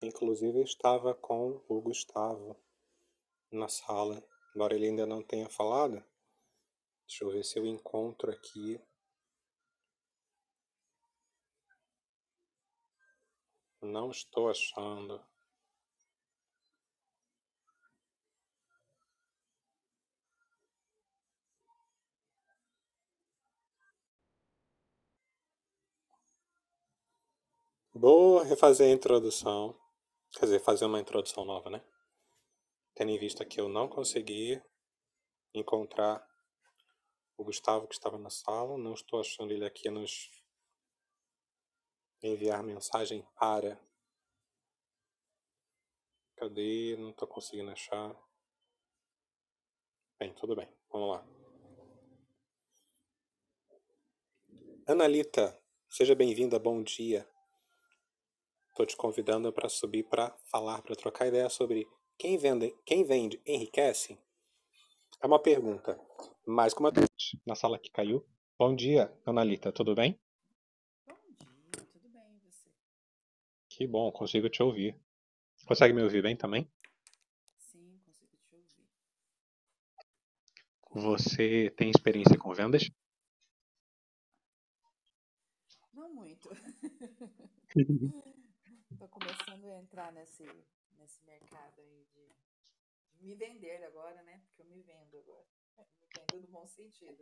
Inclusive, estava com o Gustavo na sala, embora ele ainda não tenha falado. Deixa eu ver se eu encontro aqui. Não estou achando. Vou refazer a introdução. Quer dizer, fazer uma introdução nova, né? Tendo em vista que eu não consegui encontrar o Gustavo que estava na sala, não estou achando ele aqui nos enviar mensagem para. Cadê? Não estou conseguindo achar. Bem, tudo bem. Vamos lá. Analita, seja bem-vinda, bom dia. Estou te convidando para subir para falar, para trocar ideia sobre quem vende, quem vende enriquece. É uma pergunta, mas como eu na sala que caiu. Bom dia, Analita, tudo bem? Bom dia, tudo bem e você? Que bom, consigo te ouvir. Consegue me ouvir bem também? Sim, consigo te ouvir. Você tem experiência com vendas? Não muito. Entrar nesse, nesse mercado aí de, de me vender agora, né? Porque eu me vendo agora. Me vendo no bom sentido.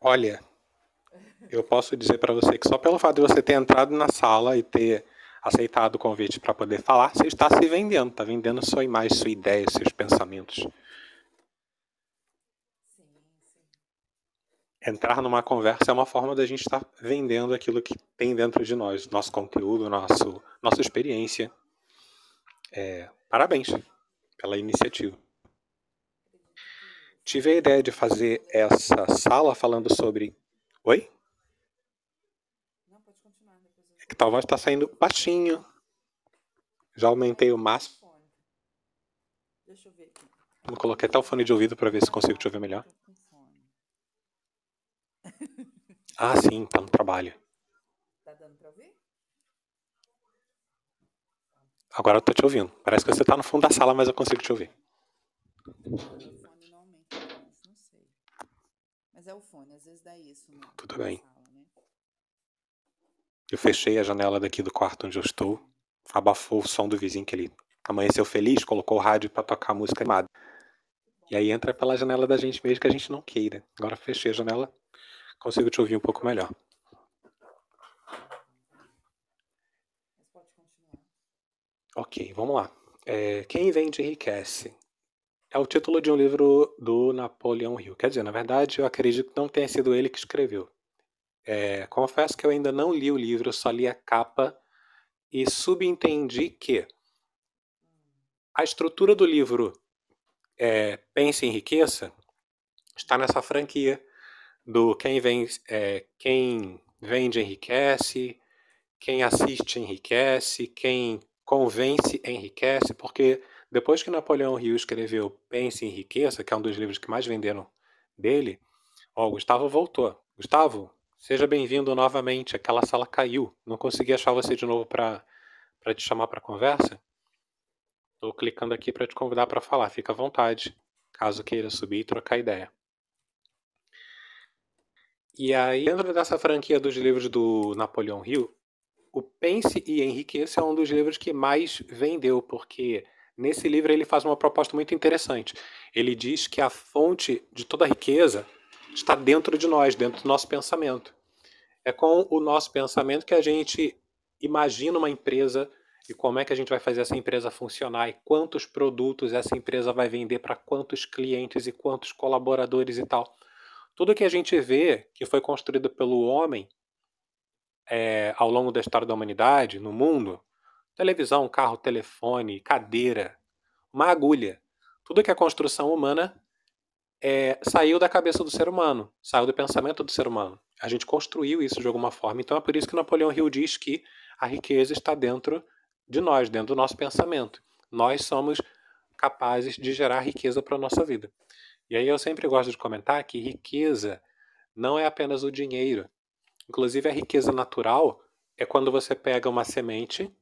Olha, eu posso dizer para você que só pelo fato de você ter entrado na sala e ter aceitado o convite para poder falar, você está se vendendo, está vendendo sua imagem, sua ideia, seus pensamentos. Entrar numa conversa é uma forma da gente estar vendendo aquilo que tem dentro de nós, nosso conteúdo, nosso, nossa experiência. É, parabéns pela iniciativa. Tive a ideia de fazer essa sala falando sobre. Oi? Não, pode continuar. É que talvez está saindo baixinho. Já aumentei o máximo. Deixa eu ver aqui. Colocar até o fone de ouvido para ver se consigo te ouvir melhor. Ah, sim, tá no trabalho. Tá dando pra ouvir? Agora eu tô te ouvindo. Parece que você tá no fundo da sala, mas eu consigo te ouvir. O não aumenta não sei. Mas é o fone, às vezes dá isso. No, Tudo bem. Sala, né? Eu fechei a janela daqui do quarto onde eu estou. Abafou o som do vizinho que ele amanheceu feliz, colocou o rádio para tocar música animada. E aí entra pela janela da gente mesmo que a gente não queira. Agora fechei a janela, consigo te ouvir um pouco melhor. Ok, vamos lá. É, Quem Vende Enriquece. É o título de um livro do Napoleão Hill. Quer dizer, na verdade, eu acredito que não tenha sido ele que escreveu. É, confesso que eu ainda não li o livro, só li a capa e subentendi que a estrutura do livro é, Pense e Enriqueça está nessa franquia do quem, vem, é, quem vende enriquece, quem assiste enriquece, quem convence enriquece, porque depois que Napoleão Hill escreveu Pense e Enriqueça, que é um dos livros que mais venderam dele, ó, o Gustavo voltou. Gustavo, seja bem-vindo novamente. Aquela sala caiu. Não consegui achar você de novo para te chamar para conversa. Estou clicando aqui para te convidar para falar. Fica à vontade, caso queira subir e trocar ideia. E aí, dentro dessa franquia dos livros do Napoleão Hill, o Pense e Enriqueça é um dos livros que mais vendeu, porque nesse livro ele faz uma proposta muito interessante. Ele diz que a fonte de toda a riqueza está dentro de nós, dentro do nosso pensamento. É com o nosso pensamento que a gente imagina uma empresa e como é que a gente vai fazer essa empresa funcionar e quantos produtos essa empresa vai vender para quantos clientes e quantos colaboradores e tal. Tudo que a gente vê que foi construído pelo homem é, ao longo da história da humanidade, no mundo, televisão, carro, telefone, cadeira, uma agulha, tudo que é construção humana é, saiu da cabeça do ser humano, saiu do pensamento do ser humano. A gente construiu isso de alguma forma. Então é por isso que Napoleão Hill diz que a riqueza está dentro de nós, dentro do nosso pensamento. Nós somos capazes de gerar riqueza para a nossa vida. E aí eu sempre gosto de comentar que riqueza não é apenas o dinheiro. Inclusive a riqueza natural é quando você pega uma semente,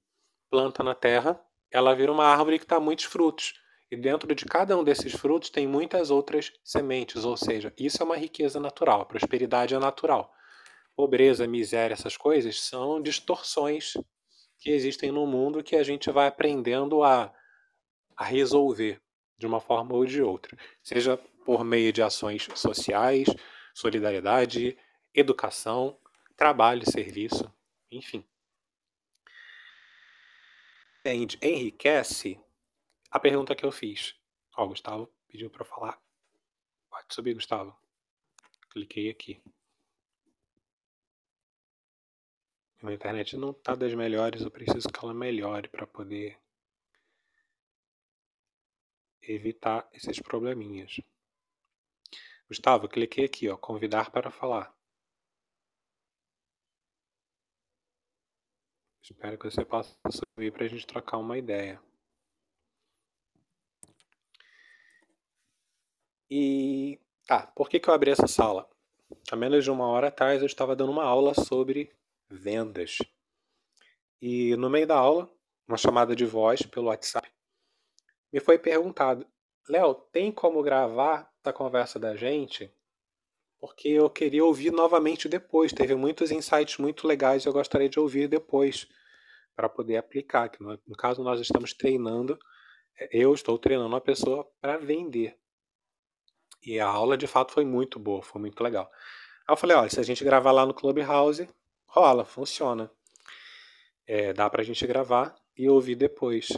planta na terra, ela vira uma árvore que dá muitos frutos. E dentro de cada um desses frutos tem muitas outras sementes, ou seja, isso é uma riqueza natural, prosperidade é natural. Pobreza, miséria, essas coisas são distorções que existem no mundo que a gente vai aprendendo a, a resolver de uma forma ou de outra, seja por meio de ações sociais, solidariedade, educação, trabalho, serviço, enfim. Enriquece a pergunta que eu fiz. Ó, o Gustavo pediu para falar. Pode subir, Gustavo. Cliquei aqui. A internet não tá das melhores, eu preciso que ela melhore para poder evitar esses probleminhas. Gustavo, cliquei aqui, ó, convidar para falar. Espero que você possa subir para a gente trocar uma ideia. E tá, por que, que eu abri essa sala? Há menos de uma hora atrás eu estava dando uma aula sobre vendas. E no meio da aula, uma chamada de voz pelo WhatsApp, me foi perguntado: Léo, tem como gravar essa conversa da gente? Porque eu queria ouvir novamente depois. Teve muitos insights muito legais e eu gostaria de ouvir depois para poder aplicar. Que no, no caso, nós estamos treinando, é, eu estou treinando uma pessoa para vender. E a aula de fato foi muito boa, foi muito legal. Aí eu falei: olha, se a gente gravar lá no Clubhouse, rola, funciona. É, dá para a gente gravar e ouvir depois.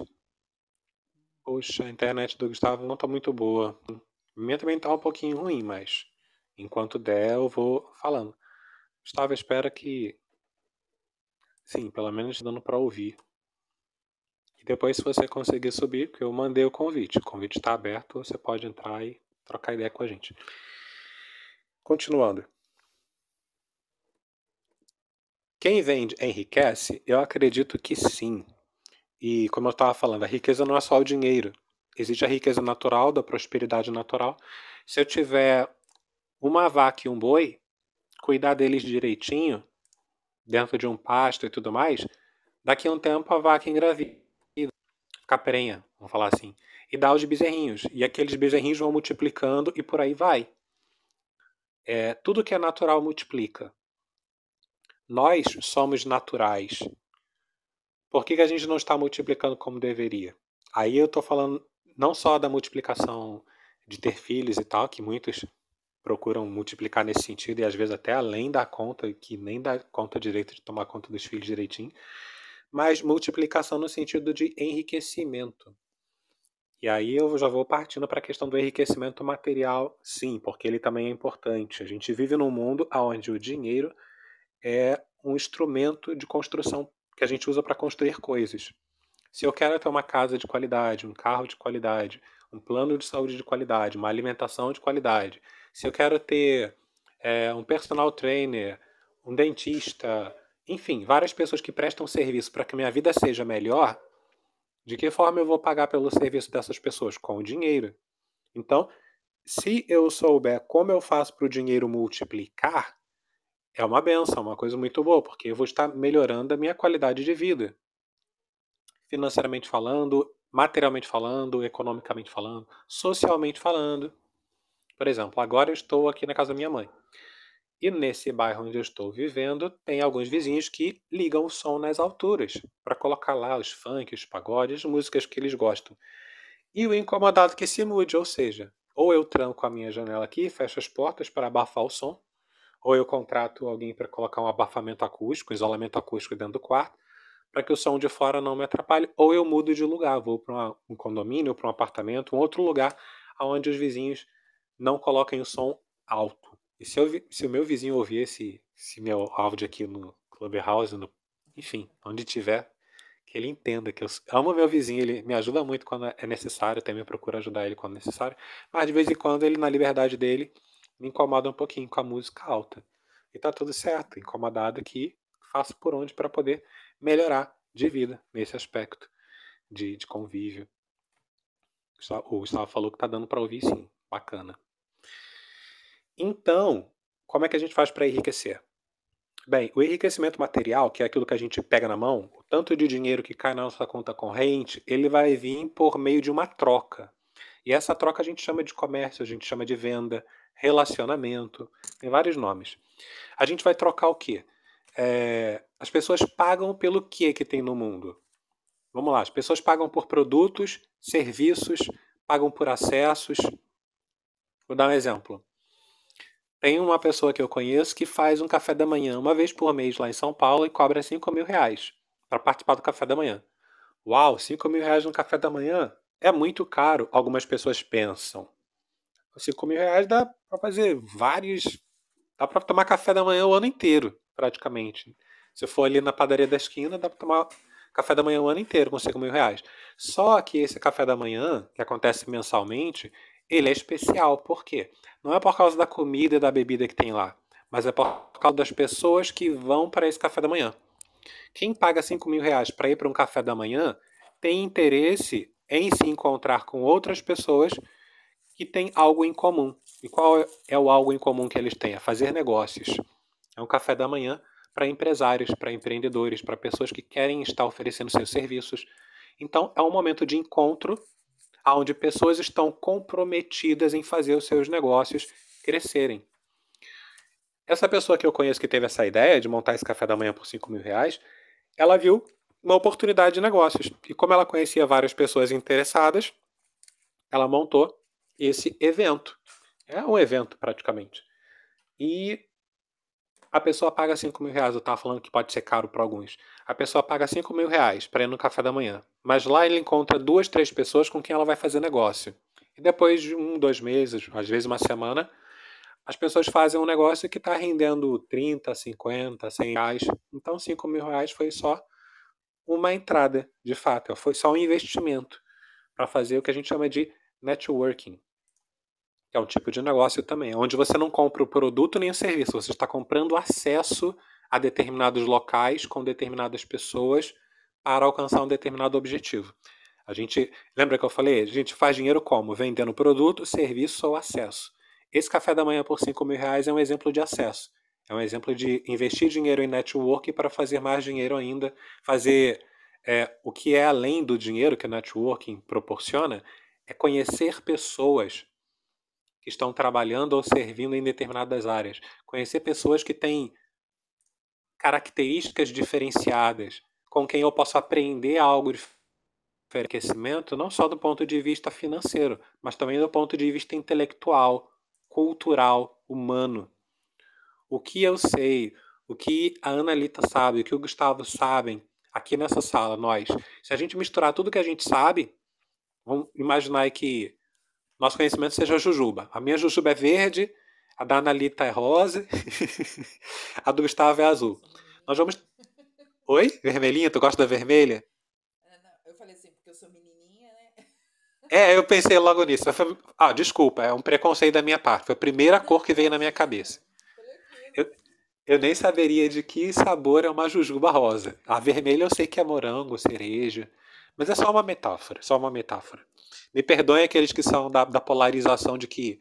Poxa, a internet do Gustavo não tá muito boa. Minha também tá um pouquinho ruim, mas enquanto der eu vou falando. Gustavo, espera que Sim, pelo menos dando para ouvir. E depois, se você conseguir subir, porque eu mandei o convite. O convite está aberto, você pode entrar e trocar ideia com a gente. Continuando. Quem vende enriquece? Eu acredito que sim. E como eu estava falando, a riqueza não é só o dinheiro. Existe a riqueza natural, da prosperidade natural. Se eu tiver uma vaca e um boi, cuidar deles direitinho, dentro de um pasto e tudo mais, daqui a um tempo a vaca engravida, fica prenha, vamos falar assim, e dá os bezerrinhos. E aqueles bezerrinhos vão multiplicando e por aí vai. É, tudo que é natural multiplica. Nós somos naturais. Por que, que a gente não está multiplicando como deveria? Aí eu estou falando não só da multiplicação de ter filhos e tal, que muitos procuram multiplicar nesse sentido e às vezes até além da conta, que nem dá conta direito de tomar conta dos filhos direitinho, mas multiplicação no sentido de enriquecimento. E aí eu já vou partindo para a questão do enriquecimento material, sim, porque ele também é importante. A gente vive num mundo onde o dinheiro é um instrumento de construção que a gente usa para construir coisas. Se eu quero ter uma casa de qualidade, um carro de qualidade, um plano de saúde de qualidade, uma alimentação de qualidade, se eu quero ter é, um personal trainer, um dentista, enfim, várias pessoas que prestam serviço para que minha vida seja melhor, de que forma eu vou pagar pelo serviço dessas pessoas? Com o dinheiro. Então, se eu souber como eu faço para o dinheiro multiplicar, é uma benção, uma coisa muito boa, porque eu vou estar melhorando a minha qualidade de vida. Financeiramente falando, materialmente falando, economicamente falando, socialmente falando. Por exemplo, agora eu estou aqui na casa da minha mãe. E nesse bairro onde eu estou vivendo, tem alguns vizinhos que ligam o som nas alturas para colocar lá os funk, os pagodes, as músicas que eles gostam. E o incomodado que se mude, ou seja, ou eu tranco a minha janela aqui, fecho as portas para abafar o som, ou eu contrato alguém para colocar um abafamento acústico, isolamento acústico dentro do quarto, para que o som de fora não me atrapalhe, ou eu mudo de lugar, vou para um condomínio, para um apartamento, um outro lugar onde os vizinhos não coloquem o som alto. E se, eu, se o meu vizinho ouvir esse, esse meu áudio aqui no Clubhouse, no, enfim, onde tiver, que ele entenda que eu amo meu vizinho, ele me ajuda muito quando é necessário, também procuro ajudar ele quando necessário, mas de vez em quando ele, na liberdade dele, me incomoda um pouquinho com a música alta. E tá tudo certo, incomodado aqui, faço por onde para poder melhorar de vida nesse aspecto de, de convívio. O Gustavo falou que tá dando para ouvir sim, bacana. Então, como é que a gente faz para enriquecer? Bem, o enriquecimento material, que é aquilo que a gente pega na mão, o tanto de dinheiro que cai na nossa conta corrente, ele vai vir por meio de uma troca. E essa troca a gente chama de comércio, a gente chama de venda, relacionamento, tem vários nomes. A gente vai trocar o quê? É, as pessoas pagam pelo que que tem no mundo? Vamos lá, as pessoas pagam por produtos, serviços, pagam por acessos. Vou dar um exemplo. Tem uma pessoa que eu conheço que faz um café da manhã uma vez por mês lá em São Paulo e cobra 5 mil reais para participar do café da manhã. Uau, 5 mil reais no café da manhã? É muito caro, algumas pessoas pensam. 5 mil reais dá para fazer vários. Dá para tomar café da manhã o ano inteiro, praticamente. Se for ali na padaria da esquina, dá para tomar café da manhã o ano inteiro com 5 mil reais. Só que esse café da manhã, que acontece mensalmente, ele é especial. Por quê? Não é por causa da comida e da bebida que tem lá, mas é por causa das pessoas que vão para esse café da manhã. Quem paga 5 mil reais para ir para um café da manhã tem interesse em se encontrar com outras pessoas que têm algo em comum. E qual é o algo em comum que eles têm? É fazer negócios. É um café da manhã para empresários, para empreendedores, para pessoas que querem estar oferecendo seus serviços. Então, é um momento de encontro onde pessoas estão comprometidas em fazer os seus negócios crescerem. Essa pessoa que eu conheço que teve essa ideia de montar esse café da manhã por 5 mil reais, ela viu uma oportunidade de negócios. E como ela conhecia várias pessoas interessadas, ela montou esse evento. É um evento praticamente. E a pessoa paga 5 mil reais. Eu estava falando que pode ser caro para alguns. A pessoa paga 5 mil reais para ir no café da manhã. Mas lá ele encontra duas, três pessoas com quem ela vai fazer negócio. E depois de um, dois meses, às vezes uma semana, as pessoas fazem um negócio que está rendendo 30, 50, 100 reais. Então 5 mil reais foi só uma entrada, de fato. Foi só um investimento para fazer o que a gente chama de networking que é um tipo de negócio também, onde você não compra o produto nem o serviço, você está comprando acesso a determinados locais com determinadas pessoas para alcançar um determinado objetivo. A gente, lembra que eu falei? A gente faz dinheiro como? Vendendo produto, serviço ou acesso. Esse café da manhã por 5 mil reais é um exemplo de acesso. É um exemplo de investir dinheiro em network para fazer mais dinheiro ainda, fazer é, o que é além do dinheiro que o networking proporciona, é conhecer pessoas que estão trabalhando ou servindo em determinadas áreas. Conhecer pessoas que têm características diferenciadas, com quem eu posso aprender algo de enriquecimento, não só do ponto de vista financeiro, mas também do ponto de vista intelectual, cultural, humano. O que eu sei, o que a Analita sabe, o que o Gustavo sabem aqui nessa sala, nós, se a gente misturar tudo que a gente sabe, vamos imaginar que nosso conhecimento seja jujuba. A minha jujuba é verde, a da Analita é rosa, a do Gustavo é azul. Nós vamos. Oi? Vermelhinha? Tu gosta da vermelha? É, eu falei assim, porque eu sou menininha, né? É, eu pensei logo nisso. Ah, desculpa, é um preconceito da minha parte. Foi a primeira cor que veio na minha cabeça. Eu, eu nem saberia de que sabor é uma jujuba rosa. A vermelha eu sei que é morango, cereja. Mas é só uma metáfora, só uma metáfora. Me perdoem aqueles que são da, da polarização de que.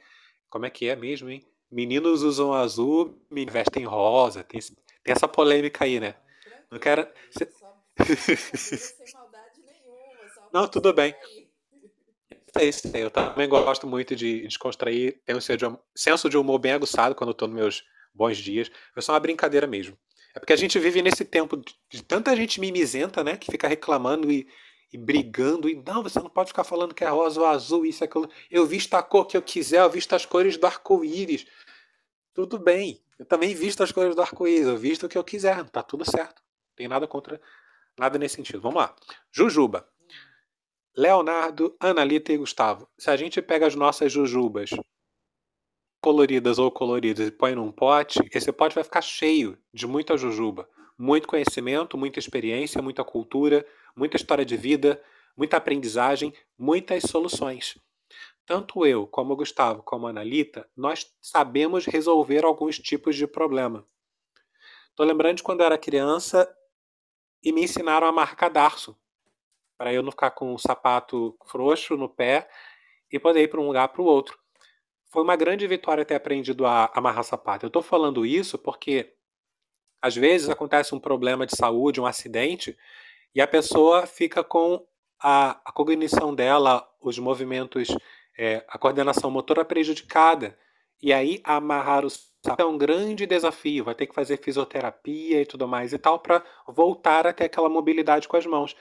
Como é que é mesmo, hein? Meninos usam azul, me vestem rosa. Tem, tem essa polêmica aí, né? Não quero. Não, tudo bem. É isso aí. Eu também gosto muito de descontrair. Tenho um senso de humor bem aguçado quando estou nos meus bons dias. É só uma brincadeira mesmo. É porque a gente vive nesse tempo de tanta gente mimizenta, né? Que fica reclamando e e brigando, e não, você não pode ficar falando que é rosa ou azul, isso, aquilo. Eu visto a cor que eu quiser, eu visto as cores do arco-íris. Tudo bem. Eu também visto as cores do arco-íris, eu visto o que eu quiser, tá tudo certo. Não tem nada contra nada nesse sentido. Vamos lá. Jujuba. Leonardo, Analita e Gustavo. Se a gente pega as nossas jujubas coloridas ou coloridas e põe num pote, esse pote vai ficar cheio de muita jujuba. Muito conhecimento, muita experiência, muita cultura, muita história de vida, muita aprendizagem, muitas soluções. Tanto eu, como o Gustavo, como a Analita, nós sabemos resolver alguns tipos de problema. Estou lembrando de quando eu era criança e me ensinaram a marcar darço, para eu não ficar com um sapato frouxo no pé e poder ir para um lugar para o outro. Foi uma grande vitória ter aprendido a amarrar sapato. Eu estou falando isso porque Às vezes acontece um problema de saúde, um acidente, e a pessoa fica com a, a cognição dela, os movimentos, é, a coordenação motora prejudicada. E aí amarrar o sapato é um grande desafio, vai ter que fazer fisioterapia e tudo mais e tal para voltar a ter aquela mobilidade com as mãos.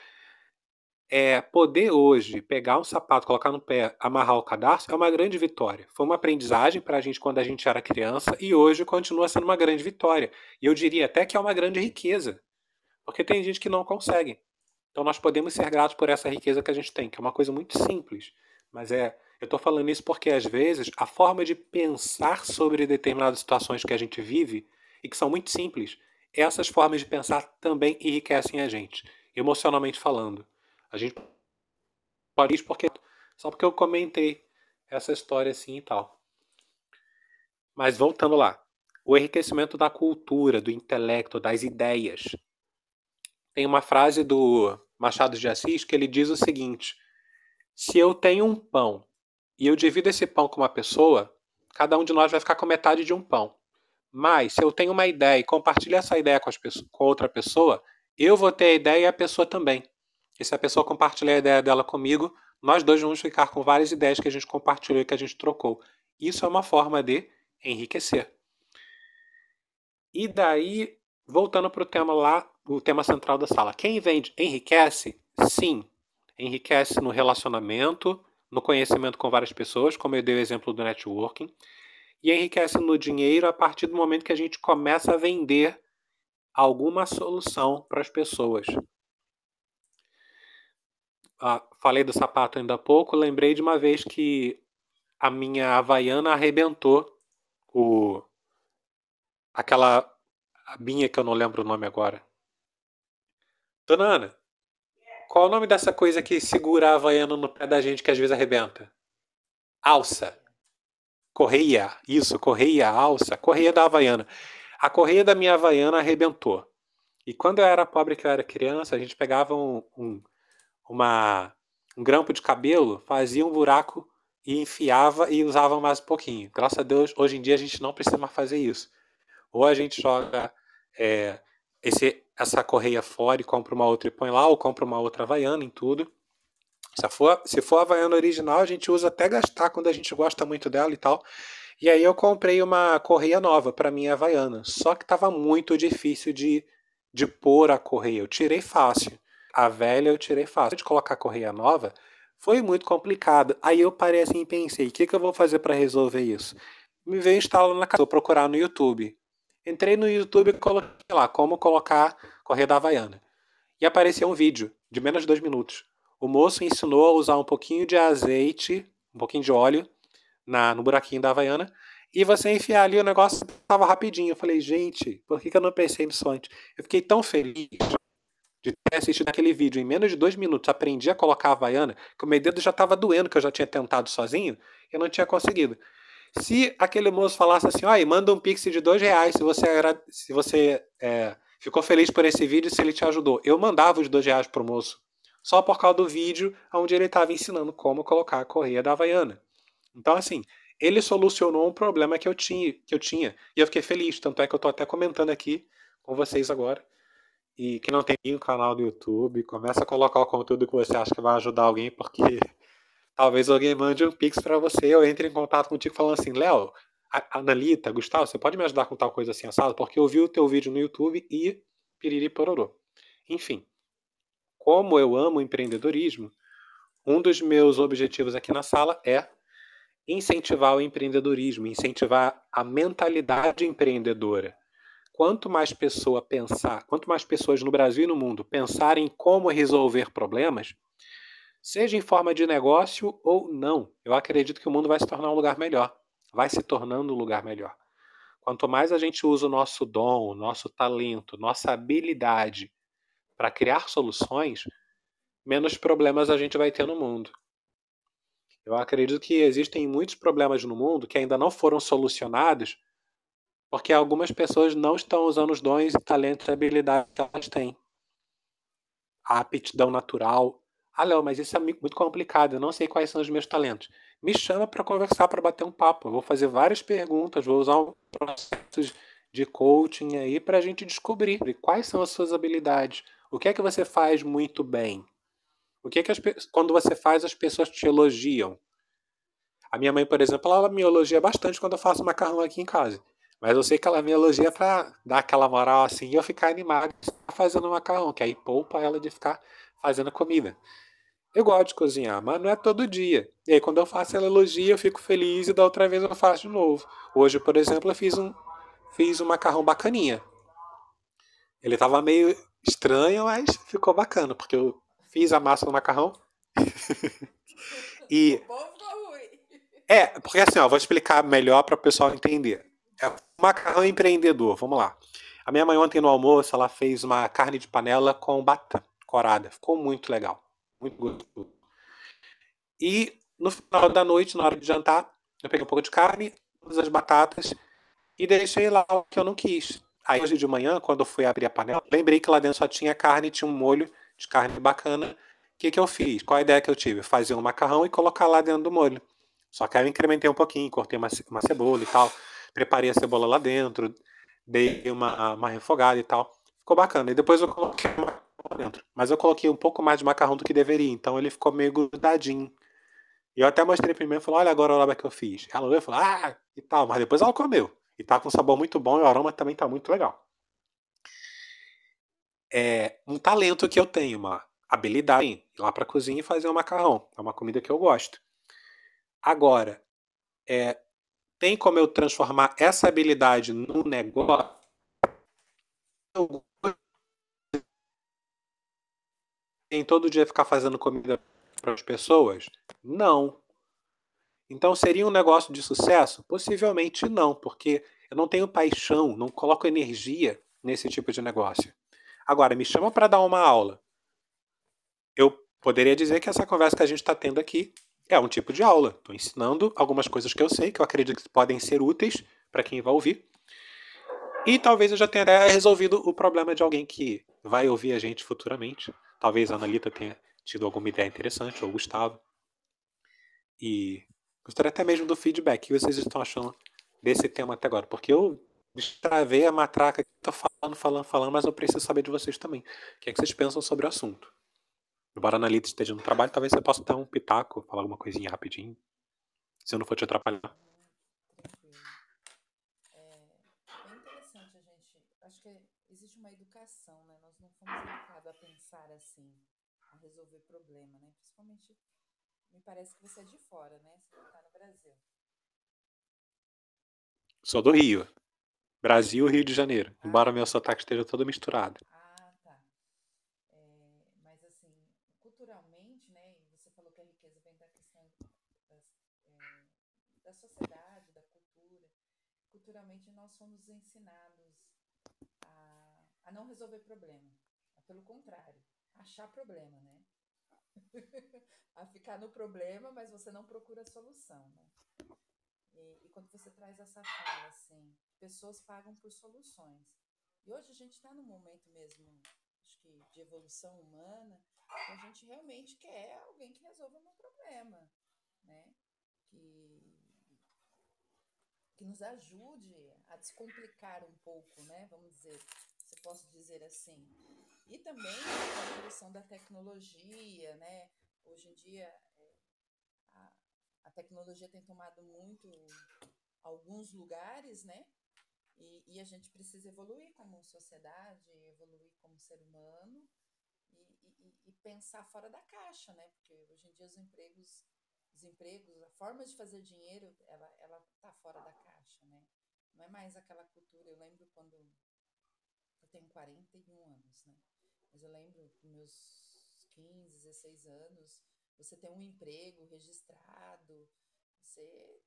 É, poder hoje pegar um sapato, colocar no pé, amarrar o cadarço é uma grande vitória. Foi uma aprendizagem para a gente quando a gente era criança e hoje continua sendo uma grande vitória. E eu diria até que é uma grande riqueza, porque tem gente que não consegue. Então nós podemos ser gratos por essa riqueza que a gente tem, que é uma coisa muito simples, mas é eu estou falando isso porque, às vezes, a forma de pensar sobre determinadas situações que a gente vive, e que são muito simples, essas formas de pensar também enriquecem a gente, emocionalmente falando. A gente isso porque só porque eu comentei essa história assim e tal. Mas voltando lá, o enriquecimento da cultura, do intelecto, das ideias. Tem uma frase do Machado de Assis que ele diz o seguinte: se eu tenho um pão e eu divido esse pão com uma pessoa, cada um de nós vai ficar com metade de um pão. Mas, se eu tenho uma ideia e compartilho essa ideia com, pessoas, com outra pessoa, eu vou ter a ideia e a pessoa também. E se a pessoa compartilhar a ideia dela comigo, nós dois vamos ficar com várias ideias que a gente compartilhou e que a gente trocou. Isso é uma forma de enriquecer. E daí, voltando para o tema lá, o tema central da sala. Quem vende enriquece? Sim. Enriquece no relacionamento, no conhecimento com várias pessoas, como eu dei o exemplo do networking, e enriquece no dinheiro a partir do momento que a gente começa a vender alguma solução para as pessoas. Ah, falei do sapato ainda há pouco, lembrei de uma vez que a minha Havaiana arrebentou o aquela abinha que eu não lembro o nome agora. Dona Ana, qual o nome dessa coisa que segura a Havaiana no pé da gente que às vezes arrebenta? Alça. Correia. Isso, correia, alça. Correia da Havaiana. A correia da minha Havaiana arrebentou. E quando eu era pobre, que eu era criança, a gente pegava um, um, uma, um grampo de cabelo, fazia um buraco e enfiava e usava mais um pouquinho. Graças a Deus, hoje em dia a gente não precisa mais fazer isso. Ou a gente joga é, esse, essa correia fora e compra uma outra e põe lá, ou compra uma outra Havaiana em tudo. Se for, se for a Havaiana original, a gente usa até gastar quando a gente gosta muito dela e tal. E aí eu comprei uma correia nova para minha Havaiana. Só que estava muito difícil de, de pôr a correia. Eu tirei fácil. A velha eu tirei fácil. De colocar a correia nova foi muito complicado. Aí eu parei assim e pensei: o que, que eu vou fazer para resolver isso? Me veio instalar na casa, vou procurar no YouTube. Entrei no YouTube e coloquei lá como colocar correia da Havaiana. E apareceu um vídeo de menos de dois minutos. O moço ensinou a usar um pouquinho de azeite, um pouquinho de óleo na, no buraquinho da Havaiana e você enfiar ali o negócio tava rapidinho. Eu falei, gente, por que, que eu não pensei nisso antes? Eu fiquei tão feliz de ter assistido aquele vídeo em menos de dois minutos, aprendi a colocar a Havaiana, que o meu dedo já estava doendo, que eu já tinha tentado sozinho, eu não tinha conseguido. Se aquele moço falasse assim, ó, manda um pix de dois reais se você, se você é, ficou feliz por esse vídeo se ele te ajudou. Eu mandava os dois reais pro moço. Só por causa do vídeo onde ele estava ensinando como colocar a correia da Havaiana. Então, assim, ele solucionou um problema que eu tinha, que eu tinha. E eu fiquei feliz. Tanto é que eu estou até comentando aqui com vocês agora. E que não tem o canal do YouTube, começa a colocar o conteúdo que você acha que vai ajudar alguém, porque talvez alguém mande um pix para você ou entre em contato contigo falando assim, Léo, Analita, Gustavo, você pode me ajudar com tal coisa assim assado? Porque eu vi o teu vídeo no YouTube e piriri pororô. Enfim, como eu amo empreendedorismo, um dos meus objetivos aqui na sala é incentivar o empreendedorismo, incentivar a mentalidade empreendedora. Quanto mais pessoa pensar, quanto mais pessoas no Brasil e no mundo pensarem como resolver problemas, seja em forma de negócio ou não. Eu acredito que o mundo vai se tornar um lugar melhor, vai se tornando um lugar melhor. Quanto mais a gente usa o nosso dom, o nosso talento, nossa habilidade para criar soluções, menos problemas a gente vai ter no mundo. Eu acredito que existem muitos problemas no mundo que ainda não foram solucionados porque algumas pessoas não estão usando os dons talentos e habilidades que elas têm. A aptidão natural, ah, Léo, mas isso é muito complicado, eu não sei quais são os meus talentos. Me chama para conversar, para bater um papo. Eu vou fazer várias perguntas, vou usar um processo de coaching aí para a gente descobrir quais são as suas habilidades, o que é que você faz muito bem, o que é que as, quando você faz as pessoas te elogiam. A minha mãe, por exemplo, ela me elogia bastante quando eu faço macarrão aqui em casa. Mas eu sei que ela me elogia pra dar aquela moral assim e eu ficar animado fazendo macarrão, que aí poupa ela de ficar fazendo comida. Eu gosto de cozinhar, mas não é todo dia. E aí quando eu faço ela elogia, eu fico feliz e da outra vez eu faço de novo. Hoje, por exemplo, eu fiz um, fiz um macarrão bacaninha. Ele tava meio estranho, mas ficou bacana, porque eu fiz a massa do macarrão. e. É, porque assim, ó, vou explicar melhor para o pessoal entender. É macarrão empreendedor, vamos lá. A minha mãe ontem no almoço, ela fez uma carne de panela com batata corada. Ficou muito legal. Muito gostoso. E no final da noite, na hora de jantar, eu peguei um pouco de carne, todas as batatas e deixei lá o que eu não quis. Aí hoje de manhã, quando eu fui abrir a panela, lembrei que lá dentro só tinha carne, tinha um molho de carne bacana. O que, que eu fiz? Qual a ideia que eu tive? Fazer um macarrão e colocar lá dentro do molho. Só que aí eu incrementei um pouquinho, cortei uma, uma cebola e tal preparei a cebola lá dentro, dei uma, uma refogada e tal. Ficou bacana. E depois eu coloquei o macarrão lá dentro. Mas eu coloquei um pouco mais de macarrão do que deveria, então ele ficou meio grudadinho. E eu até mostrei primeiro e falei, olha agora a hora que eu fiz. Ela olhou e falou, ah, e tal. Mas depois ela comeu. E tá com um sabor muito bom e o aroma também tá muito legal. É um talento que eu tenho, uma habilidade ir lá pra cozinha e fazer um macarrão. É uma comida que eu gosto. Agora, é, tem como eu transformar essa habilidade num negócio? Em todo dia ficar fazendo comida para as pessoas? Não. Então seria um negócio de sucesso? Possivelmente não, porque eu não tenho paixão, não coloco energia nesse tipo de negócio. Agora, me chama para dar uma aula. Eu poderia dizer que essa conversa que a gente está tendo aqui é um tipo de aula. Estou ensinando algumas coisas que eu sei, que eu acredito que podem ser úteis para quem vai ouvir. E talvez eu já tenha resolvido o problema de alguém que vai ouvir a gente futuramente. Talvez a Analita tenha tido alguma ideia interessante, ou o Gustavo. E gostaria até mesmo do feedback. Que vocês estão achando desse tema até agora? Porque eu destravei a matraca que estou falando, falando, falando, mas eu preciso saber de vocês também. O que é que vocês pensam sobre o assunto? Embora a Analita esteja no trabalho, talvez você possa dar um pitaco, falar alguma coisinha rapidinho. Se eu não for te atrapalhar. É, é interessante a gente. Acho que existe uma educação, né? Nós não fomos educados a pensar assim, a resolver problema, né? Principalmente, me parece que você é de fora, né? Você está no Brasil. Sou do Rio. Brasil, Rio de Janeiro. Embora meu sotaque esteja todo misturado. sociedade, da cultura. Culturalmente, nós somos ensinados a, a problema. Pelo contrário, achar problema, né? a ficar no problema, mas você não procura solução, né? E, e, quando você traz essa fala, assim, pessoas pagam por soluções. E hoje a gente está num momento mesmo, acho que de evolução humana, que a gente realmente quer alguém que resolva um problema, né? Que que nos ajude a descomplicar um pouco, né? Vamos dizer, se posso dizer assim. E também a evolução da tecnologia, né? Hoje em dia é, a, a, tecnologia tem tomado muito alguns lugares, né? E, e, a gente precisa evoluir como sociedade, evoluir como ser humano e, e, e pensar fora da caixa, né? Porque hoje em dia os empregos os empregos, a forma de fazer dinheiro, ela ela tá fora da caixa, né? Não é mais aquela cultura. Eu lembro quando eu tenho 41 anos, né? Mas eu lembro dos meus 15, 16 anos, você tem um emprego registrado, você,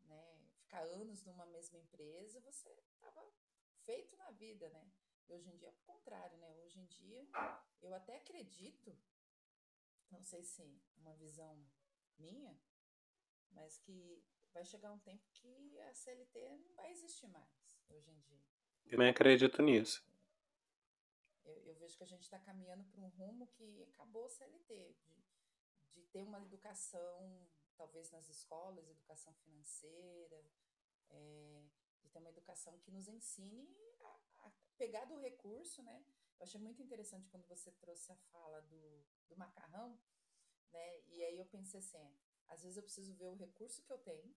né, ficar anos numa mesma empresa, você estava feito na vida, né? E hoje em dia é o contrário, né? Hoje em dia eu até acredito, não sei se uma visão minha, mas que vai chegar um tempo que a CLT não vai existir mais hoje em dia. Eu também acredito nisso. Eu, eu vejo que a gente está caminhando para um rumo que acabou a CLT, de, de ter uma educação, talvez nas escolas, educação financeira, é, de ter uma educação que nos ensine a, a pegar do recurso, né? Eu achei muito interessante quando você trouxe a fala do, do macarrão, né? E aí eu pensei assim, às vezes eu preciso ver o recurso que eu tenho,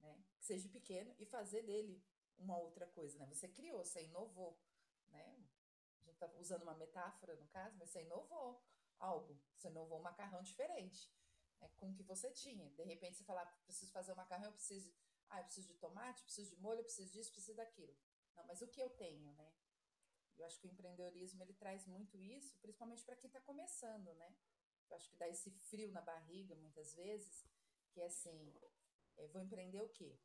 né? Que seja pequeno e fazer dele uma outra coisa, né? Você criou, você inovou, né? A gente tá usando uma metáfora no caso, mas você inovou algo, você inovou um macarrão diferente, né? Com o que você tinha. De repente você falar, preciso fazer um macarrão, eu preciso, ah, eu preciso de tomate, preciso de molho, preciso disso, preciso daquilo. Não, mas o que eu tenho, né? Eu acho que o empreendedorismo ele traz muito isso, principalmente para quem está começando, né? Eu acho que dá esse frio na barriga muitas vezes, que é assim, é, vou empreender o quê?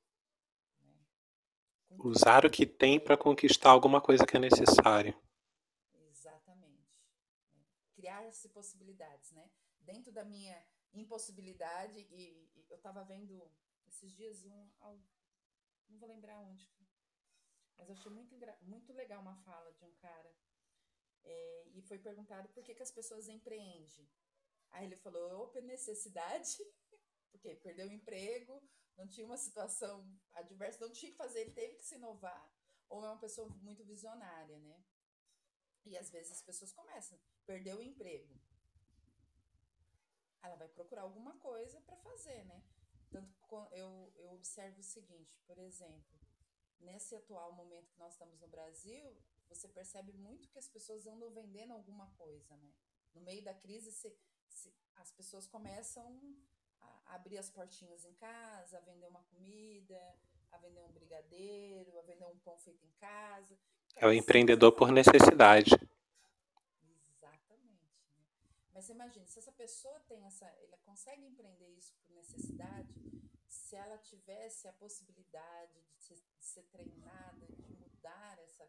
Usar o que tem para conquistar alguma coisa que é necessário. Exatamente. Criar-se possibilidades, né? Dentro da minha impossibilidade, e, e eu estava vendo esses dias um, não vou lembrar onde, mas eu achei muito, muito legal uma fala de um cara. É, e foi perguntado por que, que as pessoas empreendem. Aí ele falou, ou por necessidade, porque perdeu o emprego, não tinha uma situação adversa, não tinha que fazer, ele teve que se inovar, ou é uma pessoa muito visionária, né? E às vezes as pessoas começam, perdeu o emprego. Ela vai procurar alguma coisa para fazer, né? Tanto eu, eu observo o seguinte, por exemplo, nesse atual momento que nós estamos no Brasil, você percebe muito que as pessoas andam vendendo alguma coisa, né? No meio da crise, se, se, as pessoas começam a abrir as portinhas em casa, a vender uma comida, a vender um brigadeiro, a vender um pão feito em casa. É o empreendedor por necessidade. Exatamente. Né? Mas você imagina, se essa pessoa tem essa, ela consegue empreender isso por necessidade, se ela tivesse a possibilidade de ser, de ser treinada, de mudar essa,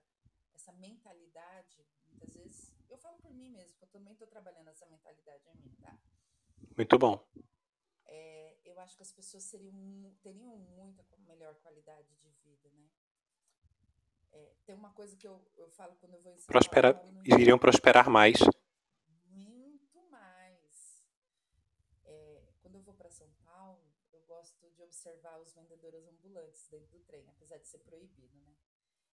essa mentalidade, muitas vezes, eu falo por mim mesmo, eu também estou trabalhando essa mentalidade em mim, tá? Muito bom. É, eu acho que as pessoas seriam, teriam muita melhor qualidade de vida, né? É, tem uma coisa que eu, eu falo quando eu vou ensinar. Prospera, iriam prosperar mais. Muito mais. É, quando eu vou para São Paulo, eu gosto de observar os vendedores ambulantes dentro do trem, apesar de ser proibido, né?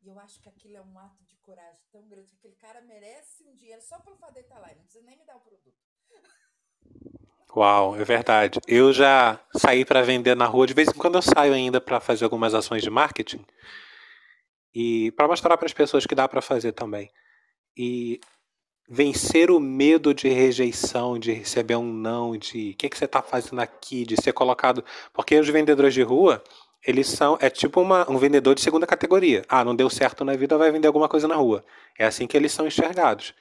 E eu acho que aquilo é um ato de coragem tão grande que aquele cara merece um dinheiro só pelo fato de estar lá, ele não precisa nem me dar o produto. Uau, é verdade. Eu já saí para vender na rua, de vez em quando eu saio ainda para fazer algumas ações de marketing e para mostrar para as pessoas que dá para fazer também. E vencer o medo de rejeição, de receber um não, de o que, que você está fazendo aqui, de ser colocado. Porque os vendedores de rua, eles são. É tipo uma, um vendedor de segunda categoria. Ah, não deu certo na vida, vai vender alguma coisa na rua. É assim que eles são enxergados.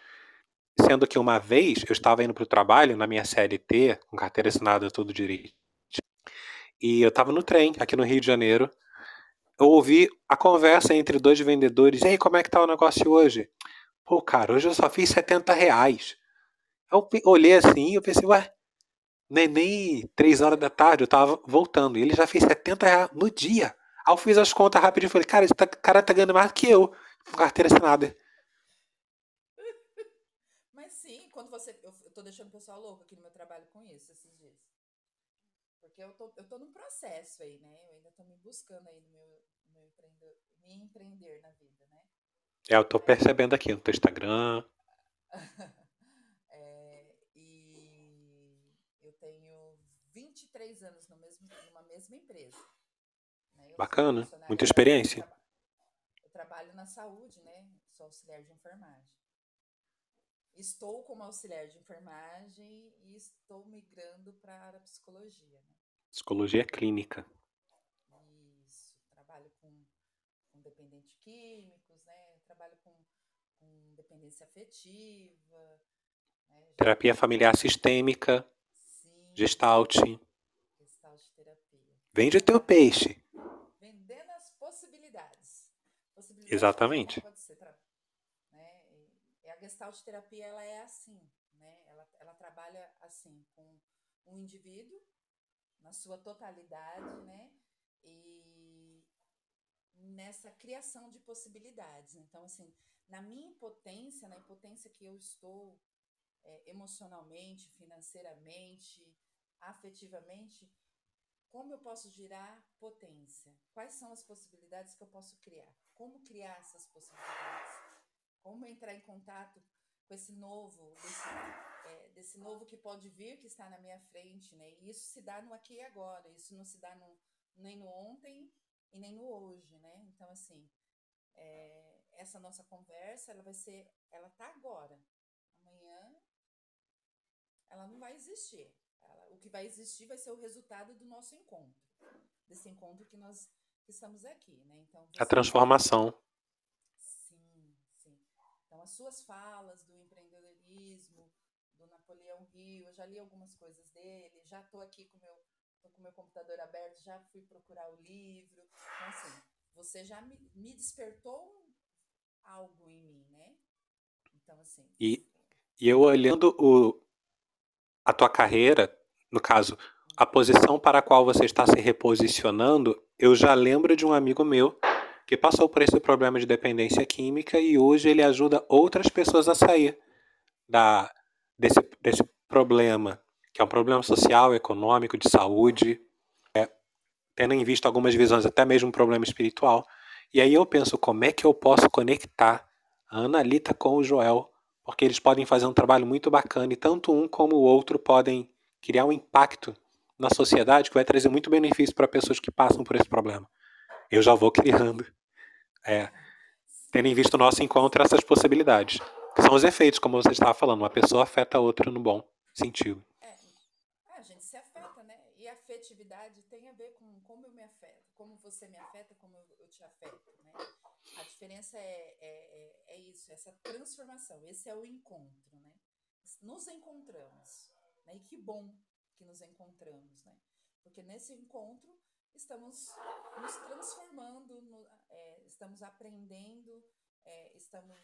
Sendo que uma vez eu estava indo para o trabalho, na minha CLT, com carteira assinada, tudo direito. E eu estava no trem, aqui no Rio de Janeiro. Eu ouvi a conversa entre dois vendedores. E aí, como é que tá o negócio hoje? Pô, cara, hoje eu só fiz 70 reais. Eu olhei assim e eu pensei, ué, nem, nem 3 horas da tarde, eu tava voltando. E ele já fez 70 reais no dia. Aí eu fiz as contas rapidinho e falei, cara, esse cara tá ganhando mais que eu, com carteira assinada. Mas sim, quando você. Eu, eu tô deixando o pessoal louco aqui no meu trabalho com isso esses dias. Porque eu tô, eu tô num processo aí, né? Eu ainda tô me buscando aí no meu, no meu empreender, me empreender na vida, né? É, eu tô percebendo aqui no teu Instagram. é, e eu tenho 23 anos no mesmo, numa mesma empresa. Né? Bacana, muita experiência. Eu trabalho na saúde, né? Sou auxiliar de enfermagem. Estou como auxiliar de enfermagem e estou migrando para a psicologia. Né? Psicologia clínica. Isso, trabalho com, com dependente químicos, né? Trabalho com, com dependência afetiva. Né? Terapia familiar sistêmica. Sim. Gestalt. Gestalt terapia. Vende teu peixe. Vendendo as possibilidades. possibilidades Exatamente. Pode ser, né? E a gestalt terapia ela é assim, né? Ela, ela trabalha assim com um indivíduo na sua totalidade, né? E nessa criação de possibilidades. Então, assim, na minha impotência, na impotência que eu estou é, emocionalmente, financeiramente, afetivamente, como eu posso girar potência? Quais são as possibilidades que eu posso criar? Como criar essas possibilidades? Como entrar em contato com esse novo, desse, é, desse novo que pode vir, que está na minha frente, né? E isso se dá no aqui e agora, isso não se dá no, nem no ontem e nem no hoje, né? Então, assim, é, essa nossa conversa, ela vai ser, ela tá agora. Amanhã, ela não vai existir. Ela, o que vai existir vai ser o resultado do nosso encontro, desse encontro que nós que estamos aqui, né? Então, a transformação. Sim. As suas falas do empreendedorismo, do Napoleão Rio, eu já li algumas coisas dele, já estou aqui com meu tô com meu computador aberto, já fui procurar o livro. Então, assim, você já me, me despertou algo em mim, né? Então, assim. E, e eu olhando o, a tua carreira, no caso, a posição para a qual você está se reposicionando, eu já lembro de um amigo meu que passou por esse problema de dependência química e hoje ele ajuda outras pessoas a sair da, desse, desse problema, que é um problema social, econômico, de saúde, é, tendo em vista algumas visões, até mesmo um problema espiritual. E aí eu penso, como é que eu posso conectar a Analita com o Joel? Porque eles podem fazer um trabalho muito bacana e tanto um como o outro podem criar um impacto na sociedade que vai trazer muito benefício para pessoas que passam por esse problema. Eu já vou criando, é, tendo em vista o nosso encontro, essas possibilidades. Que são os efeitos, como você estava falando, uma pessoa afeta a outra no bom sentido. É, a gente se afeta, né? E afetividade tem a ver com como eu me afeto, como você me afeta, como eu te afeto. A diferença é, é, é, é isso, essa transformação. Esse é o encontro, né? Nos encontramos, né? E que bom que nos encontramos, né? Porque nesse encontro estamos nos transformando, no, é, estamos aprendendo, é, estamos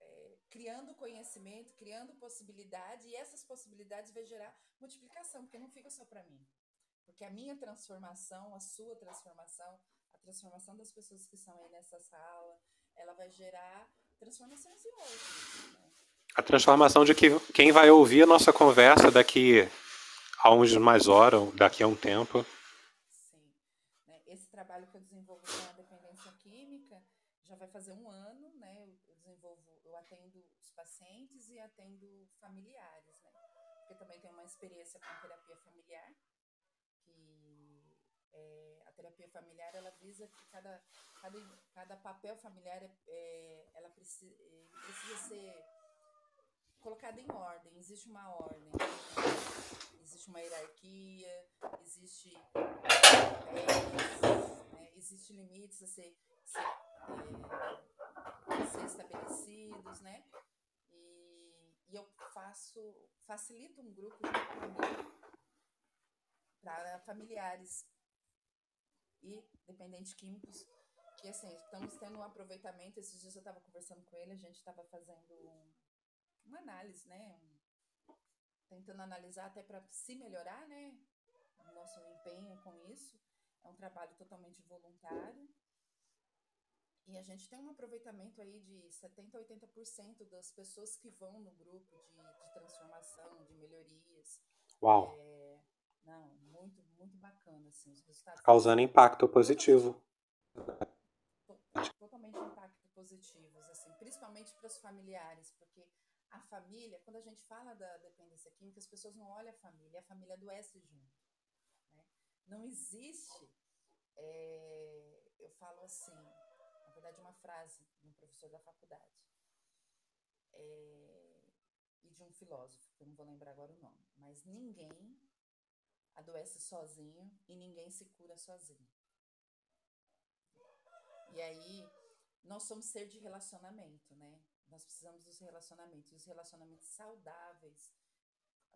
é, criando conhecimento, criando possibilidade, e essas possibilidades vai gerar multiplicação, porque não fica só para mim. Porque a minha transformação, a sua transformação, transformação das pessoas que estão aí nessa sala, ela vai gerar transformações em outros. Né? A transformação de que quem vai ouvir a nossa conversa daqui a uns mais horas, daqui a um tempo. Trabalho que eu desenvolvo com a dependência química já vai fazer um ano, né? Eu desenvolvo, eu atendo os pacientes e atendo familiares, né? Porque também tenho uma experiência com terapia familiar, que é, terapia familiar ela visa que cada, cada, cada papel familiar é, é ela precisa, precisa ser colocado em ordem. Existe uma ordem, existe uma hierarquia, existe papéis, né? existe limites a ser, ser, é, a ser estabelecidos, né? E, e eu faço, facilito um grupo para familiares e dependentes químicos, que assim, estamos tendo um aproveitamento. Esses dias eu estava conversando com ele, a gente estava fazendo um, uma análise, né? Um, tentando analisar até para se melhorar, né? Nosso empenho com isso. É um trabalho totalmente voluntário. E a gente tem um aproveitamento aí de 70% a 80% das pessoas que vão no grupo de, de transformação, de melhorias. Uau! É, não, muito, muito bacana, assim, os resultados. Causando impacto positivo. Totalmente impacto positivos, assim, principalmente para os familiares, porque a família, quando a gente fala da dependência química, as pessoas não olham a família, a família adoece junto. Não existe, é, eu falo assim, na verdade uma frase de um professor da faculdade, é, e de um filósofo, que eu não vou lembrar agora o nome, mas ninguém adoece sozinho e ninguém se cura sozinho. E aí, nós somos ser de relacionamento, né? Nós precisamos dos relacionamentos, os relacionamentos saudáveis,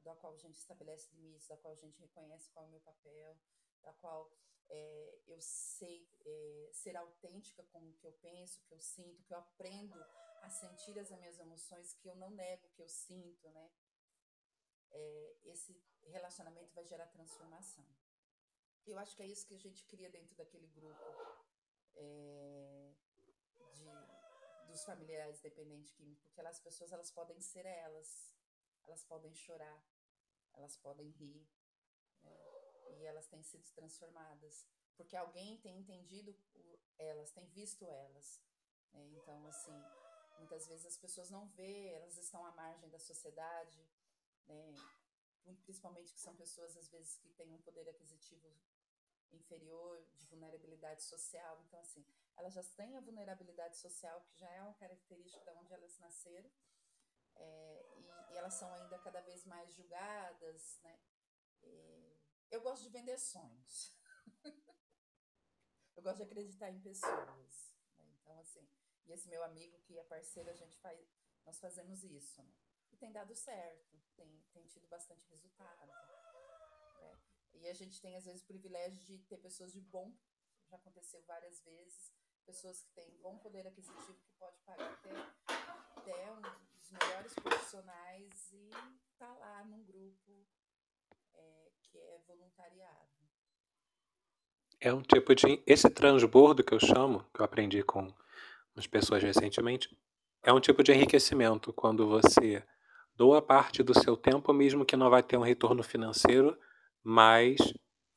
da qual a gente estabelece limites, da qual a gente reconhece qual é o meu papel, da qual é, eu sei é, ser autêntica com o que eu penso, que eu sinto, que eu aprendo a sentir as minhas emoções, que eu não nego que eu sinto, né? É, esse relacionamento vai gerar transformação. Eu acho que é isso que a gente cria dentro daquele grupo de, dos familiares dependentes químicos, porque as pessoas elas podem ser elas, elas podem chorar, elas podem rir? E elas têm sido transformadas porque alguém tem entendido elas, tem visto elas. Né? Então, assim, muitas vezes as pessoas não vê, elas estão à margem da sociedade, né? principalmente que são pessoas às vezes que têm um poder aquisitivo inferior, de vulnerabilidade social. Então, assim, elas já têm a vulnerabilidade social, que já é uma característica de onde elas nasceram, é, e, e, elas são ainda cada vez mais julgadas, né? E eu gosto de vender sonhos. eu gosto de acreditar em pessoas. Né? Então, assim, e esse meu amigo que é parceiro, a gente faz, nós fazemos isso, né? E tem dado certo, tem, tem tido bastante resultado. Né? E a gente tem, às vezes, o privilégio de ter pessoas de bom, já aconteceu várias vezes, pessoas que têm bom poder aquisitivo que pode pagar até, até um dos melhores profissionais e tá lá num grupo que é voluntariado. É um tipo de. Esse transbordo que eu chamo, que eu aprendi com as pessoas recentemente, é um tipo de enriquecimento quando você doa parte do seu tempo, mesmo que não vai ter um retorno financeiro, mas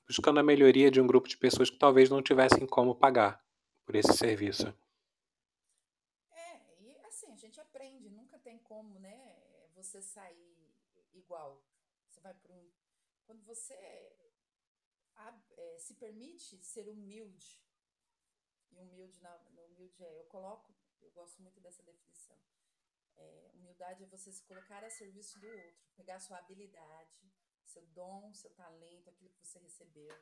buscando a melhoria de um grupo de pessoas que talvez não tivessem como pagar por esse serviço. É, e assim, a gente aprende, nunca tem como, né, você sair igual. Você vai para um. Quando você é, se permite ser humilde, e humilde, na, humilde é, eu coloco, eu gosto muito dessa definição. É, humildade é você se colocar a serviço do outro, pegar sua habilidade, seu dom, seu talento, aquilo que você recebeu,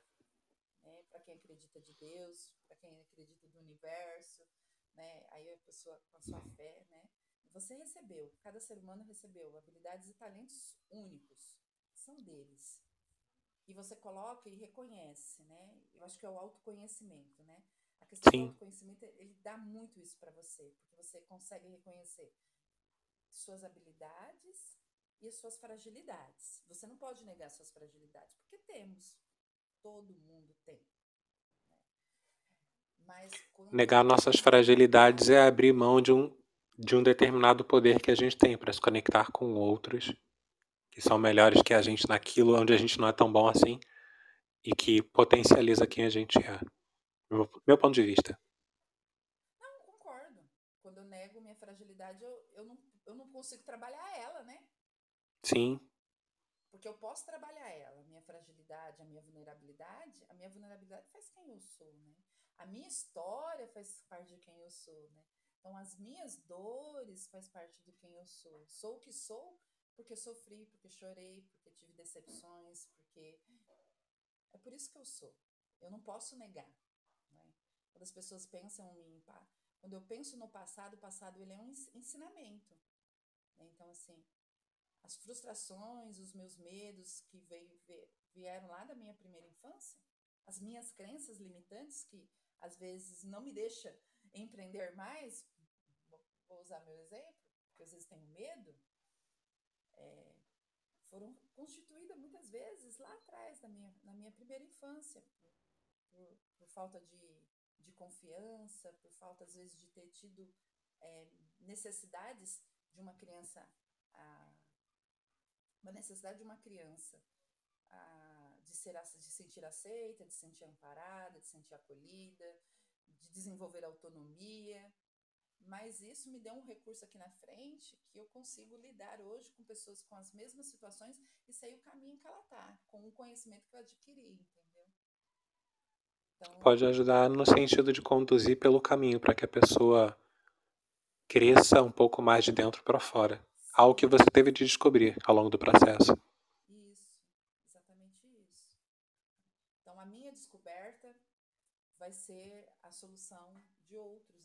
né? Para quem acredita de Deus, para quem acredita do universo, né? Aí a pessoa com a sua fé, né? Você recebeu, cada ser humano recebeu habilidades e talentos únicos, são deles e você coloca e reconhece, né? Eu acho que é o autoconhecimento, né? A questão Sim. do autoconhecimento, ele dá muito isso para você, porque você consegue reconhecer suas habilidades e as suas fragilidades. Você não pode negar suas fragilidades, porque temos. Todo mundo tem. Né? Mas negar nossas fragilidades é abrir mão de um de um determinado poder que a gente tem para se conectar com outros que são melhores que a gente naquilo onde a gente não é tão bom assim e que potencializa quem a gente é. Meu, meu ponto de vista. Não, concordo. Quando eu nego minha fragilidade, eu, eu, não, eu não consigo trabalhar ela, né? Sim. Porque eu posso trabalhar ela, a minha fragilidade, a minha vulnerabilidade, a minha vulnerabilidade faz quem eu sou, né? A minha história faz parte de quem eu sou, né? Então, as minhas dores faz parte de quem eu sou. Sou o que sou porque sofri, porque chorei, porque tive decepções, porque. É por isso que eu sou. Eu não posso negar. Né? Quando as pessoas pensam em mim, quando eu penso no passado, o passado ele é um ensinamento. Né? Então, assim, as frustrações, os meus medos que veio, vieram lá da minha primeira infância, as minhas crenças limitantes que às vezes não me deixa empreender mais, vou usar meu exemplo, que às vezes tenho medo, é, foram constituídas muitas vezes lá atrás, na minha, na minha primeira infância, por, por, por falta de, de confiança, por falta, às vezes, de ter tido é, necessidades de uma criança, a, uma necessidade de uma criança a, de, ser, de sentir aceita, de sentir amparada, de sentir acolhida, de desenvolver autonomia, mas isso me deu um recurso aqui na frente que eu consigo lidar hoje com pessoas com as mesmas situações e sei o caminho que ela está, com o conhecimento que eu adquiri, entendeu? Então, Pode ajudar no sentido de conduzir pelo caminho para que a pessoa cresça um pouco mais de dentro para fora. Algo que você teve de descobrir ao longo do processo. Isso, exatamente isso. Então, a minha descoberta vai ser a solução de outros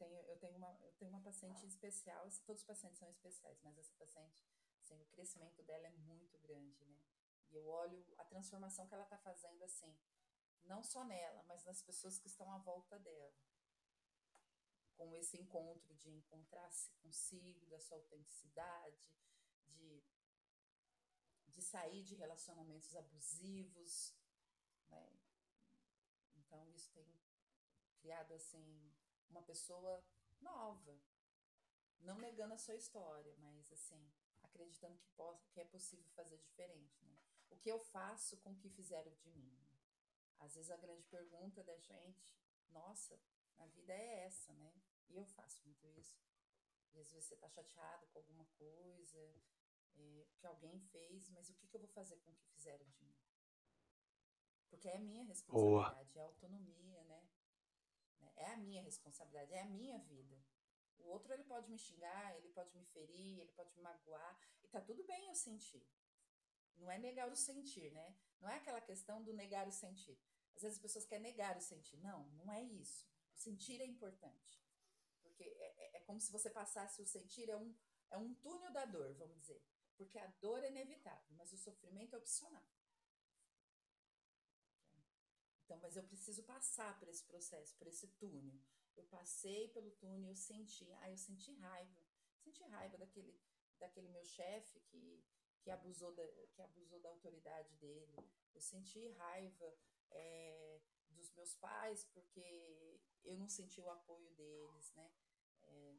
tenho, eu tenho, uma, eu tenho uma paciente especial, todos os pacientes são especiais, mas essa paciente, assim, o crescimento dela é muito grande, né? E eu olho a transformação que ela está fazendo, assim, não só nela, mas nas pessoas que estão à volta dela. Com esse encontro de encontrar-se consigo, da sua autenticidade, de, de sair de relacionamentos abusivos, né? Então, isso tem criado, assim, uma pessoa nova. Não negando a sua história, mas assim, acreditando que, posso, que é possível fazer diferente. Né? O que eu faço com o que fizeram de mim? Né? Às vezes a grande pergunta da gente, nossa, a vida é essa, né? E eu faço muito isso. E às vezes você está chateado com alguma coisa é, que alguém fez, mas o que, que eu vou fazer com o que fizeram de mim? Porque é a minha responsabilidade, Boa. é a autonomia? É a minha responsabilidade, é a minha vida. O outro ele pode me xingar, ele pode me ferir, ele pode me magoar, e tá tudo bem eu sentir. Não é negar o sentir, né? Não é aquela questão do negar o sentir. Às vezes as pessoas querem negar o sentir. Não, não é isso. O sentir é importante. Porque é, é, é como se você passasse o sentir, é um, é um túnel da dor, vamos dizer. Porque a dor é inevitável, mas o sofrimento é opcional. Então, mas eu preciso passar por esse processo, por esse túnel. Eu passei pelo túnel, eu senti, ah, eu senti raiva. Senti raiva daquele, daquele meu chefe que, que, abusou da, que abusou da autoridade dele. Eu senti raiva é, dos meus pais porque eu não senti o apoio deles, né? É,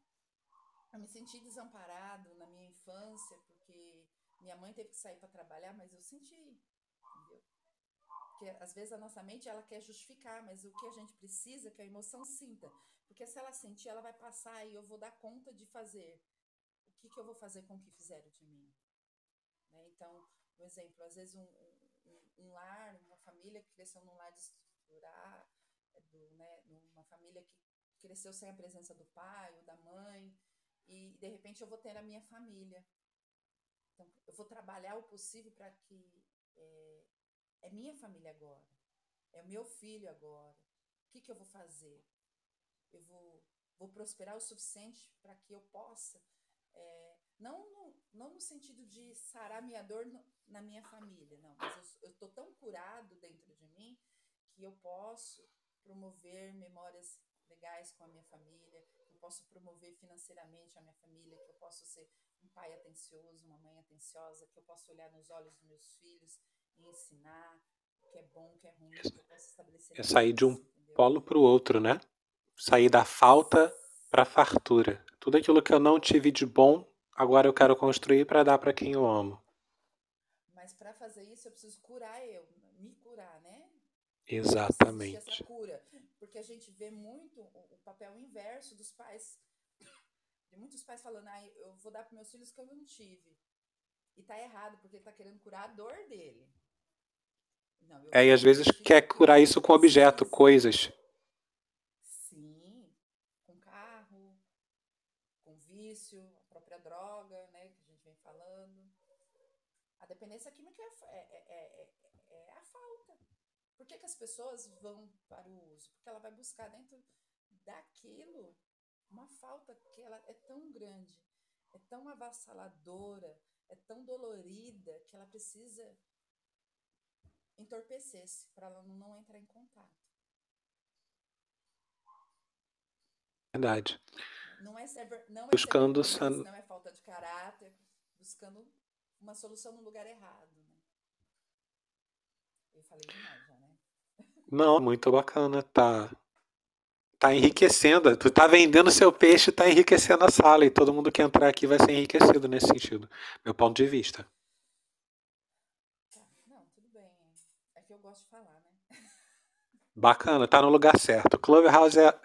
eu me senti desamparado na minha infância porque minha mãe teve que sair para trabalhar, mas eu senti? Porque às vezes a nossa mente ela quer justificar, mas o que a gente precisa é que a emoção sinta. Porque se ela sentir, ela vai passar e eu vou dar conta de fazer. O que, que eu vou fazer com o que fizeram de mim? Né? Então, um exemplo, às vezes um, um, um, lar, uma família que cresceu num lar desestruturado, do, né, numa família que cresceu sem a presença do pai ou da mãe, e de repente eu vou ter a minha família. Então, eu vou trabalhar o possível para que é, é minha família agora. É o meu filho agora. O que, que eu vou fazer? Eu vou, vou prosperar o suficiente para que eu possa, é, não, no, não no sentido de sarar minha dor no, na minha família, não, mas eu estou tão curado dentro de mim que eu posso promover memórias legais com a minha família, eu posso promover financeiramente a minha família, que eu posso ser um pai atencioso, uma mãe atenciosa, que eu posso olhar nos olhos dos meus filhos ensinar o que é bom, o que é ruim, que eu posso estabelecer. É sair de um entendeu? polo para o outro, né? Sair da falta para a fartura. Tudo aquilo que eu não tive de bom, agora eu quero construir para dar para quem eu amo. Mas para fazer isso eu preciso curar eu, me curar, né? Exatamente. Essa cura, porque a gente vê muito o papel inverso dos pais. De muitos pais falando, ah, eu vou dar para meus filhos que eu não tive. E tá errado, porque ele tá querendo curar a dor dele. É, e às vezes quer curar isso com objeto, coisas. Sim, com carro, com vício, a própria droga, né, que a gente vem falando. A dependência química é, é, é, é a falta. Por que, que as pessoas vão para o uso? Porque ela vai buscar dentro daquilo uma falta que ela é tão grande, é tão avassaladora, é tão dolorida que ela precisa entorpecer-se para ela não entrar em contato. Verdade. Não é, não é buscando ser san... não é falta de caráter, buscando uma solução no lugar errado. Né? Eu falei demais já, né? Não, muito bacana, tá tá enriquecendo. Tu tá vendendo seu peixe, tá enriquecendo a sala e todo mundo que entrar aqui vai ser enriquecido nesse sentido. Meu ponto de vista. Não, tudo bem. É que eu gosto de falar, né? Bacana, tá no lugar certo. Clubhouse é,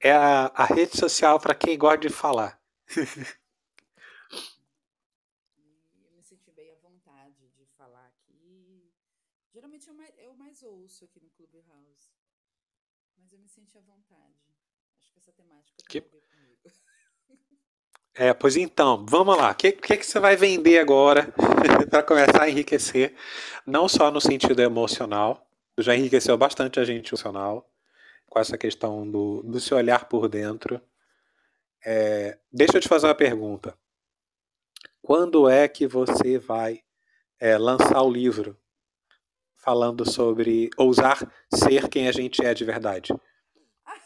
é a, a rede social para quem gosta de falar. eu me senti bem à vontade de falar aqui. Geralmente eu mais, eu mais ouço aqui no Clubhouse. Mas eu me senti à vontade. Acho que essa temática tem que... a ver comigo. É, pois então, vamos lá. O que, que, que você vai vender agora para começar a enriquecer? Não só no sentido emocional, já enriqueceu bastante a gente emocional, com essa questão do, do se olhar por dentro. É, deixa eu te fazer uma pergunta. Quando é que você vai é, lançar o livro falando sobre ousar ser quem a gente é de verdade?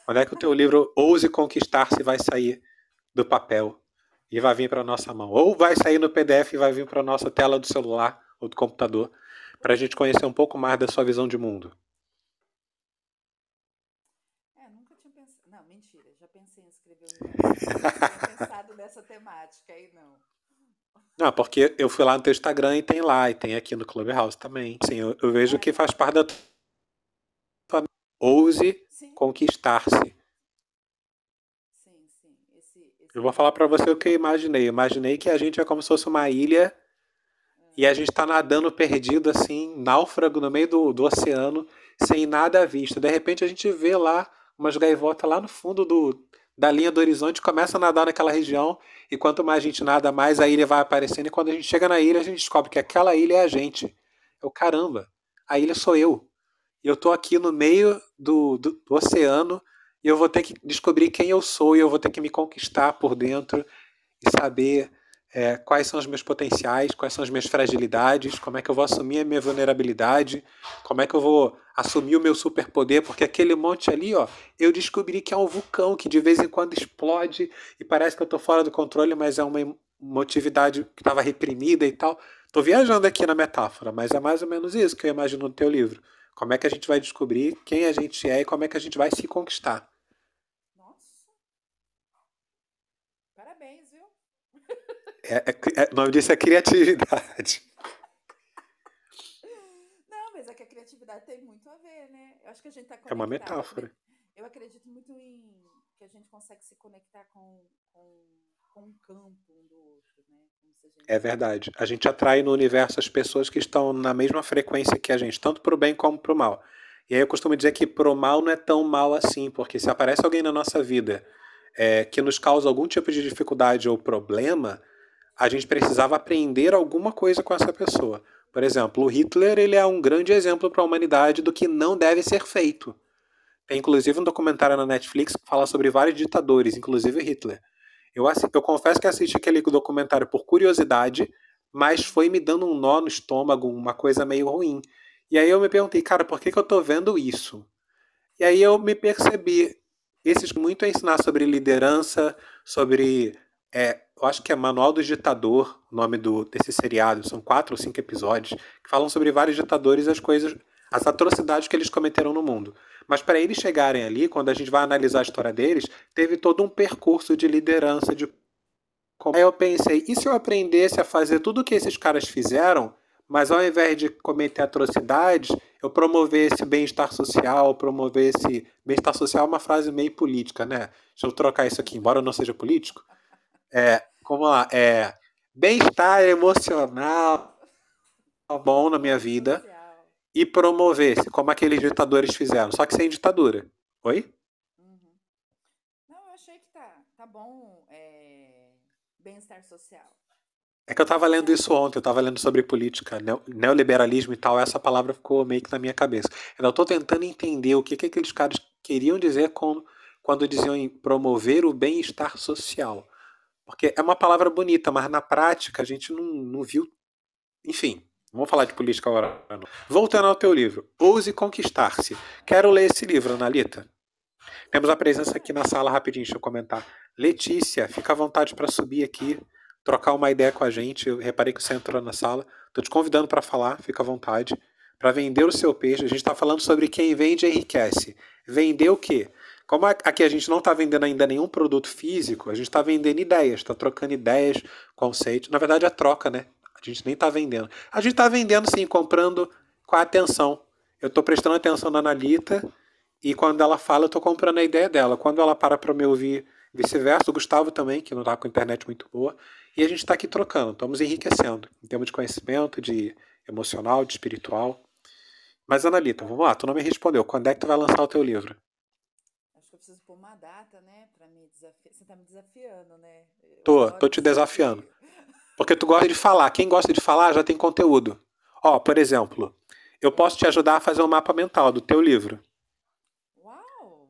Quando é que o teu livro Ouse Conquistar-se vai sair do papel e vai vir para nossa mão? Ou vai sair no PDF e vai vir para nossa tela do celular ou do computador, para a gente conhecer um pouco mais da sua visão de mundo? É, nunca tinha pensado. Não, mentira, já pensei em escrever um livro. Não tinha pensado nessa temática aí, não. Não, porque eu fui lá no teu Instagram e tem lá, e tem aqui no Clubhouse também. Sim, eu, eu vejo que faz parte da tua. Ouse conquistar-se. Sim, sim. Esse, esse Eu vou falar para você o que eu imaginei. Eu imaginei que a gente é como se fosse uma ilha e a gente está nadando perdido, assim, náufrago no meio do, do oceano, sem nada à vista. De repente a gente vê lá umas gaivotas lá no fundo do, da linha do horizonte, começa a nadar naquela região, e quanto mais a gente nada, mais a ilha vai aparecendo, e quando a gente chega na ilha, a gente descobre que aquela ilha é a gente. Eu, caramba, a ilha sou eu. Eu tô aqui no meio do, do, do oceano, e eu vou ter que descobrir quem eu sou, e eu vou ter que me conquistar por dentro, e saber é, quais são os meus potenciais, quais são as minhas fragilidades, como é que eu vou assumir a minha vulnerabilidade, como é que eu vou assumir o meu superpoder, porque aquele monte ali, ó, eu descobri que é um vulcão que de vez em quando explode e parece que eu tô fora do controle, mas é uma emotividade que estava reprimida e tal. Tô viajando aqui na metáfora, mas é mais ou menos isso que eu imagino no teu livro. Como é que a gente vai descobrir quem a gente é e como é que a gente vai se conquistar. É, é, é, o nome disso é criatividade. Não, mas é que a criatividade tem muito a ver, né? Eu acho que a gente tá É uma metáfora. Eu acredito muito em que a gente consegue se conectar com, com, com um campo um do outro, né? É verdade. A gente atrai no universo as pessoas que estão na mesma frequência que a gente, tanto para o bem como para o mal. E aí eu costumo dizer que pro mal não é tão mal assim, porque se aparece alguém na nossa vida é, que nos causa algum tipo de dificuldade ou problema, a gente precisava aprender alguma coisa com essa pessoa. Por exemplo, o Hitler ele é um grande exemplo para a humanidade do que não deve ser feito. Tem inclusive um documentário na Netflix que fala sobre vários ditadores, inclusive Hitler. Eu, eu confesso que assisti aquele documentário por curiosidade, mas foi me dando um nó no estômago, uma coisa meio ruim. E aí eu me perguntei, cara, por que, que eu estou vendo isso? E aí eu me percebi, esses muito a ensinar sobre liderança, sobre é, eu acho que é Manual do Ditador, o nome do, desse seriado. São quatro ou cinco episódios que falam sobre vários ditadores e as coisas, as atrocidades que eles cometeram no mundo. Mas para eles chegarem ali, quando a gente vai analisar a história deles, teve todo um percurso de liderança, de Aí eu pensei, e se eu aprendesse a fazer tudo o que esses caras fizeram, mas ao invés de cometer atrocidades, eu promovesse bem-estar social, promovesse bem-estar social é uma frase meio política, né? Deixa eu trocar isso aqui, embora eu não seja político. É, como lá, é bem-estar emocional bom na minha vida e promover-se, como aqueles ditadores fizeram, só que sem ditadura. Oi? Uhum. Não, eu achei que tá, tá bom é, bem-estar social. É que eu estava lendo isso ontem, eu estava lendo sobre política, neoliberalismo e tal, essa palavra ficou meio que na minha cabeça. Eu estou tentando entender o que, que aqueles caras queriam dizer com, quando diziam em promover o bem-estar social. Porque é uma palavra bonita, mas na prática a gente não, não viu. Enfim, vamos falar de política agora. Voltando ao teu livro, Ouse Conquistar-se. Quero ler esse livro, Analita. Temos a presença aqui na sala rapidinho, deixa eu comentar. Letícia, fica à vontade para subir aqui, trocar uma ideia com a gente. Eu reparei que você entrou na sala. Estou te convidando para falar, fica à vontade. Para vender o seu peixe, a gente está falando sobre quem vende enriquece. Vender o quê? Como aqui a gente não está vendendo ainda nenhum produto físico, a gente está vendendo ideias, está trocando ideias, conceitos. Na verdade, é troca, né? A gente nem está vendendo. A gente está vendendo sim, comprando com a atenção. Eu estou prestando atenção na Analita e quando ela fala, eu estou comprando a ideia dela. Quando ela para para me ouvir, vice-versa, o Gustavo também, que não está com internet muito boa. E a gente está aqui trocando, estamos enriquecendo em termos de conhecimento, de emocional, de espiritual. Mas, Analita, vamos lá, tu não me respondeu. Quando é que tu vai lançar o teu livro? Pôr uma data, né? Pra me desafiar. Você tá me desafiando, né? Eu tô, tô te desafiando. Porque tu gosta de falar. Quem gosta de falar já tem conteúdo. Ó, por exemplo, eu posso te ajudar a fazer um mapa mental do teu livro. Uau!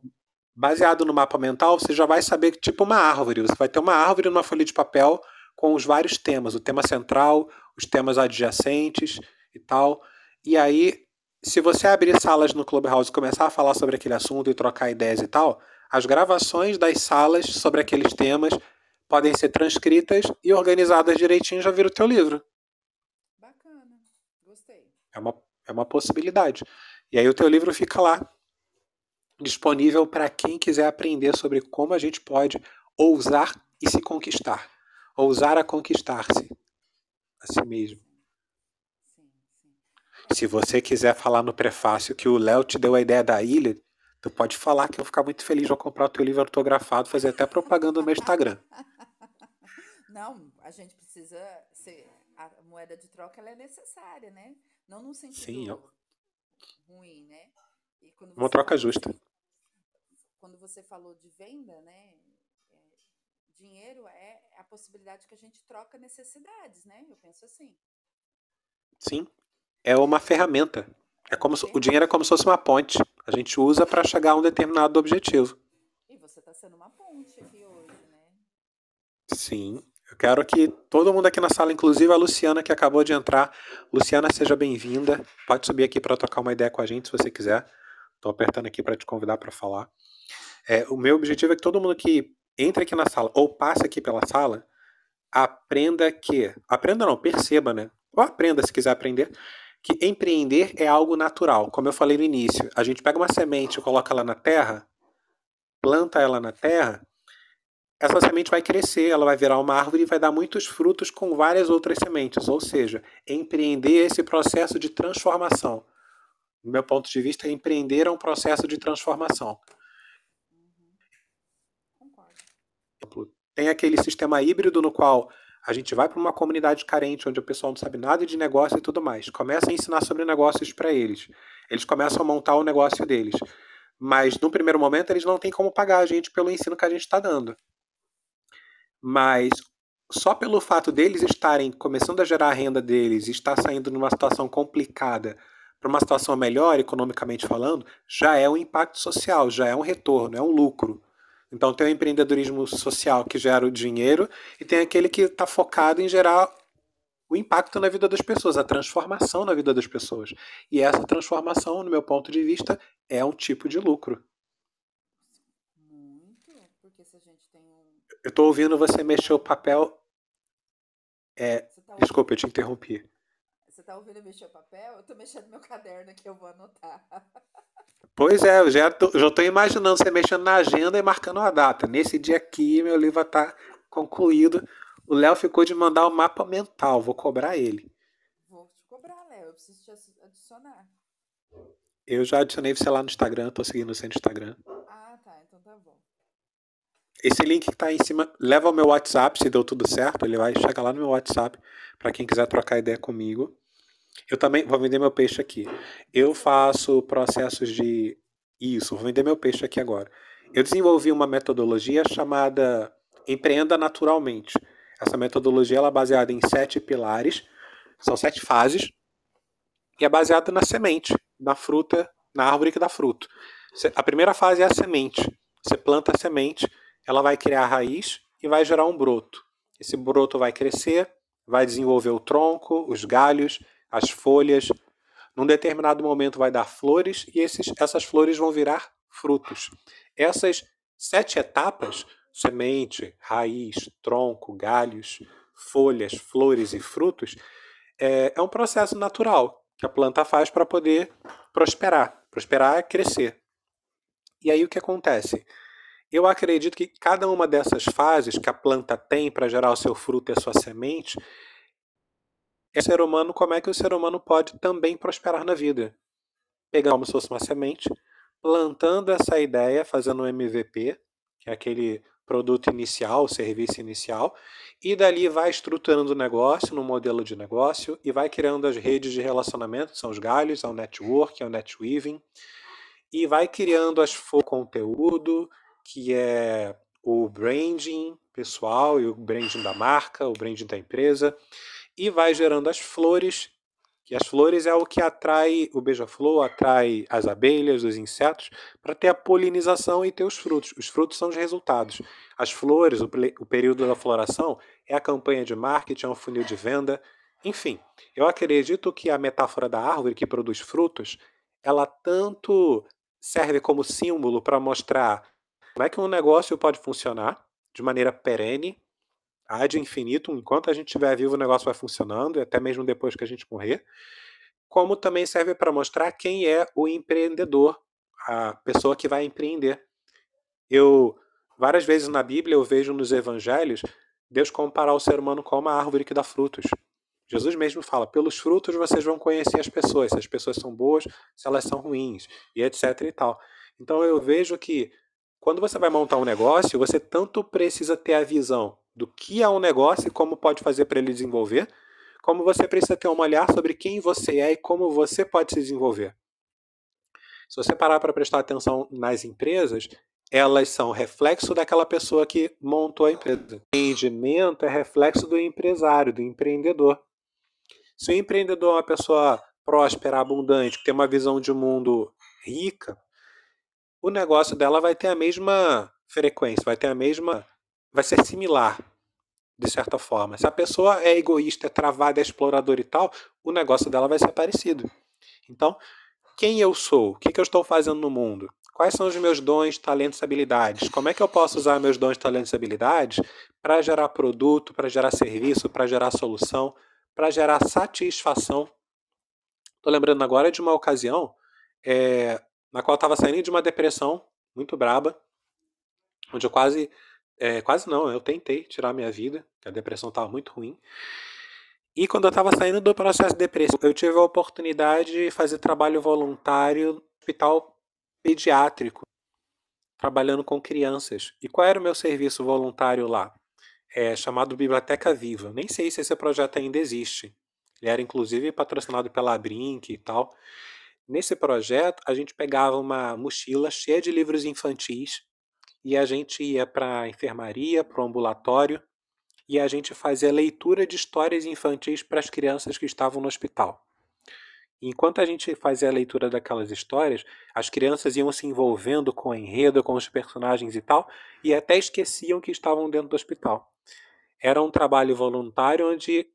Baseado no mapa mental, você já vai saber que tipo uma árvore. Você vai ter uma árvore numa folha de papel com os vários temas, o tema central, os temas adjacentes e tal. E aí se você abrir salas no Clubhouse e começar a falar sobre aquele assunto e trocar ideias e tal, as gravações das salas sobre aqueles temas podem ser transcritas e organizadas direitinho já vira o teu livro. Bacana, gostei. É uma, é uma possibilidade. E aí o teu livro fica lá, disponível para quem quiser aprender sobre como a gente pode ousar e se conquistar. Ousar a conquistar-se. a si mesmo. Se você quiser falar no prefácio que o Léo te deu a ideia da ilha, tu pode falar que eu vou ficar muito feliz de comprar o teu livro autografado, fazer até propaganda no meu Instagram. Não, a gente precisa ser a moeda de troca ela é necessária, né? Não num sentido Sim, eu... ruim, né? Uma troca justa. Quando você falou de venda, né? É, dinheiro é a possibilidade que a gente troca necessidades, né? Eu penso assim. Sim, é uma ferramenta. É como o dinheiro é como se fosse uma ponte. A gente usa para chegar a um determinado objetivo. E você está sendo uma ponte aqui hoje, né? Sim. Eu quero que todo mundo aqui na sala, inclusive a Luciana que acabou de entrar. Luciana, seja bem-vinda. Pode subir aqui para trocar uma ideia com a gente se você quiser. Estou apertando aqui para te convidar para falar. É, o meu objetivo é que todo mundo que entre aqui na sala ou passe aqui pela sala aprenda que. Aprenda não, perceba, né? Ou aprenda se quiser aprender que empreender é algo natural. Como eu falei no início, a gente pega uma semente coloca ela na terra, planta ela na terra, essa semente vai crescer, ela vai virar uma árvore e vai dar muitos frutos com várias outras sementes. Ou seja, empreender é esse processo de transformação. Do meu ponto de vista, empreender é um processo de transformação. Uhum. Tem aquele sistema híbrido no qual a gente vai para uma comunidade carente, onde o pessoal não sabe nada de negócio e tudo mais. Começa a ensinar sobre negócios para eles. Eles começam a montar o negócio deles. Mas no primeiro momento eles não têm como pagar a gente pelo ensino que a gente está dando. Mas só pelo fato deles estarem começando a gerar a renda deles e estar saindo numa situação complicada para uma situação melhor, economicamente falando, já é um impacto social, já é um retorno, é um lucro. Então tem o empreendedorismo social que gera o dinheiro e tem aquele que está focado em gerar o impacto na vida das pessoas, a transformação na vida das pessoas. E essa transformação, no meu ponto de vista, é um tipo de lucro. Muito, porque se a gente tem um. Eu estou ouvindo você mexer o papel. É... Tá Desculpa, eu te interrompi. Está ouvindo mexer o papel? Eu estou mexendo meu caderno aqui, eu vou anotar. Pois é, eu já estou imaginando você mexendo na agenda e marcando a data. Nesse dia aqui, meu livro vai estar tá concluído. O Léo ficou de mandar o mapa mental, vou cobrar ele. Vou te cobrar, Léo, eu preciso te adicionar. Eu já adicionei você lá no Instagram, estou seguindo você no Instagram. Ah, tá, então tá bom. Esse link que está em cima leva ao meu WhatsApp, se deu tudo certo, ele vai chegar lá no meu WhatsApp para quem quiser trocar ideia comigo. Eu também vou vender meu peixe aqui. Eu faço processos de. Isso, vou vender meu peixe aqui agora. Eu desenvolvi uma metodologia chamada Empreenda Naturalmente. Essa metodologia ela é baseada em sete pilares, são sete fases, e é baseada na semente, na fruta, na árvore que dá fruto. A primeira fase é a semente. Você planta a semente, ela vai criar raiz e vai gerar um broto. Esse broto vai crescer, vai desenvolver o tronco, os galhos, as folhas. Num determinado momento vai dar flores e esses, essas flores vão virar frutos. Essas sete etapas semente, raiz, tronco, galhos, folhas, flores e frutos é, é um processo natural que a planta faz para poder prosperar. Prosperar é crescer. E aí o que acontece? Eu acredito que cada uma dessas fases que a planta tem para gerar o seu fruto e a sua semente é ser humano, como é que o ser humano pode também prosperar na vida? Pegar como se fosse uma semente, plantando essa ideia, fazendo um MVP, que é aquele produto inicial, serviço inicial, e dali vai estruturando o negócio no modelo de negócio e vai criando as redes de relacionamento, são os galhos, é o network, é o netweaving, e vai criando as conteúdo, que é o branding pessoal e o branding da marca, o branding da empresa, e vai gerando as flores, que as flores é o que atrai o beija-flor, atrai as abelhas, os insetos, para ter a polinização e ter os frutos. Os frutos são os resultados. As flores, o, o período da floração, é a campanha de marketing, é um funil de venda. Enfim, eu acredito que a metáfora da árvore que produz frutos, ela tanto serve como símbolo para mostrar como é que um negócio pode funcionar de maneira perene, ad infinitum, enquanto a gente estiver vivo o negócio vai funcionando, e até mesmo depois que a gente morrer, como também serve para mostrar quem é o empreendedor, a pessoa que vai empreender. Eu várias vezes na Bíblia eu vejo nos evangelhos Deus comparar o ser humano com uma árvore que dá frutos. Jesus mesmo fala: pelos frutos vocês vão conhecer as pessoas, se as pessoas são boas, se elas são ruins, e etc e tal. Então eu vejo que quando você vai montar um negócio, você tanto precisa ter a visão do que é um negócio e como pode fazer para ele desenvolver, como você precisa ter um olhar sobre quem você é e como você pode se desenvolver. Se você parar para prestar atenção nas empresas, elas são reflexo daquela pessoa que montou a empresa. O rendimento é reflexo do empresário, do empreendedor. Se o empreendedor é uma pessoa próspera, abundante, que tem uma visão de mundo rica, o negócio dela vai ter a mesma frequência, vai ter a mesma. vai ser similar, de certa forma. Se a pessoa é egoísta, é travada, é exploradora e tal, o negócio dela vai ser parecido. Então, quem eu sou? O que, eu estou fazendo no mundo? Quais são os meus dons, talentos e habilidades? Como é que eu posso usar meus dons, talentos e habilidades para gerar produto, para gerar serviço, para gerar solução, para gerar satisfação? Estou lembrando agora de uma ocasião é, na qual eu estava saindo de uma depressão muito braba, onde eu quase, é, quase não, eu tentei tirar minha vida, que a depressão estava muito ruim. E quando eu estava saindo do processo de depressão, eu tive a oportunidade de fazer trabalho voluntário no hospital pediátrico, trabalhando com crianças. E qual era o meu serviço voluntário lá? É chamado Biblioteca Viva. Nem sei se esse projeto ainda existe. Ele era inclusive patrocinado pela Brink e tal. Nesse projeto, a gente pegava uma mochila cheia de livros infantis e a gente ia para a enfermaria, para o ambulatório e a gente fazia leitura de histórias infantis para as crianças que estavam no hospital. Enquanto a gente fazia a leitura daquelas histórias, as crianças iam se envolvendo com o enredo, com os personagens e tal, e até esqueciam que estavam dentro do hospital. Era um trabalho voluntário onde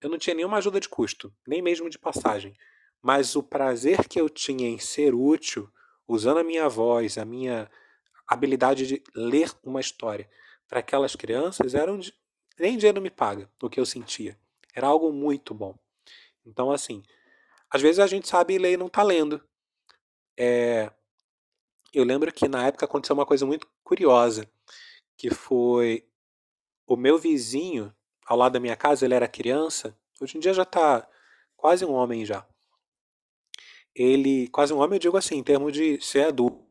eu não tinha nenhuma ajuda de custo, nem mesmo de passagem. Mas o prazer que eu tinha em ser útil, usando a minha voz, a minha habilidade de ler uma história para aquelas crianças, era um, nem dinheiro me paga o que eu sentia. Era algo muito bom. Então, assim, às vezes a gente sabe ler e não está lendo. É, eu lembro que na época aconteceu uma coisa muito curiosa, que foi o meu vizinho ao lado da minha casa, ele era criança, hoje em dia já está quase um homem já. Ele, quase um homem, eu digo assim, em termos de ser adulto,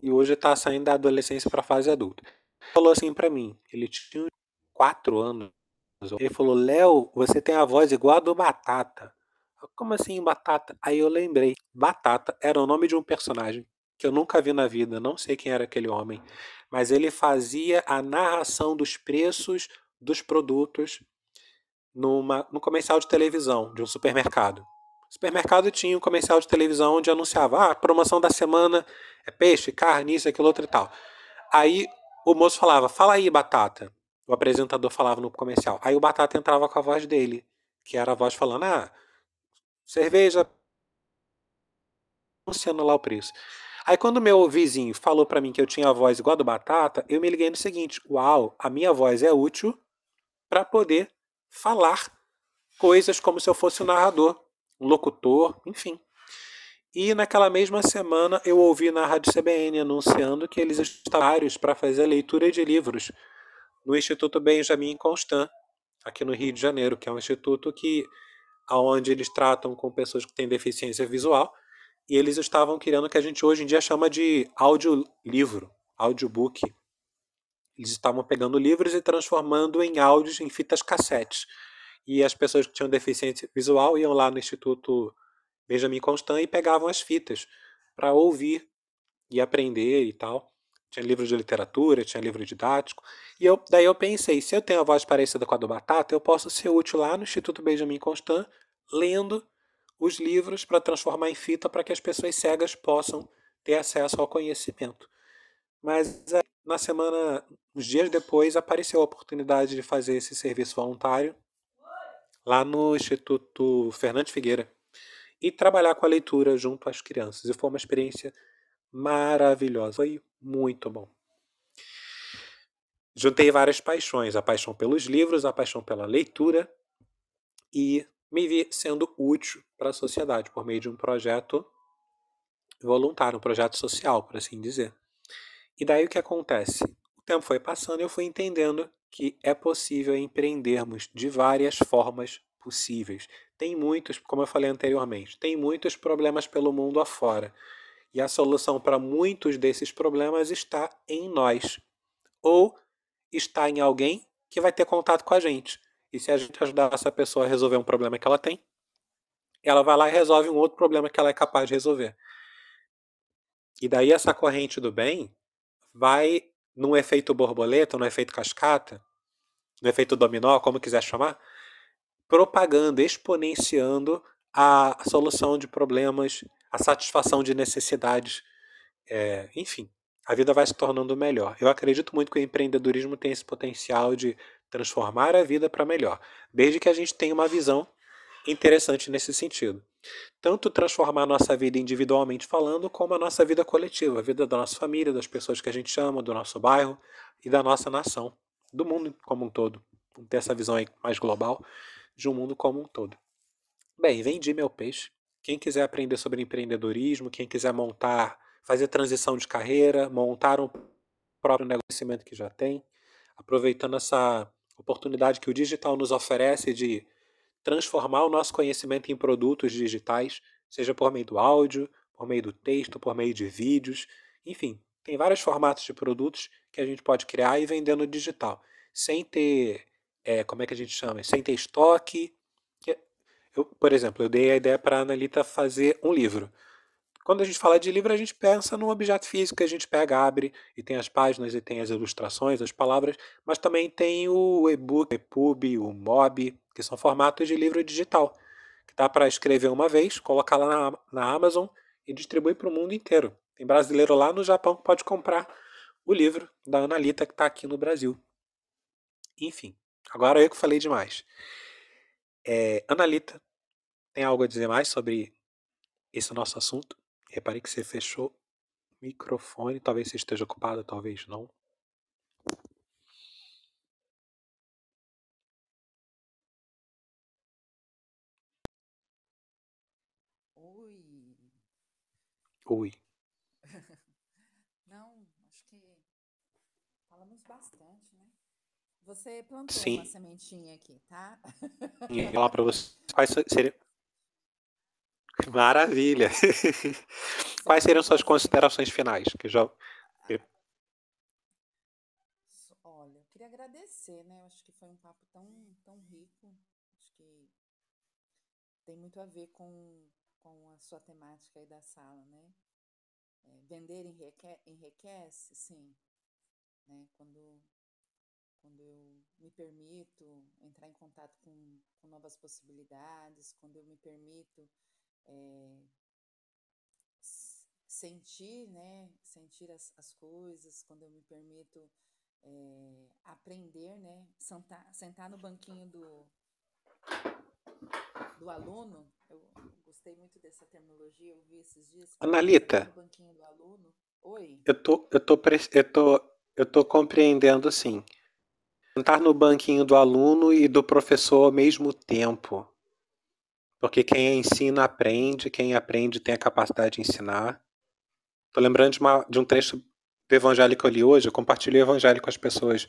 e hoje está saindo da adolescência para a fase adulta. Ele falou assim para mim, ele tinha quatro anos, ele falou, Léo, você tem a voz igual a do Batata. Como assim Batata? Aí eu lembrei. Batata era o nome de um personagem que eu nunca vi na vida, não sei quem era aquele homem, mas ele fazia a narração dos preços dos produtos numa, num comercial de televisão de um supermercado. O supermercado tinha um comercial de televisão onde anunciava: ah, a promoção da semana é peixe, carne, isso, aquilo, outro e tal. Aí o moço falava: fala aí, batata. O apresentador falava no comercial. Aí o batata entrava com a voz dele, que era a voz falando: ah cerveja, anunciando lá o preço. Aí quando meu vizinho falou para mim que eu tinha a voz igual a do Batata, eu me liguei no seguinte: uau, a minha voz é útil para poder falar coisas como se eu fosse um narrador, um locutor, enfim. E naquela mesma semana eu ouvi na Rádio CBN anunciando que eles estavam para fazer leitura de livros no Instituto Benjamin Constant, aqui no Rio de Janeiro, que é um instituto que onde eles tratam com pessoas que têm deficiência visual, e eles estavam criando o que a gente hoje em dia chama de audiolivro, audiobook. Eles estavam pegando livros e transformando em áudios em fitas cassetes. E as pessoas que tinham deficiência visual iam lá no Instituto Benjamin Constant e pegavam as fitas para ouvir e aprender e tal. Tinha livro de literatura, tinha livro didático. E eu, daí eu pensei, se eu tenho a voz parecida com a do Batata, eu posso ser útil lá no Instituto Benjamin Constant, lendo os livros para transformar em fita para que as pessoas cegas possam ter acesso ao conhecimento. Mas na semana, uns dias depois, apareceu a oportunidade de fazer esse serviço voluntário lá no Instituto Fernando Figueira e trabalhar com a leitura junto às crianças. E foi uma experiência maravilhosa. Foi muito bom. Juntei várias paixões: a paixão pelos livros, a paixão pela leitura e me vi sendo útil para a sociedade por meio de um projeto voluntário, um projeto social, por assim dizer. E daí o que acontece? O tempo foi passando e eu fui entendendo que é possível empreendermos de várias formas possíveis. Tem muitos, como eu falei anteriormente, tem muitos problemas pelo mundo afora. E a solução para muitos desses problemas está em nós. Ou está em alguém que vai ter contato com a gente. E se a gente ajudar essa pessoa a resolver um problema que ela tem, ela vai lá e resolve um outro problema que ela é capaz de resolver. E daí essa corrente do bem vai num efeito borboleta, num efeito cascata, no efeito dominó, como quiser chamar, propagando, exponenciando a solução de problemas, a satisfação de necessidades, é, enfim, a vida vai se tornando melhor. Eu acredito muito que o empreendedorismo tem esse potencial de transformar a vida para melhor, desde que a gente tenha uma visão interessante nesse sentido. Tanto transformar a nossa vida individualmente falando, como a nossa vida coletiva, a vida da nossa família, das pessoas que a gente ama, do nosso bairro e da nossa nação, do mundo como um todo. Ter essa visão mais global de um mundo como um todo. Bem, vendi meu peixe. Quem quiser aprender sobre empreendedorismo, quem quiser montar, fazer transição de carreira, montar um próprio negociamento que já tem, aproveitando essa oportunidade que o digital nos oferece de transformar o nosso conhecimento em produtos digitais, seja por meio do áudio, por meio do texto, por meio de vídeos, enfim, tem vários formatos de produtos que a gente pode criar e vender no digital, sem ter, é, como é que a gente chama? Sem ter estoque. Eu, por exemplo, eu dei a ideia para a Analita fazer um livro. Quando a gente fala de livro, a gente pensa num objeto físico que a gente pega, abre e tem as páginas e tem as ilustrações, as palavras, mas também tem o e-book, o EPUB, o MOB, que são formatos de livro digital, que dá para escrever uma vez, colocar lá na, na Amazon e distribuir para o mundo inteiro. Tem brasileiro lá no Japão que pode comprar o livro da Analita que está aqui no Brasil. Enfim, agora eu que falei demais. É, Analita, tem algo a dizer mais sobre esse nosso assunto? Reparei que você fechou o microfone. Talvez você esteja ocupado, talvez não. Oi. Oi. Não, acho que falamos bastante, né? Você plantou Sim. uma sementinha aqui, tá? E para você quais seriam. Maravilha! Quais seriam suas considerações finais? Que já... Olha, eu queria agradecer, né? Eu acho que foi um papo tão, tão rico. Acho que tem muito a ver com, com a sua temática aí da sala, né? É, vender enrique, enriquece, sim. Né? Quando, quando eu me permito entrar em contato com, com novas possibilidades, quando eu me permito é, sentir, né, sentir as, as coisas, quando eu me permito é, aprender, né, sentar, sentar no banquinho do, do aluno, eu gostei muito dessa terminologia, eu vi esses dias. Analita. Oi. Eu tô, eu tô, eu tô, eu tô compreendendo assim. Sentar no banquinho do aluno e do professor ao mesmo tempo. Porque quem ensina aprende, quem aprende tem a capacidade de ensinar. Estou lembrando de, uma, de, um trecho do evangelho que eu li hoje. Eu compartilhei o evangelho com as pessoas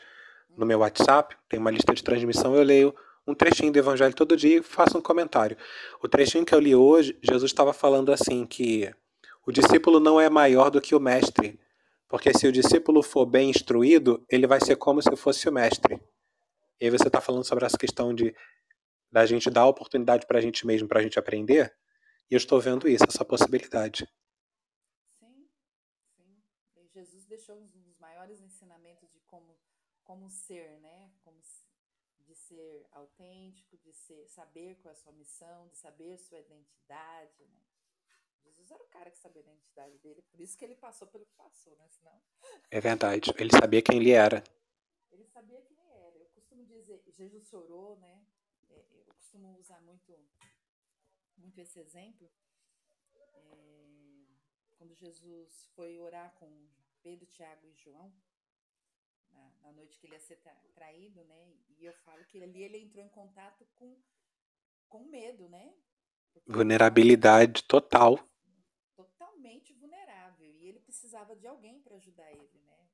no meu WhatsApp. Tem uma lista de transmissão. Eu leio um trechinho do evangelho todo dia e faço um comentário. O trechinho que eu li hoje, Jesus estava falando assim que o discípulo não é maior do que o mestre. Porque se o discípulo for bem instruído, ele vai ser como se fosse o mestre. E aí você está falando sobre essa questão de da gente dar oportunidade para a gente mesmo, para a gente aprender. E eu estou vendo isso, essa possibilidade. Sim, sim. Jesus deixou um dos maiores ensinamentos de como, como ser, né? Ser autêntico, de ser, saber qual é a sua missão, de saber sua identidade, né? Jesus era o cara que sabia a identidade dele, por isso que ele passou pelo que passou, né? Senão... É verdade, ele sabia quem ele era. Ele sabia quem ele era. Eu costumo dizer, Jesus chorou, né? É, eu costumo usar muito, muito esse exemplo. É, quando Jesus foi orar com Pedro, Tiago e João, na, na, noite que ele ia ser traído, né? E eu falo que ali ele entrou em contato com, com medo, né? Porque Vulnerabilidade total. Totalmente vulnerável. E ele precisava de alguém para ajudar ele, né?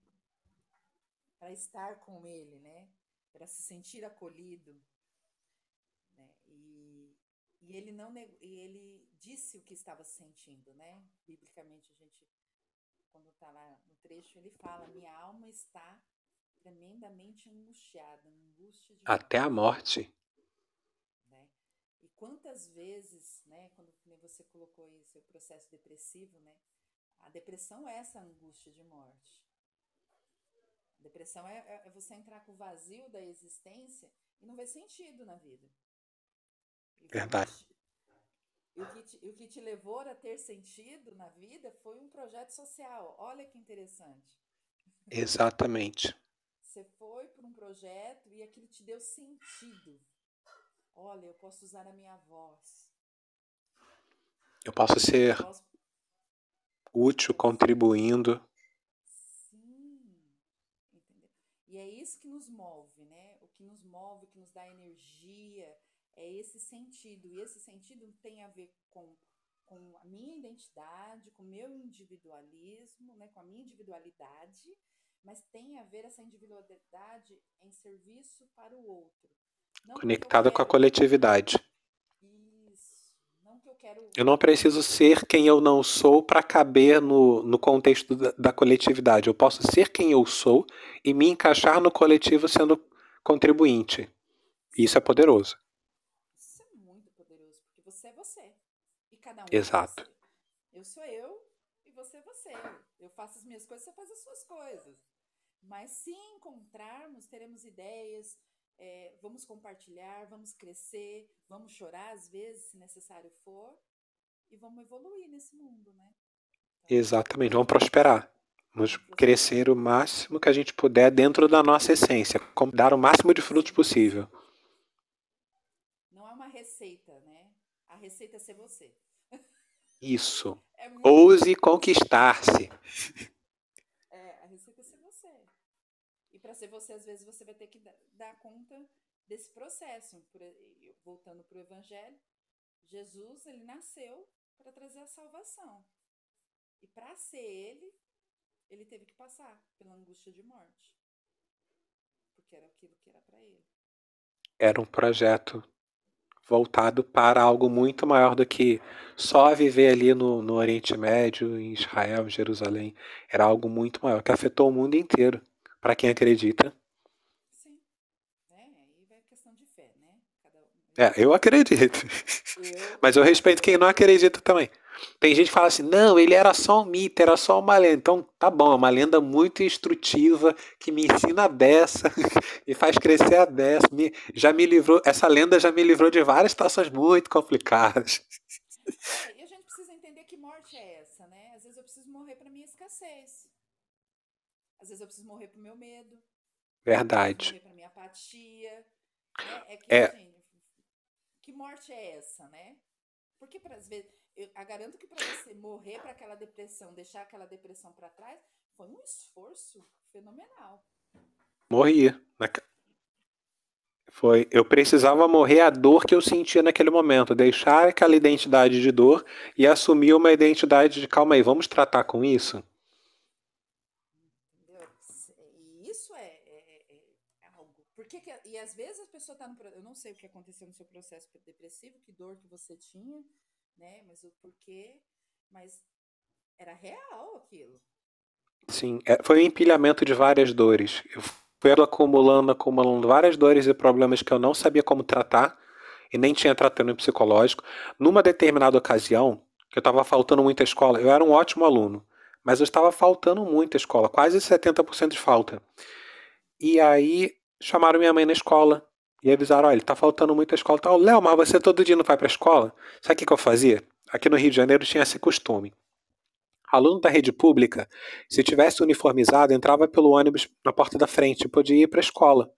Para estar com ele, né? para se sentir acolhido. Né? E, e, ele não e ele disse o que estava sentindo, né? Biblicamente a gente quando está lá no trecho ele fala: minha alma está tremendamente angustiada, angústia de até a morte. Né? E quantas vezes, né? Quando você colocou aí seu processo depressivo, né? A depressão é essa angústia de morte. A depressão é, é, é você entrar com o vazio da existência e não ver sentido na vida. Verdade. E o, que te, o que te levou a ter sentido na vida foi um projeto social. Olha que interessante. Exatamente. Você foi para um projeto e aquilo te deu sentido. Olha, eu posso usar a minha voz. Eu posso ser eu posso... útil, contribuindo. E é isso que nos move, né? O que nos move, o que nos dá energia, é esse sentido. E esse sentido tem a ver com, com a minha identidade, com o meu individualismo, né? com a minha individualidade, mas tem a ver essa individualidade em serviço para o outro. Não Conectada com a coletividade. Não que eu quero. Eu não preciso ser quem eu não sou para caber no, no contexto da, da, coletividade. Eu posso ser quem eu sou e me encaixar no coletivo sendo contribuinte. Isso é poderoso. Isso é muito poderoso, porque você é você. E cada um Exato. é você. Eu sou eu e você é você. Eu faço as minhas coisas, você faz as suas coisas. Mas se encontrarmos, teremos ideias, é, vamos compartilhar, vamos crescer, vamos chorar às vezes, se necessário for, e vamos evoluir nesse mundo, né? Então, Exatamente, vamos prosperar. Vamos crescer o máximo que a gente puder dentro da nossa essência, dar o máximo de frutos possível. Não é uma receita, né? A receita é ser você. Isso. É Ouse conquistar-se. Para ser você, às vezes você vai ter que dar conta desse processo. voltando para o Evangelho, Jesus ele nasceu para trazer a salvação. E para ser ele, ele teve que passar pela angústia de morte. Porque era aquilo que era para ele. Era um projeto voltado para algo muito maior do que só viver ali no, no Oriente Médio, em Israel, em Jerusalém. Era algo muito maior, que afetou o mundo inteiro para quem acredita. Sim. É, aí vai questão de fé, né? Cada um... É, eu acredito. Eu... Mas eu respeito quem não acredita também. Tem gente que fala assim, não, ele era só um mito, era só uma lenda. Então, tá bom, é uma lenda muito instrutiva, que me ensina a dessa, e faz crescer a dessa. Me, já me livrou, essa lenda já me livrou de várias situações muito complicadas. É, e a gente precisa entender que morte é essa, né? Às vezes eu preciso morrer para minha escassez. Às vezes eu preciso morrer pro meu medo. Verdade. Morrer pra minha apatia. Né? É que, é. Assim, que morte é essa, né? Porque, às vezes, eu garanto que para você morrer para aquela depressão, deixar aquela depressão para trás, foi um esforço fenomenal. Morri. Foi, eu precisava morrer a dor que eu sentia naquele momento, deixar aquela identidade de dor e assumir uma identidade de calma aí, vamos tratar com isso? Às vezes a pessoa está no. Eu não sei o que aconteceu no seu processo depressivo, que dor que você tinha, né? Mas o porquê. Mas era real aquilo. Sim, é, foi um empilhamento de várias dores. Eu fui acumulando, acumulando várias dores e problemas que eu não sabia como tratar e nem tinha tratamento psicológico. Numa determinada ocasião, que eu estava faltando muita escola, eu era um ótimo aluno, mas eu estava faltando muita escola, quase 70% de falta. E aí chamaram minha mãe na escola e avisaram: olha, tá faltando muita escola. Tal. Léo, mas você todo dia não vai para a escola? Sabe o que, que eu fazia? Aqui no Rio de Janeiro tinha esse costume. Aluno da rede pública, se tivesse uniformizado, entrava pelo ônibus na porta da frente e podia ir para a escola.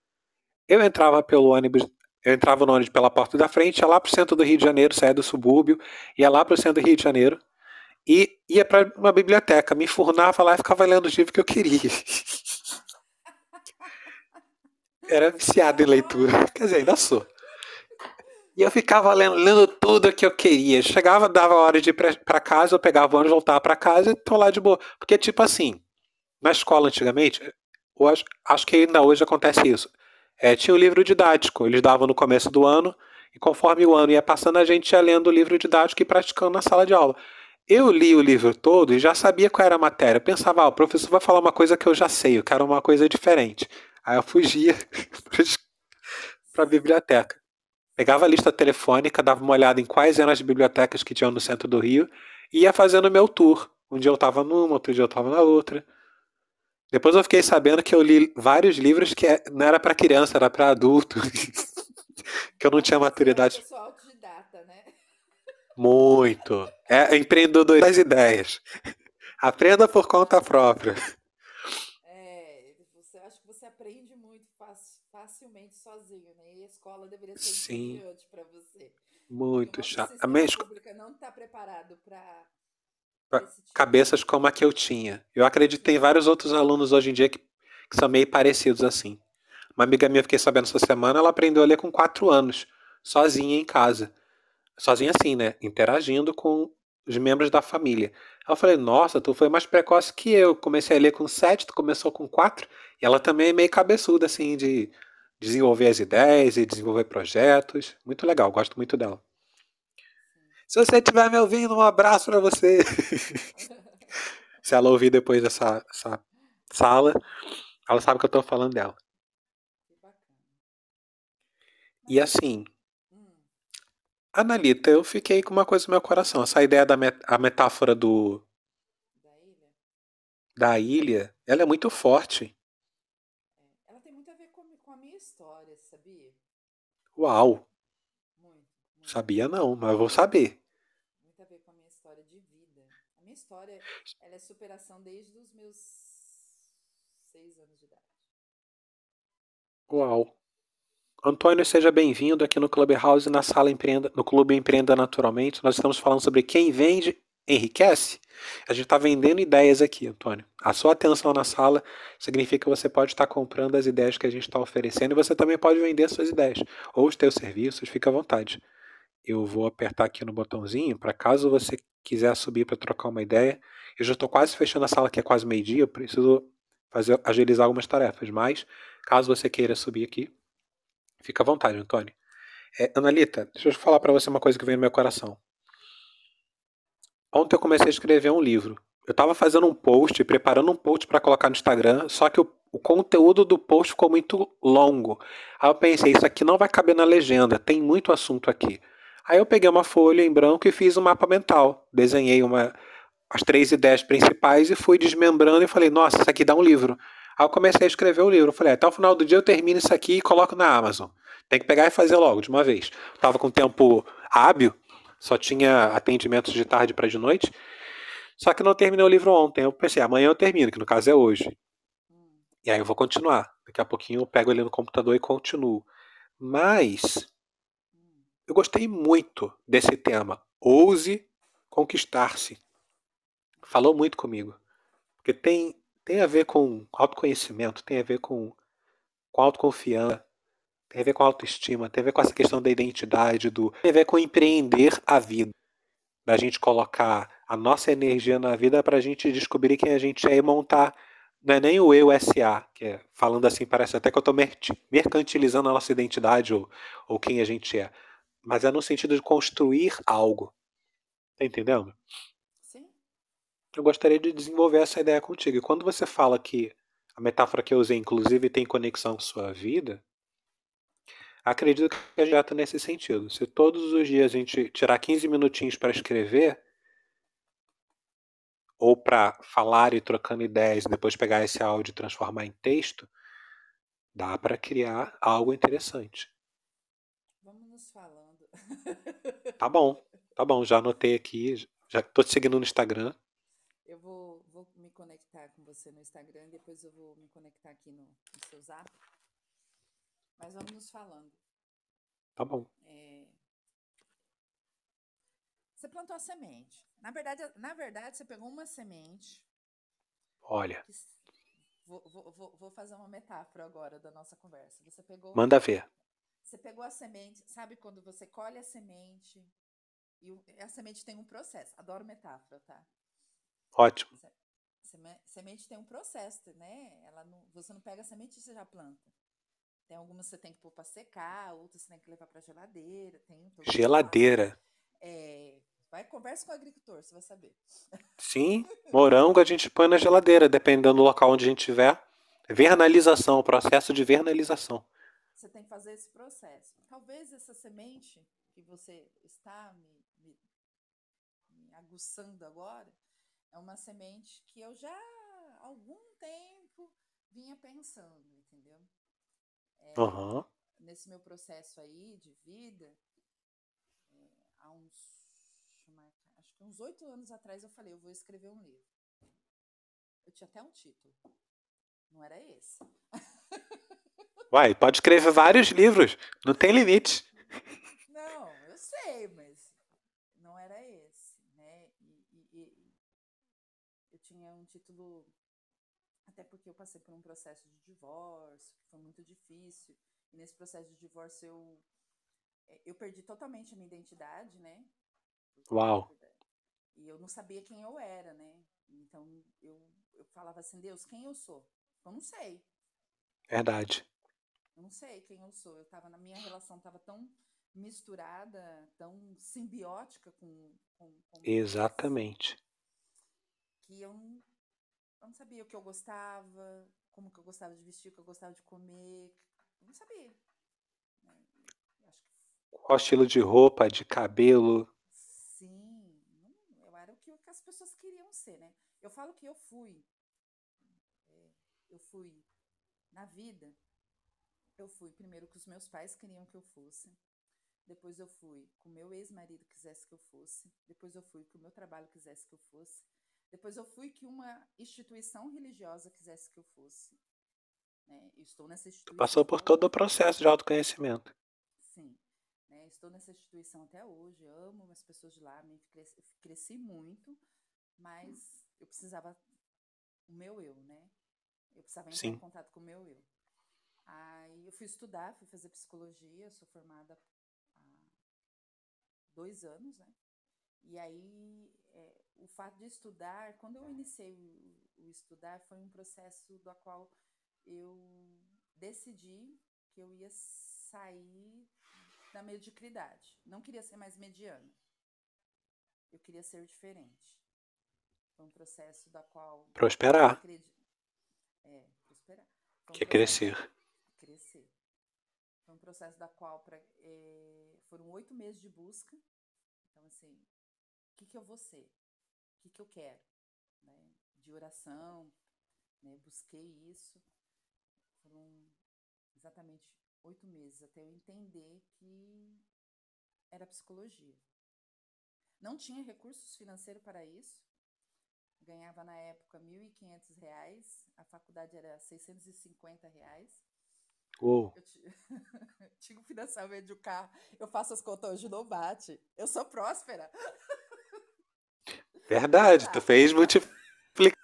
Eu entrava pelo ônibus, eu entrava no ônibus pela porta da frente, ia lá para o centro do Rio de Janeiro, saía do subúrbio, ia lá para o centro do Rio de Janeiro e ia para uma biblioteca, me enfurnava lá e ficava lendo os livros que eu queria. Era viciado em leitura. Quer dizer, ainda sou. E eu ficava lendo, lendo tudo que eu queria. Chegava, dava hora de ir para casa, eu pegava o ônibus, voltava para casa e tô lá de boa. Porque, tipo assim, na escola antigamente, hoje, acho que ainda hoje acontece isso. é, tinha o livro didático. Eles davam no começo do ano, e conforme o ano ia passando, a gente ia lendo o livro didático e praticando na sala de aula. Eu li o livro todo e já sabia qual era a matéria. Eu pensava, ah, o professor vai falar uma coisa que eu já sei, eu quero uma coisa diferente. Aí eu fugia para a biblioteca. Pegava a lista telefônica, dava uma olhada em quais eram as bibliotecas que tinham no centro do Rio e ia fazendo meu tour. Um dia eu estava numa, outro dia eu estava na outra. Depois eu fiquei sabendo que eu li vários livros que é, não era para criança, era para adulto. que eu não tinha maturidade. Eu sou autodidata, né? Muito. É empreendedor das ideias. Aprenda por conta própria. Acho que você aprende muito facilmente sozinho, né? E a escola deveria ser Sim. importante para você. Muito chato. A minha pública não está preparado para tipo cabeças como a que eu tinha. Eu acredito que tem vários outros alunos hoje em dia que, que são meio parecidos assim. Uma amiga minha, fiquei sabendo essa semana, ela aprendeu a ler com 4 anos, sozinha em casa. Sozinha assim, né? Interagindo com os membros da família. Aí eu falei, nossa, tu foi mais precoce que eu. Comecei a ler com 7, tu começou com 4. E ela também é meio cabeçuda, assim, de desenvolver as ideias e desenvolver projetos. Muito legal, gosto muito dela. Se você estiver me ouvindo, um abraço para você. Se ela ouvir depois dessa, dessa sala, ela sabe que eu estou falando dela. E assim. Analita, eu fiquei com uma coisa no meu coração. Essa ideia da met a metáfora do. Da ilha? Da ilha, ela é muito forte. É, ela tem muito a ver com, com a minha história, sabia? Uau! Muito, muito. Sabia não, mas eu vou saber. Muito a ver com a minha história de vida. A minha história, ela é superação desde os meus seis anos de idade. Uau! Antônio, seja bem-vindo aqui no Clubhouse, na sala Empreenda, no Clube Empreenda Naturalmente. Nós estamos falando sobre quem vende enriquece. A gente está vendendo ideias aqui, Antônio. A sua atenção na sala significa que você pode estar comprando as ideias que a gente está oferecendo e você também pode vender suas ideias ou os seus serviços, fica à vontade. Eu vou apertar aqui no botãozinho para caso você quiser subir para trocar uma ideia. Eu já estou quase fechando a sala, que é quase meio-dia, preciso fazer, agilizar algumas tarefas, mas caso você queira subir aqui, Fica à vontade, Antônio. É, Analita, deixa eu falar para você uma coisa que veio no meu coração. Ontem eu comecei a escrever um livro. Eu estava fazendo um post, preparando um post para colocar no Instagram, só que o, o, conteúdo do post ficou muito longo. Aí eu pensei, isso aqui não vai caber na legenda, tem muito assunto aqui. Aí eu peguei uma folha em branco e fiz um mapa mental. Desenhei uma, as três ideias principais e fui desmembrando e falei, nossa, isso aqui dá um livro. Aí eu comecei a escrever o livro. Eu falei, até o final do dia eu termino isso aqui e coloco na Amazon. Tem que pegar e fazer logo, de uma vez. Estava com tempo hábil, só tinha atendimentos de tarde para de noite. Só que não terminei o livro ontem. Eu pensei, amanhã eu termino, que no caso é hoje. E aí eu vou continuar. Daqui a pouquinho eu pego ele no computador e continuo. Mas eu gostei muito desse tema. Ouse conquistar-se. Falou muito comigo. Porque tem tem a ver com autoconhecimento, tem a ver com, com autoconfiança, tem a ver com autoestima, tem a ver com essa questão da identidade, do, tem a ver com empreender a vida. Da gente colocar a nossa energia na vida para a gente descobrir quem a gente é e montar. Não é nem o eu SA, que é, falando assim, parece até que eu estou mercantilizando a nossa identidade ou, ou quem a gente é. Mas é no sentido de construir algo. Tá entendendo? Eu gostaria de desenvolver essa ideia contigo. E quando você fala que a metáfora que eu usei, inclusive, tem conexão com sua vida, acredito que é direto nesse sentido. Se todos os dias a gente tirar 15 minutinhos para escrever, ou para falar e trocando ideias, e depois pegar esse áudio e transformar em texto, dá para criar algo interessante. Vamos nos falando. Tá bom, tá bom, já anotei aqui, já estou te seguindo no Instagram. Eu vou, vou me conectar com você no Instagram, depois eu vou me conectar aqui no, no seu zap. Mas vamos nos falando. Tá bom. É... Você plantou a semente. Na verdade, na verdade, você pegou uma semente. Olha. Que... Vou, vou, vou fazer uma metáfora agora da nossa conversa. Você pegou. Manda ver. Você pegou a semente. Sabe quando você colhe a semente? E a semente tem um processo. Adoro metáfora, tá? Ótimo. Semente tem um processo, né? Ela não, você não pega a semente e você já planta. Tem algumas que você tem que pôr para secar, outras você tem que levar para geladeira. Tem geladeira. É, vai conversa com o agricultor, você vai saber. Sim, morango a gente põe na geladeira, dependendo do local onde a gente estiver. Vernalização, processo de vernalização. Você tem que fazer esse processo. Talvez essa semente que você está me, me, me aguçando agora é uma semente que eu já há algum tempo vinha pensando, entendeu? É, uhum. Nesse meu processo aí de vida, é, há uns, acho que uns oito anos atrás eu falei, eu vou escrever um livro. Eu tinha até um título. Não era esse. Uai, pode escrever vários livros, não tem limite. Não, eu sei, mas não era esse, né? E, e, e eu tinha um título até porque eu passei por um processo de divórcio, que foi muito difícil. E nesse processo de divórcio eu, é, eu perdi totalmente a minha identidade, né? Uau! E eu não sabia quem eu era, né? Então eu, eu falava assim, Deus, quem eu sou? Eu não sei. Verdade. Eu não sei quem eu sou. Eu tava na minha relação estava tão misturada, tão simbiótica com, com, com Exatamente. Que eu não, eu não sabia o que eu gostava, como que eu gostava de vestir, o que eu gostava de comer. Eu não sabia. Né? Qual estilo de roupa, de cabelo? Sim, eu era o que as pessoas queriam ser, né? Eu falo que eu fui. É, eu fui na vida. Eu fui primeiro que os meus pais queriam que eu fosse. Depois eu fui com meu ex-marido quisesse que eu fosse. Depois eu fui que o meu trabalho quisesse que eu fosse. Depois eu fui que uma instituição religiosa quisesse que eu fosse. Né? estou nessa instituição. Passou por todo o processo de autoconhecimento. Sim. Né? Estou nessa instituição até hoje, amo as pessoas de lá, me cresci, cresci muito, mas eu precisava o meu eu, né? Eu precisava entrar Sim. em contato com o meu eu. Aí eu fui estudar, fui fazer psicologia, sou formada há dois anos, né? E aí é, o fato de estudar, quando eu iniciei o, o estudar, foi um processo do qual eu decidi que eu ia sair da mediocridade. Não queria ser mais mediana. Eu queria ser diferente. Foi um processo da qual. Prosperar. Acredito, é, prosperar. Um que é crescer. Crescer. Foi um processo da qual pra, é, foram oito meses de busca. Então, assim, o que, que eu vou ser? Que, que eu quero, né? de oração, né? busquei isso. Foram exatamente oito meses até eu entender que era psicologia. Não tinha recursos financeiros para isso. Ganhava na época R$ 1.500, a faculdade era 650 reais. Uou. Eu tinha o financiamento de um carro. Eu faço as contas hoje, não bate. Eu sou próspera. Verdade, tu fez multiplicar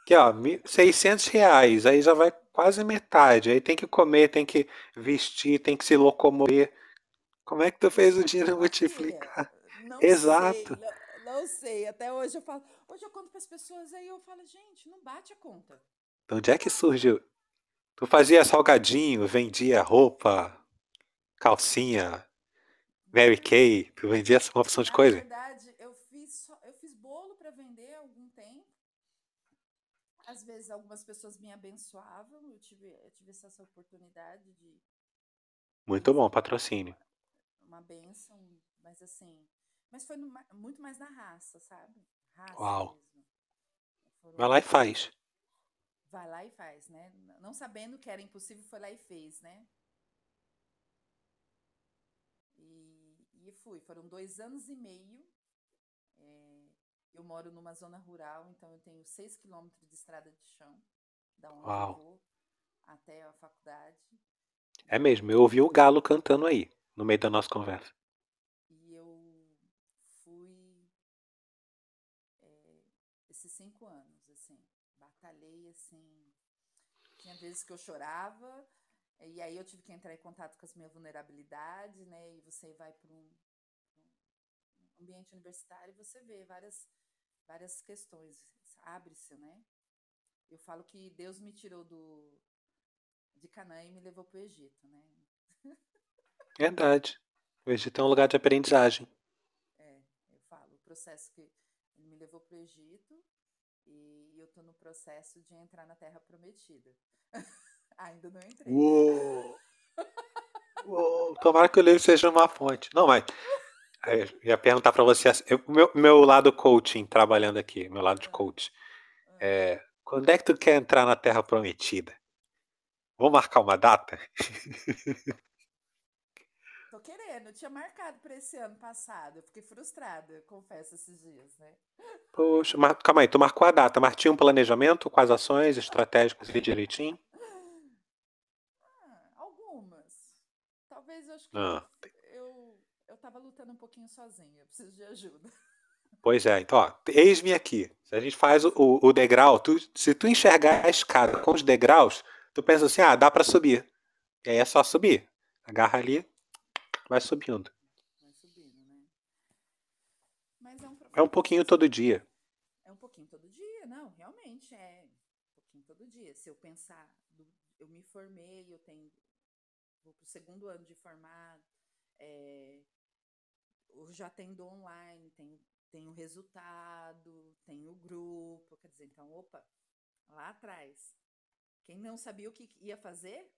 aqui, ó, 600 reais, aí já vai quase metade, aí tem que comer, tem que vestir, tem que se locomover. Como é que tu fez o dinheiro multiplicar? Não Exato. Sei, não, não, sei, até hoje eu falo, hoje eu conto para as pessoas, aí eu falo, gente, não bate a conta. Então, onde é que surgiu? Tu fazia salgadinho, vendia roupa, calcinha, Mary Kay, tu vendia uma opção de coisa? verdade, algum tempo. Às vezes algumas pessoas me abençoavam, eu tive, eu tive essa oportunidade de. Muito bom, patrocínio. Uma benção, mas assim. Mas foi no, muito mais na raça, sabe? Raça Uau. mesmo. Foram Vai lá e faz. Vai lá e faz, né? Não sabendo que era impossível, foi lá e fez, né? E, e fui. Foram dois anos e meio eu moro numa zona rural, então eu tenho seis quilômetros de estrada de chão, da onde Uau. eu vou até a faculdade. É mesmo, eu ouvi o galo cantando aí, no meio da nossa conversa. E eu fui é, esses cinco anos, assim, batalhei, assim, tinha vezes que eu chorava, e aí eu tive que entrar em contato com as minhas vulnerabilidades, né, e você vai para um, um ambiente universitário e você vê várias várias questões, abre-se, né? Eu falo que Deus me tirou do de Canaã e me levou para o Egito, né? Verdade. O Egito é um lugar de aprendizagem. É, eu falo, o processo que ele me levou para o Egito e eu estou no processo de entrar na Terra Prometida. Ainda não entrei. Uou! Uou! Tomara que o livro seja uma fonte. Não, mas eu ia perguntar para você, o meu, meu lado coaching trabalhando aqui, meu lado de Ah, coach. É, quando é que tu quer entrar na Terra Prometida? Vamos marcar uma data? Tô querendo, eu tinha marcado para esse ano passado. Eu fiquei frustrada, confesso, esses dias, né? Poxa, mas, calma aí, tu marcou a data, mas tinha um planejamento com as ações estratégicas ali direitinho? Ah, algumas. Talvez eu acho que Ah, eu, tava lutando um pouquinho sozinha, eu preciso de ajuda. pois é, então, ó, eis-me aqui. Se a gente faz o, o degrau, tu- se tu enxergar a escada com os degraus, tu pensa assim, ah, dá pra subir. E aí é só subir. Agarra ali, vai subindo. Vai subindo, né? Mas é um, É um pouquinho todo dia. É um pouquinho todo dia, não, realmente é um pouquinho todo dia. Se eu pensar, eu me formei, eu tenho, vou pro segundo ano de formado, é, já tendo online, tenho, tenho resultado, tenho grupo, quer dizer, então, opa, lá atrás, quem não sabia o que ia fazer,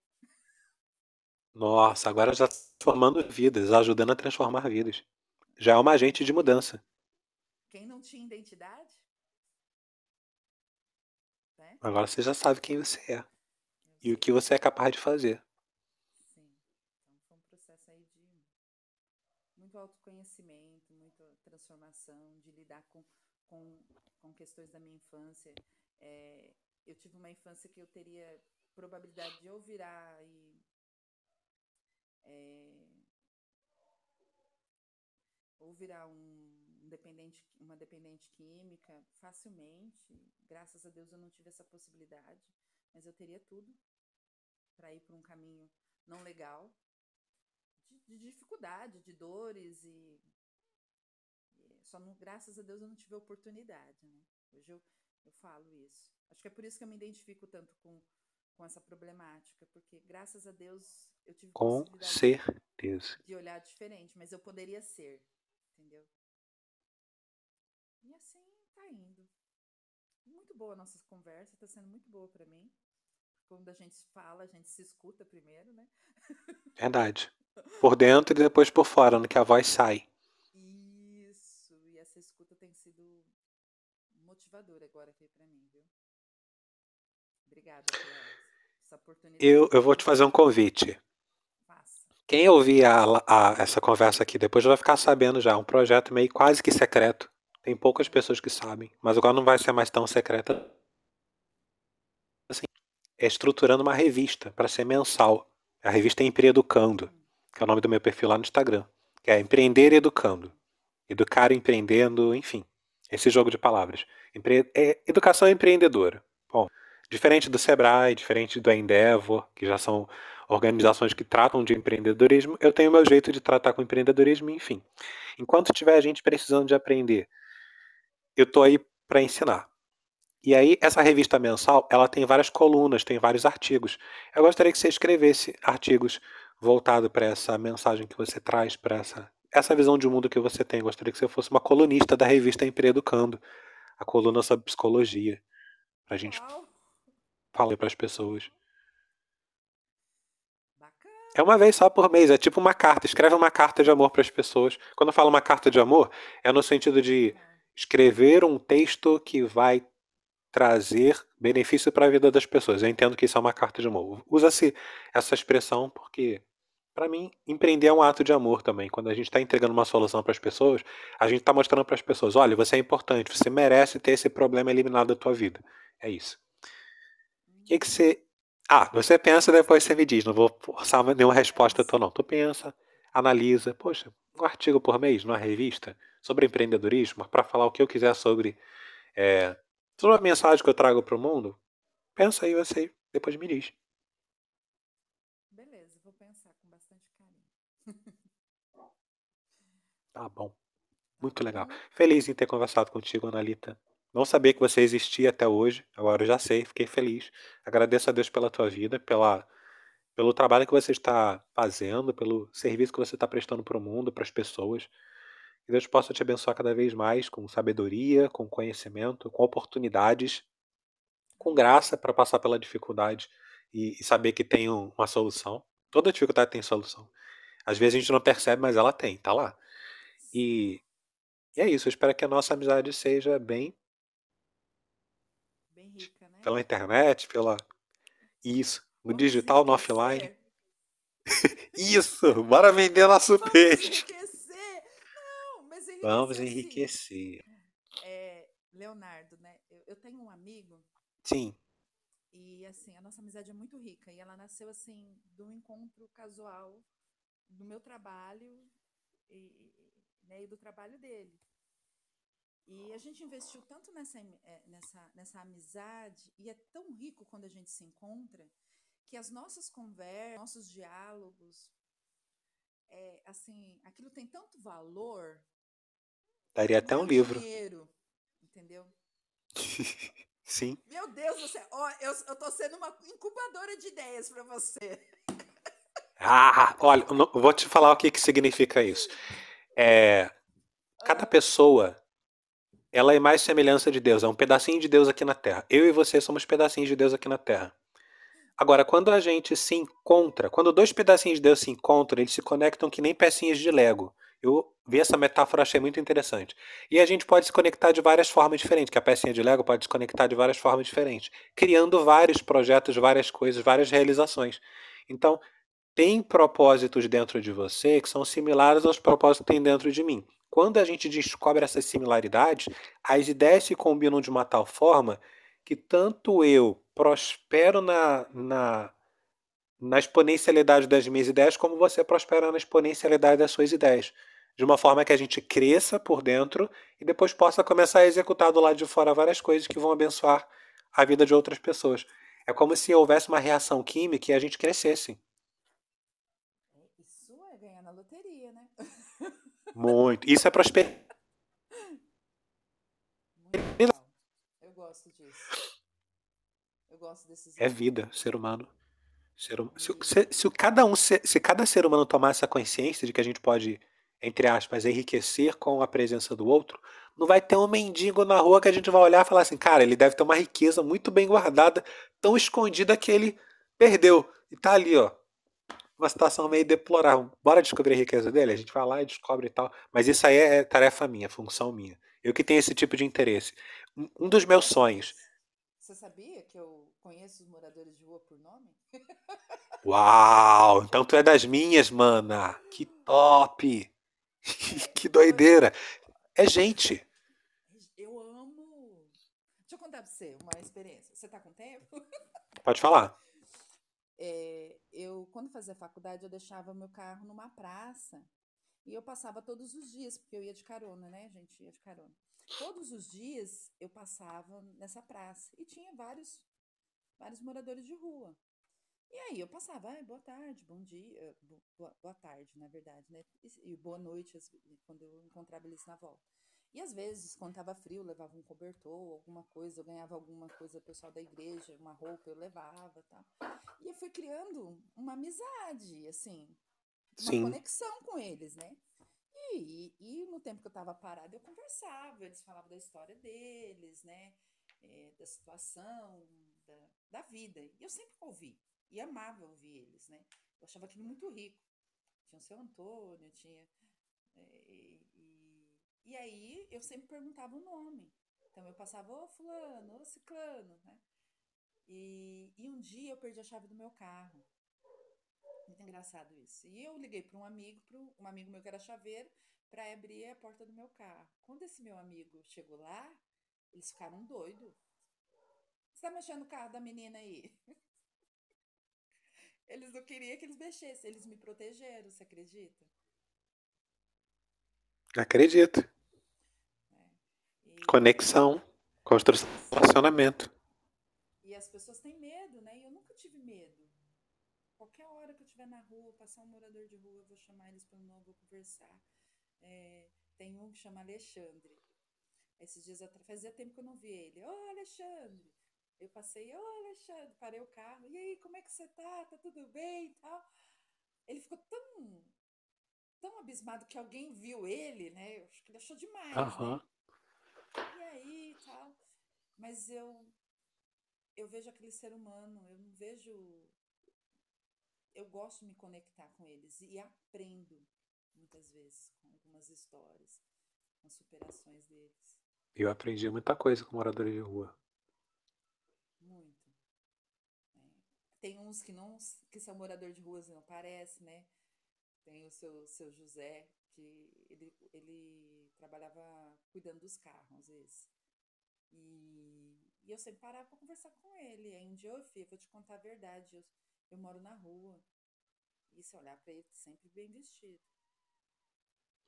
Nossa, agora já tá transformando vidas, ajudando a transformar vidas. Já é uma agente de mudança. quem não tinha identidade, né? Agora você já sabe quem você é e o que você é capaz de fazer. Sim. Então foi um processo aí de muito autoconhecimento, muita transformação, de lidar com, com, com questões da minha infância. É, eu tive uma infância que eu teria probabilidade de eu virar e é, ou virar um dependente, uma dependente química facilmente. Graças a Deus eu não tive essa possibilidade, mas eu teria tudo para ir para um caminho não legal, de, de dificuldade, de dores e só não, graças a Deus eu não tive a oportunidade, né? Hoje eu, eu falo isso. Acho que é por isso que eu me identifico tanto com, com essa problemática, porque graças a Deus eu tive Com certeza. de olhar diferente, mas eu poderia ser, entendeu? E assim tá indo. Muito boa a nossa conversa, tá sendo muito boa para mim. Quando a gente fala, a gente se escuta primeiro, né? Verdade. Por dentro e depois por fora, no que a voz sai. Essa escuta tem sido motivadora agora aqui para mim, viu? Obrigada pela essa oportunidade. Eu, eu vou te fazer um convite. Faça. Quem ouvir a, a- essa conversa aqui depois vai ficar sabendo já. É um projeto meio quase que secreto. Tem poucas pessoas que sabem. Mas agora não vai ser mais tão secreto assim. É estruturando uma revista para ser mensal. A revista é Empreeducando, que é o nome do meu perfil lá no Instagram. Que é Empreender Educando. Educar empreendendo, enfim. Esse jogo de palavras. Empre- é educação empreendedora. Bom, diferente do Sebrae, diferente do Endeavor, que já são organizações que tratam de empreendedorismo, eu tenho meu jeito de tratar com empreendedorismo, enfim. Enquanto tiver gente precisando de aprender, eu tô aí para ensinar. E aí, essa revista mensal, ela tem várias colunas, tem vários artigos. Eu gostaria que você escrevesse artigos voltados para essa mensagem que você traz, para essa, essa visão de mundo que você tem. Gostaria que você fosse uma colunista da revista Empreeducando, a coluna sobre psicologia, para a gente Uau, falar para as pessoas. bacana. É uma vez só por mês, é tipo uma carta. Escreve uma carta de amor para as pessoas. Quando eu falo uma carta de amor, é no sentido de escrever um texto que vai trazer benefício para a vida das pessoas. Eu entendo que isso é uma carta de amor. Usa-se essa expressão porque, para mim, empreender é um ato de amor também. Quando a gente está entregando uma solução para as pessoas, a gente está mostrando para as pessoas: olha, você é importante, você merece ter esse problema eliminado da tua vida. É isso. O que, que você. Ah, você pensa depois você me diz. Não vou forçar nenhuma resposta tua, não. Tu pensa, analisa. Poxa, um artigo por mês numa revista sobre empreendedorismo para falar o que eu quiser sobre. É, sobre a mensagem que eu trago para o mundo. Pensa aí você depois me diz. Beleza, vou pensar com bastante carinho. Tá bom. Muito legal. bom? Feliz em ter conversado contigo, Analita. Não sabia que você existia até hoje. Agora eu já sei, fiquei feliz. Agradeço a Deus pela tua vida, pela pelo trabalho que você está fazendo, pelo serviço que você está prestando para o mundo, para as pessoas. Que Deus possa te abençoar cada vez mais com sabedoria, com conhecimento, com oportunidades, com graça para passar pela dificuldade e, e saber que tem um- uma solução. Toda dificuldade tem solução. Às vezes a gente não percebe, mas ela tem, tá lá. E, e é isso. Eu espero que a nossa amizade seja bem Bem rica, né? pela internet, pela isso, no Vamos digital, no offline. Isso, bora vender nosso Vamos peixe. enriquecer! Não, mas enriquecer Vamos assim, enriquecer. é, Leonardo, né? Eu, eu tenho um amigo Sim, e assim, a nossa amizade é muito rica e ela nasceu assim de um encontro casual do meu trabalho e, né, e do trabalho dele. E a gente investiu tanto nessa, eh, nessa, nessa amizade, e é tão rico quando a gente se encontra, que as nossas conversas, nossos diálogos, é, assim, aquilo tem tanto valor, daria até um é livro. dinheiro, entendeu? Sim. Meu Deus do céu, ó, eu, eu tô sendo uma incubadora de ideias para você. Ah, olha, vou te falar o que, que significa isso. É, cada pessoa, ela é mais semelhança de Deus, é um pedacinho de Deus aqui na Terra. Eu e você somos pedacinhos de Deus aqui na Terra. Agora, quando a gente se encontra, quando dois pedacinhos de Deus se encontram, eles se conectam que nem pecinhas de Lego. Eu vi essa metáfora, achei muito interessante. E a gente pode se conectar de várias formas diferentes, que a pecinha de Lego pode se conectar de várias formas diferentes, criando vários projetos, várias coisas, várias realizações. Então, tem propósitos dentro de você que são similares aos propósitos que tem dentro de mim. Quando a gente descobre essas similaridades, as ideias se combinam de uma tal forma que tanto eu prospero na, na, na exponencialidade das minhas ideias, como você prospera na exponencialidade das suas ideias. De uma forma que a gente cresça por dentro e depois possa começar a executar do lado de fora várias coisas que vão abençoar a vida de outras pessoas. É como se houvesse uma reação química e a gente crescesse. Isso é ganhar na loteria, né? Muito. Isso é prosperidade. Eu gosto disso. Eu gosto desses É vida, ser humano. Ser hum- se, se- se cada um, se, se cada ser humano tomar essa consciência de que a gente pode, entre aspas, enriquecer com a presença do outro, não vai ter um mendigo na rua que a gente vai olhar e falar assim, cara, ele deve ter uma riqueza muito bem guardada, tão escondida que ele perdeu. E tá ali, ó. Uma situação meio deplorável. Bora descobrir a riqueza dele? A gente vai lá e descobre e tal. Mas isso aí é tarefa minha, função minha. Eu que tenho esse tipo de interesse. Um um dos meus sonhos. Você sabia que eu conheço os moradores de rua por nome? Uau! Então tu é das minhas, mana. Que top! Que doideira! É gente. Eu amo. Deixa eu contar pra você uma experiência. Você tá com tempo? Pode falar. É, eu, quando fazia faculdade, eu deixava meu carro numa praça e eu passava todos os dias, porque eu ia de carona, né? Gente ia de carona. Todos os dias eu passava nessa praça e tinha vários, vários moradores de rua. E aí eu passava, "Ai, boa tarde, bom dia, eh, bo- boa, boa tarde, na verdade, né? E, e boa noite, quando eu encontrava eles na volta. E às vezes, quando tava frio, eu levava um cobertor, alguma coisa, eu ganhava alguma coisa, pessoal da igreja, uma roupa, eu levava, tal. E eu fui criando uma amizade, assim, uma Sim. conexão com eles, né? E, e, e no tempo que eu estava parada, eu conversava, eles falavam da história deles, né? eh, da situação, da, da vida. E eu sempre ouvi, e amava ouvir eles, né? Eu achava aquilo muito rico. Tinha o seu Antônio, tinha. eh, e, aí eu sempre perguntava o nome. Então eu passava, ô fulano, ô ciclano, né? E, e um dia eu perdi a chave do meu carro. Muito engraçado isso. E eu liguei para um amigo, para um amigo meu que era chaveiro, para abrir a porta do meu carro. Quando esse meu amigo chegou lá, eles ficaram doidos. Você tá mexendo no carro da menina aí? Eles não queriam que eles mexessem, eles me protegeram, você acredita? Acredito. Conexão, construção, relacionamento. e as pessoas têm medo, né? E eu nunca tive medo. Qualquer hora que eu estiver na rua, passar um morador de rua, eu vou chamar eles para nome, vou conversar. É, tem um que chama Alexandre. Esses dias atrás, fazia tempo que eu não vi ele. Ô, Alexandre! Eu passei, olha, Alexandre, parei o carro. E aí, como é que você tá? Tá tudo bem e tal? Ele ficou tão, tão abismado que alguém viu ele, né? Eu acho que ele achou demais, Aham. né? Aí e tal. Mas eu, eu vejo aquele ser humano, eu não vejo. Eu gosto de me conectar com eles e aprendo muitas vezes com algumas histórias, com as superações deles. Eu aprendi muita coisa com moradores de rua. Muito. né? Tem uns que não que são morador de ruas e não parece, né? Tem o seu, seu José, que ele, ele trabalhava cuidando dos carros, às. E, e eu sempre parava para conversar com ele. Aí um dia eu fui, vou te contar a verdade. Eu, eu moro na rua. E se olhar para ele, sempre bem vestido.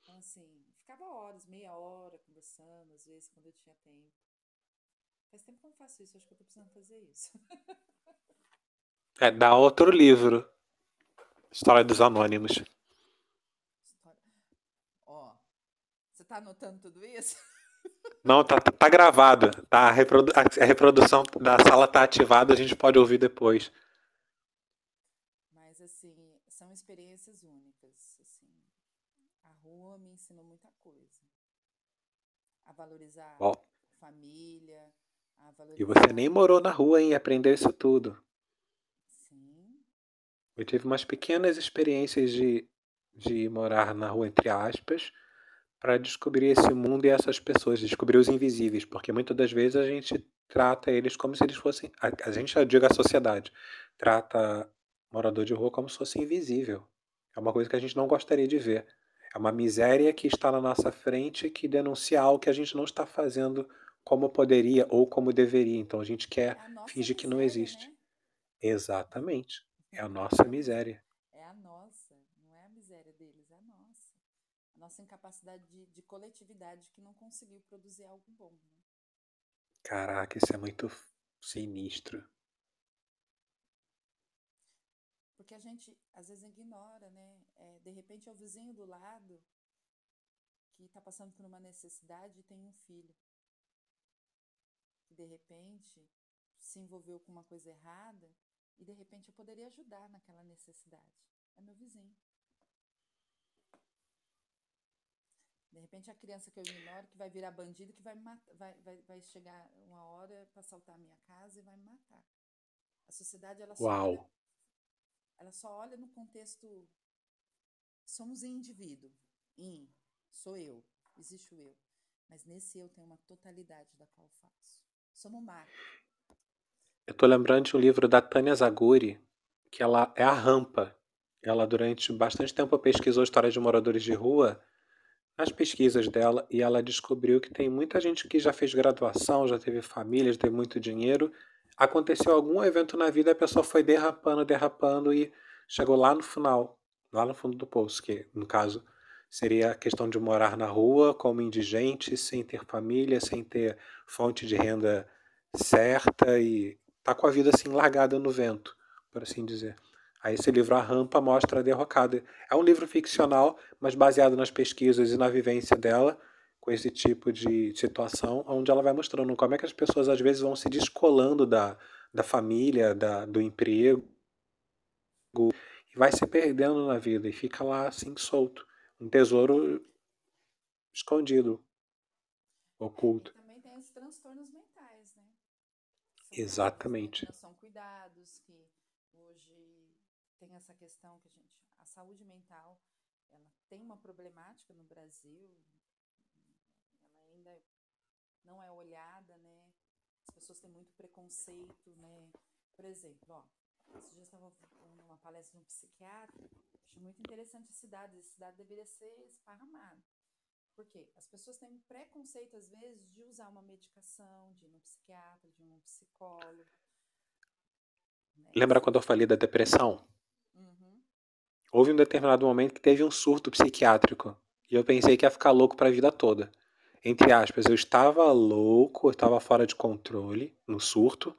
Então, assim, ficava horas, meia hora conversando, às vezes, quando eu tinha tempo. Faz tempo que eu não faço isso, acho que eu tô precisando fazer isso. É, dá outro livro. História dos Anônimos. História. Ó, você tá anotando tudo isso? Não, tá, tá- tá gravado. Tá, a, reprodu- a- a reprodução da sala tá ativada, a gente pode ouvir depois. Mas, assim, são experiências únicas, assim. A rua me ensinou muita coisa. A valorizar Ó, família, a e você nem valorizar... morou na rua, hein? e Aprendeu isso tudo. Sim, Eu tive umas pequenas experiências de, de morar na rua, entre aspas, para descobrir esse mundo e essas pessoas, descobrir os invisíveis, porque muitas das vezes a gente trata eles como se eles fossem. A, a gente, eu digo a sociedade, trata morador de rua como se fosse invisível. É uma coisa que a gente não gostaria de ver. É uma miséria que está na nossa frente que denuncia algo que a gente não está fazendo como poderia ou como deveria. Então a gente é quer a nossa fingir que não miséria, existe. né? Exatamente. É a É nossa a, mis- miséria. é a nossa, não é a miséria deles, é a nossa. A nossa incapacidade de, de coletividade que não conseguiu produzir algo bom, né? Caraca, isso é muito sinistro. Porque a gente às vezes ignora, né? É, de repente é o vizinho do lado que está passando por uma necessidade e tem um filho que de repente se envolveu com uma coisa errada e de repente eu poderia ajudar naquela necessidade. É meu vizinho. De repente a criança que eu ignoro que vai virar bandido que vai matar, vai, vai, vai chegar uma hora para assaltar a minha casa e vai me matar. A sociedade ela só olha Uau. ela só olha no contexto. Somos indivíduo. Em, sou eu, existe o eu. Mas nesse eu tem uma totalidade da qual faço. Somos macro. Eu tô lembrando de um livro da Tânia Zaguri, que ela é a rampa. Ela, durante bastante tempo, pesquisou histórias de moradores de rua nas pesquisas dela e ela descobriu que tem muita gente que já fez graduação, já teve família, já teve muito dinheiro. Aconteceu algum evento na vida, a pessoa foi derrapando, derrapando e chegou lá no final, lá no fundo do poço, que no caso seria a questão de morar na rua como indigente, sem ter família, sem ter fonte de renda certa e tá com a vida assim largada no vento, por assim dizer. Aí esse livro A Rampa mostra a derrocada. É um livro ficcional, mas baseado nas pesquisas e na vivência dela com esse tipo de situação, onde ela vai mostrando como é que as pessoas às vezes vão se descolando da, da família, da, do emprego e vai se perdendo na vida e fica lá assim solto, um tesouro escondido, É, e oculto. também tem os transtornos mentais, né? São Exatamente. são cuidados, que tem essa questão que a gente. A saúde mental, ela tem uma problemática no Brasil, ela ainda não é olhada, né? As pessoas têm muito preconceito, né? Por exemplo, ó, esses eu estava numa palestra de um psiquiatra, achei muito interessante esse dado, esse dado deveria ser esparramado. Por quê? As pessoas têm preconceito, às vezes, de usar uma medicação, de ir no psiquiatra, de ir num psicólogo. Né? Lembra quando eu falei da depressão? Uhum. Houve um determinado momento que teve um surto psiquiátrico e eu pensei que ia ficar louco para a vida toda. Entre aspas, eu estava louco, eu estava fora de controle, no surto,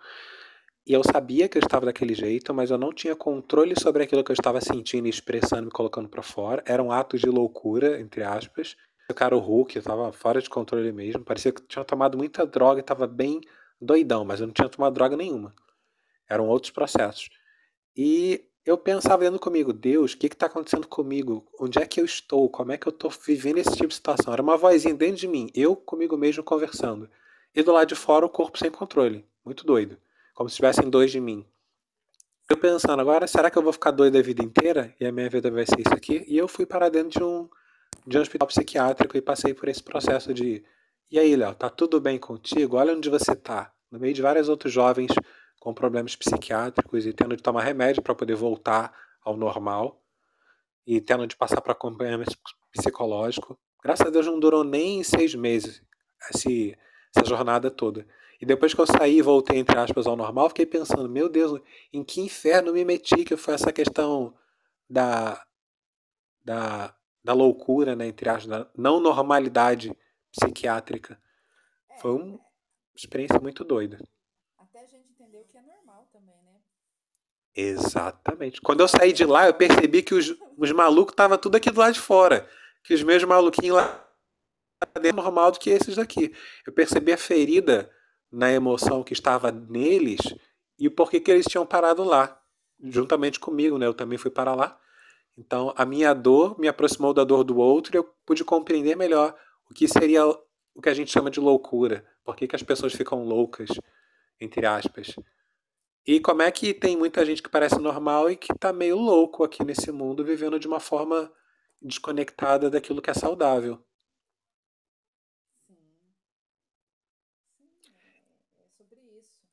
e eu sabia que eu estava daquele jeito, mas eu não tinha controle sobre aquilo que eu estava sentindo expressando, me colocando para fora. Eram atos de loucura, entre aspas. Eu cara o Hulk, eu estava fora de controle mesmo, parecia que eu tinha tomado muita droga e estava bem doidão, mas eu não tinha tomado droga nenhuma. Eram outros processos. E eu pensava dentro comigo, Deus, o que está acontecendo comigo? Onde é que eu estou? Como é que eu estou vivendo esse tipo de situação? Era uma vozinha dentro de mim, eu comigo mesmo conversando. E do lado de fora o corpo sem controle. Muito doido. Como se tivessem dois de mim. Eu pensando, agora, será que eu vou ficar doido a vida inteira? E a minha vida vai ser isso aqui? E eu fui para dentro de um, de um hospital psiquiátrico e passei por esse processo de e aí, Léo, tá tudo bem contigo? Olha onde você tá. No meio de vários outros jovens com problemas psiquiátricos e tendo de tomar remédio para poder voltar ao normal e tendo de passar para acompanhamento psicológico. Graças a Deus não durou nem seis meses esse, essa jornada toda. E depois que eu saí e voltei, entre aspas, ao normal, fiquei pensando, meu Deus, em que inferno me meti, que foi essa questão da, da, da loucura, né, entre aspas, da não normalidade psiquiátrica. Foi uma experiência muito doida. O que é normal também, né? Exatamente. Quando eu saí de lá, eu percebi que os, os malucos estavam tudo aqui do lado de fora. Que os meus maluquinhos lá é normal do que esses daqui. Eu percebi a ferida na emoção que estava neles e por que eles tinham parado lá, juntamente comigo, né? Eu também fui para lá. Então, a minha dor me aproximou da dor do outro e eu pude compreender melhor o que seria o que a gente chama de loucura. Por que, que as pessoas ficam loucas, entre aspas. E como é que tem muita gente que parece normal e que está meio louco aqui nesse mundo, vivendo de uma forma desconectada daquilo que é saudável. Sim. Sim, é, é sobre isso.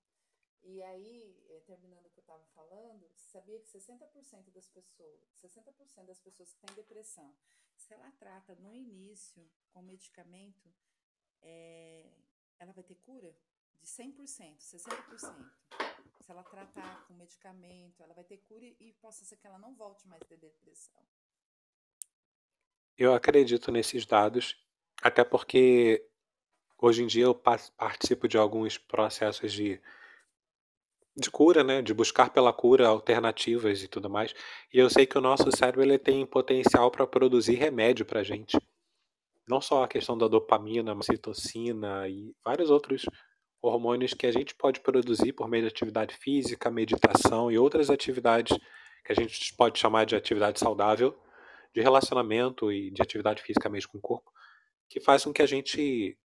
E aí, eh, terminando o que eu estava falando, sabia que 60% das pessoas, 60% das pessoas que têm depressão, se ela trata no início com medicamento, é, ela vai ter cura de 100%, 60%. Se ela tratar com medicamento, ela vai ter cura e possa ser que ela não volte mais ter depressão. Eu acredito nesses dados, até porque hoje em dia eu participo de alguns processos de, de cura, né? De buscar pela cura alternativas e tudo mais. E eu sei que o nosso cérebro ele tem potencial para produzir remédio para gente. Não só a questão da dopamina, citocina e vários outros hormônios que a gente pode produzir por meio de atividade física, meditação e outras atividades que a gente pode chamar de atividade saudável, de relacionamento e de atividade física mesmo com o corpo, que faz com que a gente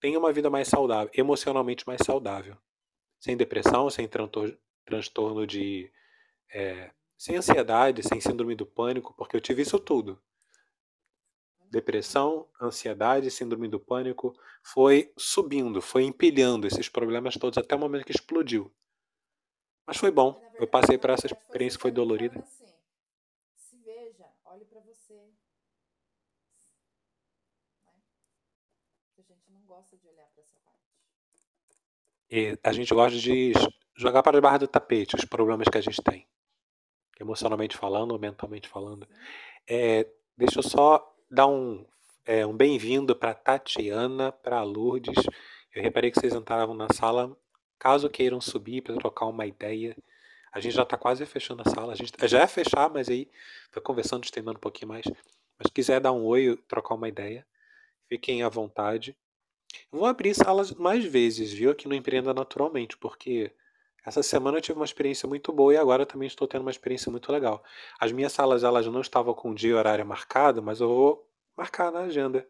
tenha uma vida mais saudável, emocionalmente mais saudável. Sem depressão, sem transtorno de. É, sem ansiedade, sem síndrome do pânico, porque eu tive isso tudo depressão, ansiedade, síndrome do pânico, foi subindo, foi empilhando esses problemas todos até o momento que explodiu. Mas foi bom. Eu passei por essa experiência que foi dolorida. Assim, se veja, olhe para você. Né? A gente não gosta de olhar para essa parte. E a gente gosta de jogar para debaixo do tapete os problemas que a gente tem. Emocionalmente falando ou mentalmente falando. É, deixa eu só dar um, é, um bem-vindo para Tatiana, para Lourdes. Eu reparei que vocês entravam na sala. Caso queiram subir para trocar uma ideia, a gente já está quase fechando a sala. A gente já é fechar, mas aí foi conversando, estendendo um pouquinho mais. Mas se quiser dar um oi, trocar uma ideia, fiquem à vontade. vou abrir salas mais vezes, viu, aqui no Empreenda Naturalmente, porque essa semana eu tive uma experiência muito boa e agora também estou tendo uma experiência muito legal. As minhas salas elas não estavam com dia e horário marcado, mas eu vou marcar na agenda.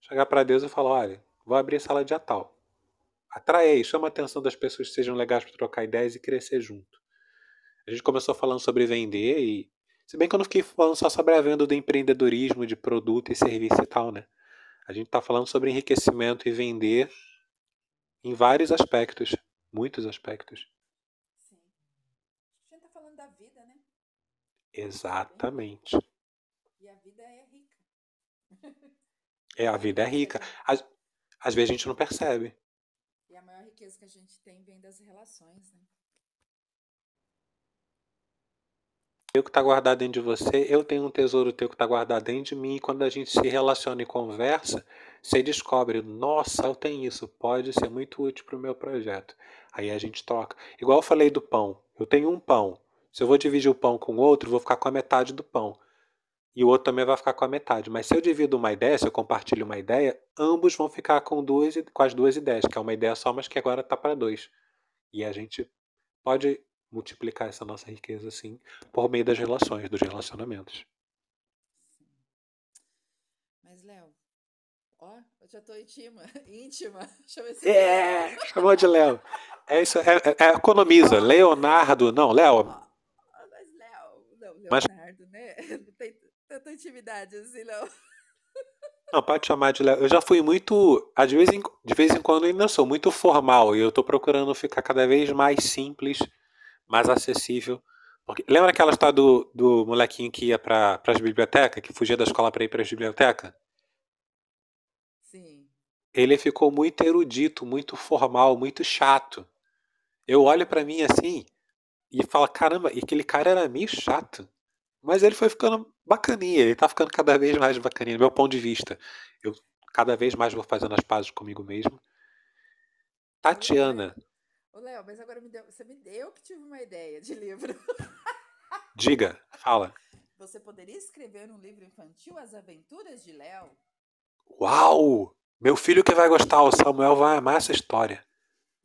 Chegar para Deus e falar, olha, vou abrir a sala de tal. Atrai aí, chama a atenção das pessoas que sejam legais para trocar ideias e crescer junto. A gente começou falando sobre vender e se bem que eu não fiquei falando só sobre a venda do empreendedorismo, de produto e serviço e tal, né? A gente está falando sobre enriquecimento e vender em vários aspectos, muitos aspectos. Exatamente. E a vida é rica. É, a vida é rica. Às, às vezes a gente não percebe. E a maior riqueza que a gente tem vem das relações, né? O que está guardado dentro de você, eu tenho um tesouro teu que está guardado dentro de mim, e quando a gente se relaciona e conversa, você descobre, nossa, eu tenho isso, pode ser muito útil para o meu projeto. Aí a gente troca. Igual eu falei do pão, eu tenho um pão, se eu vou dividir o pão com outro, vou ficar com a metade do pão. e o outro também vai ficar com a metade. Mas se eu divido uma ideia, se eu compartilho uma ideia, ambos vão ficar com, duas, com as duas ideias, que é uma ideia só, mas que agora está para dois. E a gente pode multiplicar essa nossa riqueza assim por meio das relações, dos relacionamentos. Mas, Léo, ó, eu já tô íntima, íntima. Chama esse É, chamou de Léo. É isso, é, é, é economiza. Leonardo, não, Léo. Não, Mas- Leonardo, né? Não tem tanta intimidade assim, não. Não, pode chamar de Léo. Eu já fui muito. De vez em, de vez em quando eu ainda sou muito formal e eu tô procurando ficar cada vez mais simples, mais acessível. Porque, lembra aquela história do, do molequinho que ia para as bibliotecas, que fugia da escola para ir para as bibliotecas? Sim. Ele ficou muito erudito, muito formal, muito chato. Eu olho pra mim assim e falo, caramba, e aquele cara era meio chato. Mas ele foi ficando bacaninha, ele tá ficando cada vez mais bacaninha, do meu ponto de vista. Eu cada vez mais vou fazendo as pazes comigo mesmo. Tatiana, Ô, Léo, mas agora me deu, você me deu que tive uma ideia de livro. diga, fala. Você poderia escrever um livro infantil As Aventuras de Léo? Uau! Meu filho que vai gostar, o Samuel vai amar essa história.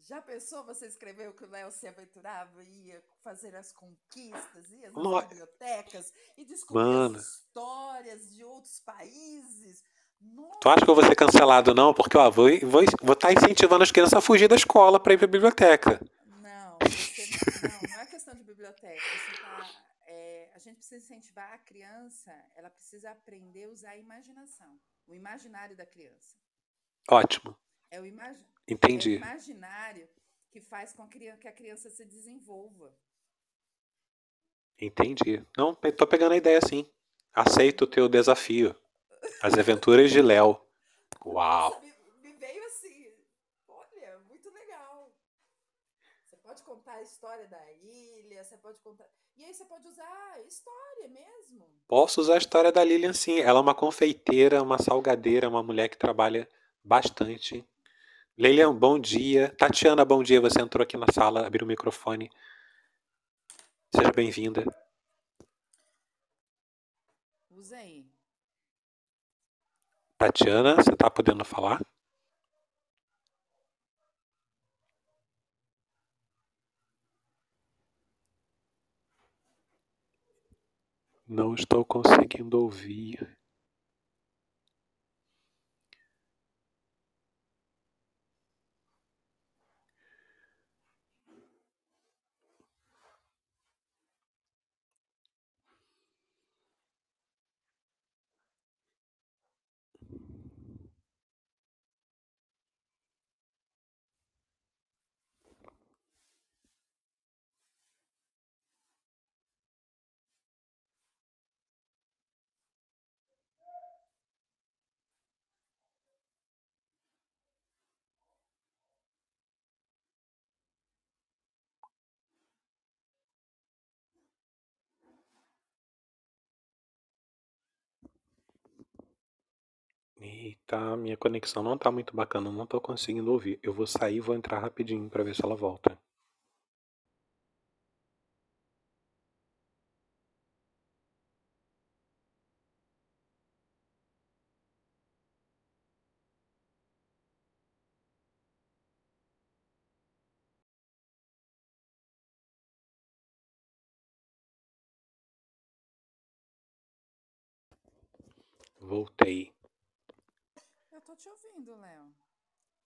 Já pensou você escreveu que o Léo se aventurava e ia fazer as conquistas, nas No- bibliotecas e descobrir Mano. as histórias de outros países? Nossa, Tu acha que eu vou ser cancelado, não? Porque, ó, vou estar vou, vou tá incentivando as crianças a fugir da escola pra ir pra biblioteca. Não, você não, não, é questão de biblioteca. Tá, é, a gente precisa incentivar a criança, ela precisa aprender a usar a imaginação, o imaginário da criança. Ótimo, É o, imagi é o entendi. imaginário que faz com que a criança se desenvolva. Entendi. Não, tô pegando a ideia sim. Aceito o teu desafio. As aventuras de Léo. Uau. Nossa, me, me veio assim, olha, muito legal. Você pode contar a história da ilha, você pode contar. E aí você pode usar a história mesmo. Posso usar a história da Lilian sim. Ela é uma confeiteira, uma salgadeira, uma mulher que trabalha bastante. Lilian, bom dia. Tatiana, bom dia. Você entrou aqui na sala, abriu o microfone. Seja bem-vinda. Aí. Tatiana, você tá podendo falar? Não estou conseguindo ouvir. Eita, minha conexão não tá muito bacana, não tô conseguindo ouvir. Eu vou sair e vou entrar rapidinho pra ver se ela volta. Te ouvindo, Léo.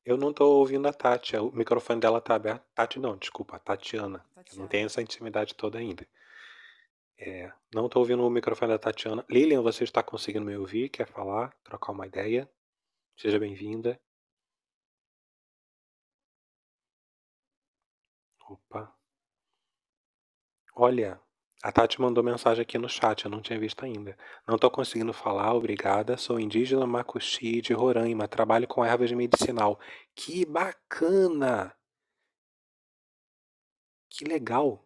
Eu não tô ouvindo a Tati, o microfone dela tá aberto. Tati não, desculpa, a Tatiana. Eu não Tatiana. tenho essa intimidade toda ainda. É, não tô ouvindo o microfone da Tatiana. Lilian, você está conseguindo me ouvir? Quer falar? Trocar uma ideia? Seja bem-vinda. Opa. Olha, a Tati mandou mensagem aqui no chat, eu não tinha visto ainda. Não tô conseguindo falar, obrigada. Sou indígena Macuxi de Roraima, trabalho com ervas medicinal. Que bacana! Que legal!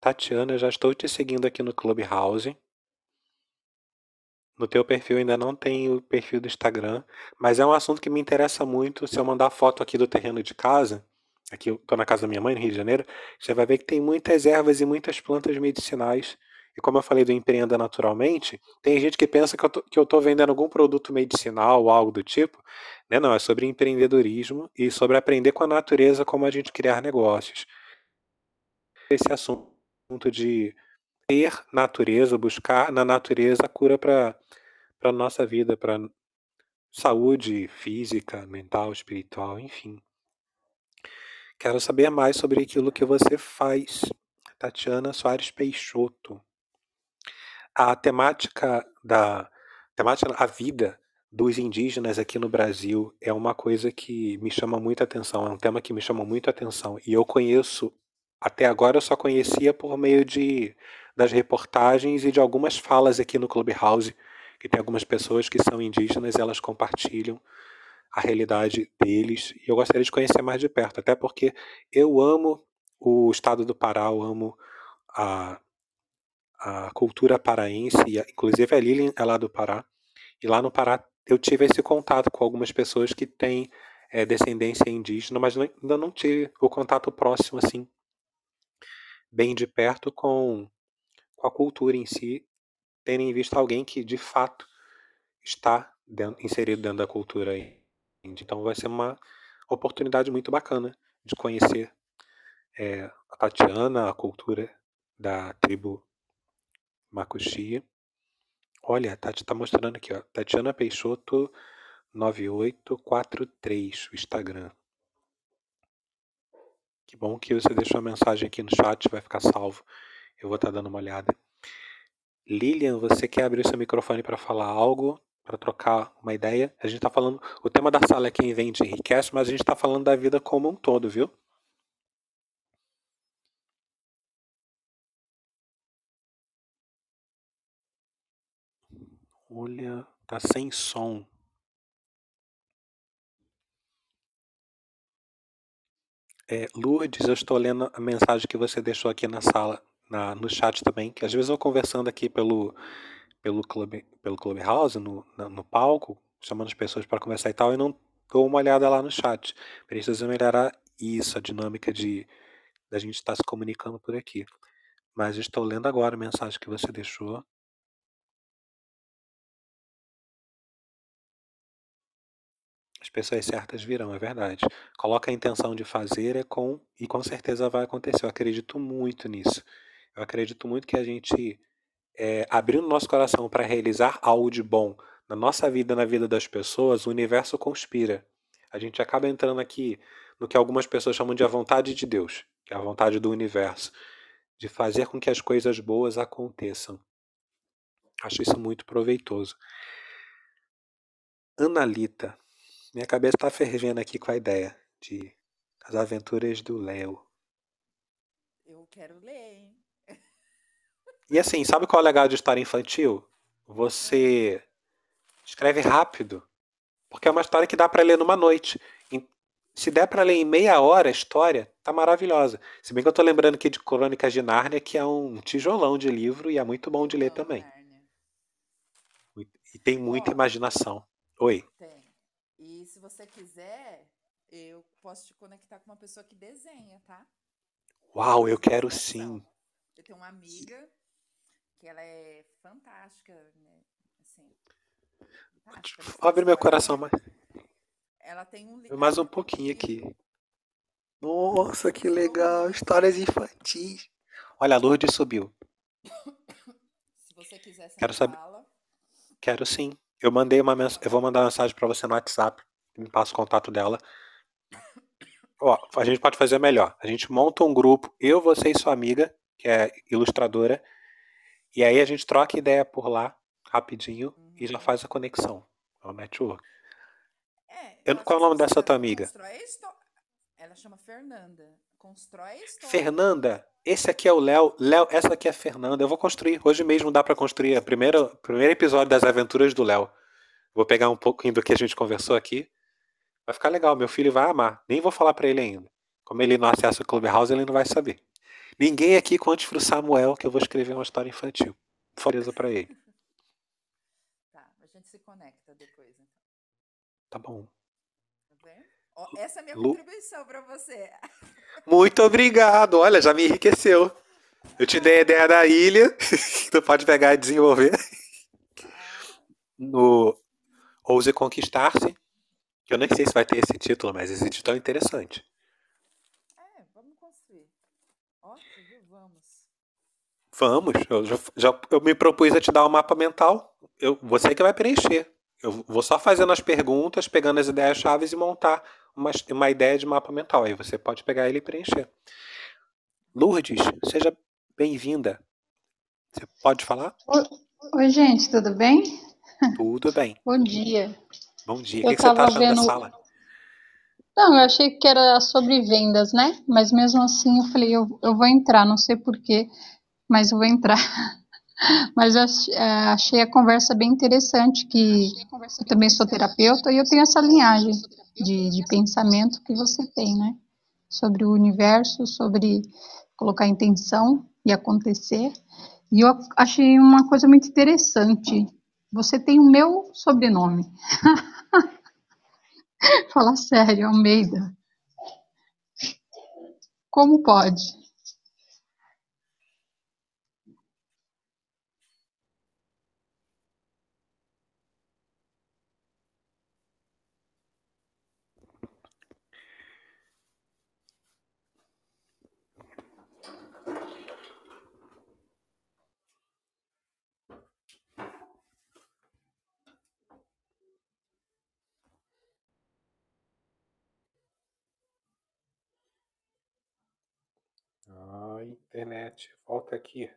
Tatiana, já estou te seguindo aqui no Clubhouse. No teu perfil ainda não tem o perfil do Instagram, mas é um assunto que me interessa muito. Se eu mandar foto aqui do terreno de casa, aqui eu tô na casa da minha mãe, no Rio de Janeiro, você vai ver que tem muitas ervas e muitas plantas medicinais. E como eu falei do empreenda naturalmente, tem gente que pensa que eu tô, que eu tô vendendo algum produto medicinal ou algo do tipo. Né? Não, é sobre empreendedorismo e sobre aprender com a natureza como a gente criar negócios. Esse assunto de ter natureza, buscar na natureza a cura para a nossa vida, para saúde física, mental, espiritual, enfim. Quero saber mais sobre aquilo que você faz. Tatiana Soares Peixoto. A temática da temática a vida dos indígenas aqui no Brasil é uma coisa que me chama muita atenção, é um tema que me chama muito atenção e eu conheço até agora eu só conhecia por meio de das reportagens e de algumas falas aqui no Clubhouse, que tem algumas pessoas que são indígenas e elas compartilham a realidade deles. E eu gostaria de conhecer mais de perto, até porque eu amo o estado do Pará, eu amo a, a cultura paraense, e inclusive a Lilian é lá do Pará. E lá no Pará eu tive esse contato com algumas pessoas que têm é, descendência indígena, mas ainda não tive o contato próximo, assim, bem de perto com, com a cultura em si, terem visto alguém que de fato está dentro, inserido dentro da cultura aí. Então vai ser uma oportunidade muito bacana de conhecer é, a Tatiana, a cultura da tribo Makuxia. Olha, a Tati está mostrando aqui, ó, Tatiana Peixoto 9843, o Instagram. Que bom que você deixou a mensagem aqui no chat, vai ficar salvo. Eu vou estar tá dando uma olhada. Lilian, você quer abrir seu microfone para falar algo? Para trocar uma ideia. A gente está falando, o tema da sala é quem vende enriquece, mas a gente está falando da vida como um todo, viu? Olha, tá sem som. É, Lourdes, eu estou lendo a mensagem que você deixou aqui na sala, na, no chat também, que às vezes eu conversando aqui pelo, pelo pelo Clubhouse, no, no palco, chamando as pessoas para conversar e tal, e não dou uma olhada lá no chat. Precisa melhorar isso, a dinâmica de da gente estar se comunicando por aqui. Mas estou lendo agora a mensagem que você deixou. As pessoas certas virão, é verdade. Coloca a intenção de fazer é com e com certeza vai acontecer. Eu acredito muito nisso. Eu acredito muito que a gente é, abrindo nosso coração para realizar algo de bom na nossa vida, na vida das pessoas, o universo conspira. A gente acaba entrando aqui no que algumas pessoas chamam de a vontade de Deus, que é a vontade do universo, de fazer com que as coisas boas aconteçam. Acho isso muito proveitoso. Analita, minha cabeça está fervendo aqui com a ideia de As Aventuras do Léo. Eu quero ler, hein? E assim, sabe qual é o legal de história infantil? Você escreve rápido, porque é uma história que dá para ler numa noite. Se der para ler em meia hora a história, tá maravilhosa. Se bem que eu tô lembrando aqui de Crônicas de Nárnia, que é um tijolão de livro e é muito bom de ler também. E tem muita imaginação. Oi. Tem. E se você quiser, eu posso te conectar com uma pessoa que desenha, tá? Uau, eu quero sim. Eu tenho uma amiga que ela é fantástica, né? Assim, fantástica Abre meu coração mais. Ela tem um mais um pouquinho aqui. Nossa, que legal! Histórias infantis. Olha, a Lourdes subiu. Se você quiser Quero saber. Quero sim. Eu mandei uma mens... eu vou mandar uma mensagem para você no WhatsApp. Me passa o contato dela. Ó, a gente pode fazer melhor. A gente monta um grupo, eu, você e sua amiga, que é ilustradora, e aí a gente troca ideia por lá, rapidinho, uhum. e já faz a conexão. É o network. É, eu, qual é o nome dessa tua amiga? Ela chama Fernanda. Constrói história. Fernanda, esse aqui é o Léo. Léo, essa aqui é a Fernanda. Eu vou construir. Hoje mesmo dá para construir o primeiro, primeiro episódio das aventuras do Léo. Vou pegar um pouquinho do que a gente conversou aqui. Vai ficar legal. Meu filho vai amar. Nem vou falar para ele ainda. Como ele não acessa o Clubhouse, ele não vai saber. Ninguém aqui conte pro Samuel que eu vou escrever uma história infantil. Foreza para ele. Tá, a gente se conecta depois, então. Tá bom. Tá? Ó, essa é a minha Lu... contribuição para você. Muito obrigado. Olha, já me enriqueceu. Eu te dei a ideia da ilha, tu pode pegar e desenvolver. No Ouse Conquistar-se, eu nem sei se vai ter esse título, mas esse título é interessante. É, vamos construir. Ó, viu? Vamos. Vamos, eu já, já, eu me propus a te dar um mapa mental. Eu, você que vai preencher. Eu vou só fazendo as perguntas, pegando as ideias chaves e montar uma, uma ideia de mapa mental. Aí você pode pegar ele e preencher. Lourdes, seja bem-vinda. Você pode falar? Oi, gente, tudo bem? Tudo bem. Bom dia. Bom dia. Eu o que, que você está achando vendo- da sala? Não, eu achei que era sobre vendas, né? Mas mesmo assim eu falei, eu, eu vou entrar, não sei porquê, mas eu vou entrar. Mas eu eh, achei a conversa bem interessante, que eu também sou terapeuta e eu tenho essa linhagem de, de pensamento que você tem, né? Sobre o universo, sobre colocar intenção e acontecer. E eu achei uma coisa muito interessante. Você tem o meu sobrenome. Fala sério, Almeida. Como pode? Ah, internet, volta aqui.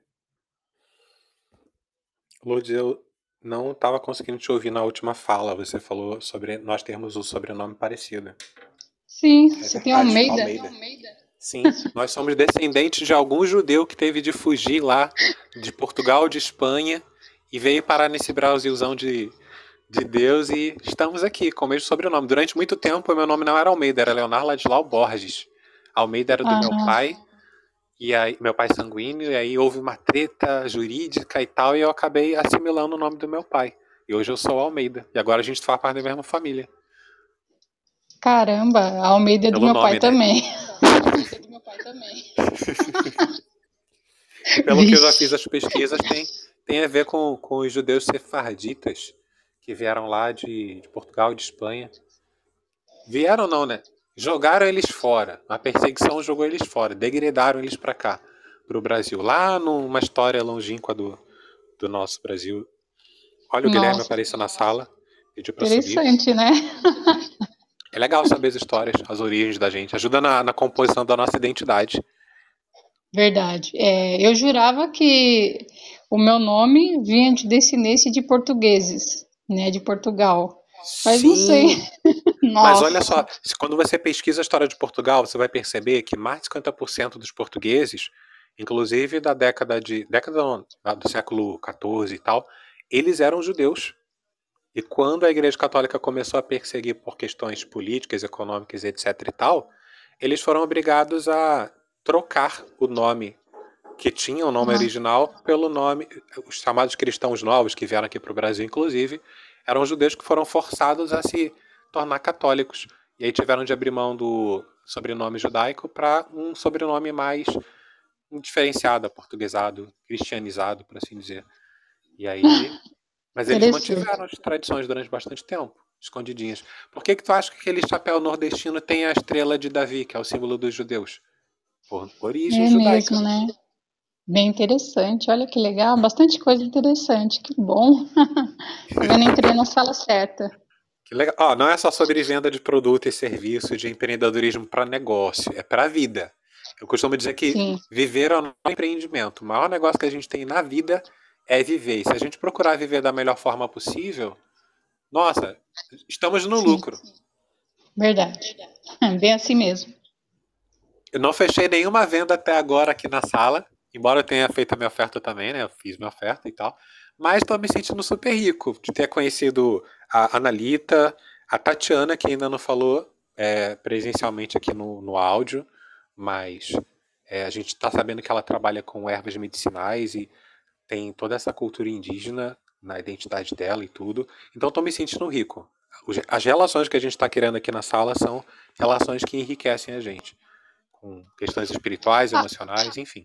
Lourdes, eu não estava conseguindo te ouvir na última fala. Você falou sobre nós termos o sobrenome parecido. Sim, É você tem verdade, Almeida? Almeida. Sim, nós somos descendentes de algum judeu que teve de fugir lá de Portugal, de Espanha, e veio parar nesse Brasilzão de, de Deus e estamos aqui com o mesmo sobrenome. Durante muito tempo, meu nome não era Almeida, era Leonardo Ladislau Borges. Almeida era do Ah. meu pai, e aí meu pai sanguíneo, e aí houve uma treta jurídica e tal, e eu acabei assimilando o nome do meu pai. E hoje eu sou Almeida, e agora a gente faz parte da mesma família. Caramba, a Almeida é do meu nome, pai né? também. Pelo que eu já Vixe. fiz as pesquisas, tem, tem a ver com, com os judeus sefarditas que vieram lá de, de Portugal e de Espanha. Vieram não, né? Jogaram eles fora. A perseguição jogou eles fora. Degredaram eles pra cá, pro Brasil. Lá numa história longínqua do, do nosso Brasil. Olha o Guilherme Nossa. apareceu na sala. Pediu pra subir. Interessante, né? É legal saber as histórias, as origens da gente. Ajuda na, na composição da nossa identidade. Verdade. É, eu jurava que o meu nome vinha de descendência de portugueses, né? De Portugal. Mas não sei. Mas Nossa. olha só, se- quando você pesquisa a história de Portugal, você vai perceber que mais de 50% dos portugueses, inclusive da década de década do século XIV e tal, eles eram judeus. E quando a Igreja Católica começou a perseguir por questões políticas, econômicas, etc e tal, eles foram obrigados a trocar o nome que tinha o nome Ah. original pelo nome os chamados cristãos novos que vieram aqui para o Brasil, inclusive, eram judeus que foram forçados a se tornar católicos. E aí tiveram de abrir mão do sobrenome judaico para um sobrenome mais diferenciado, aportuguesado, cristianizado, por assim dizer. E aí, mas eles mantiveram as tradições durante bastante tempo, escondidinhas. Por que que tu acha que aquele chapéu nordestino tem a estrela de Davi, que é o símbolo dos judeus? Por origem É judaica. mesmo, né? Bem interessante. Olha que legal. Bastante coisa interessante. Que bom. Tá vendo? Entrei na sala certa. Que legal. Ó, não é só sobre venda de produto e serviço, de empreendedorismo para negócio, é para a vida. Eu costumo dizer que Sim. viver é o empreendimento. O maior negócio que a gente tem na vida é viver. E se a gente procurar viver da melhor forma possível, nossa, estamos no Sim. lucro. Verdade. Bem assim mesmo. Eu não fechei nenhuma venda até agora aqui na sala, embora eu tenha feito a minha oferta também, né? Eu fiz minha oferta e tal. Mas estou me sentindo super rico de ter conhecido a Analita, a Tatiana, que ainda não falou é, presencialmente aqui no, no áudio, mas é, a gente está sabendo que ela trabalha com ervas medicinais e tem toda essa cultura indígena na identidade dela e tudo. Então estou me sentindo rico. As relações que a gente está querendo aqui na sala são relações que enriquecem a gente com questões espirituais, Ah. emocionais, enfim.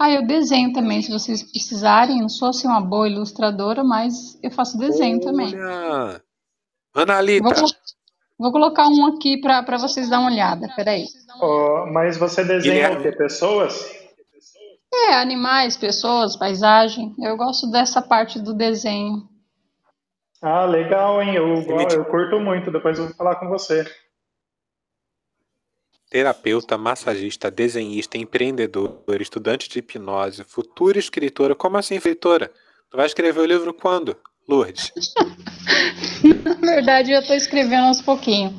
Ah, eu desenho também, se vocês precisarem. Não sou assim uma boa ilustradora, mas eu faço desenho também. Olha! Analita! Vou, vou colocar um aqui para vocês dar uma olhada. Peraí. Ó, mas você desenha Guilherme. o quê? Pessoas? É, animais, pessoas, paisagem. Eu gosto dessa parte do desenho. Ah, legal, hein? Eu, eu curto muito, depois eu vou falar com você. Terapeuta, massagista, desenhista, empreendedor, estudante de hipnose, futura escritora. Como assim, escritora? Tu vai escrever o livro quando, Lourdes? Na verdade, eu estou escrevendo aos pouquinhos.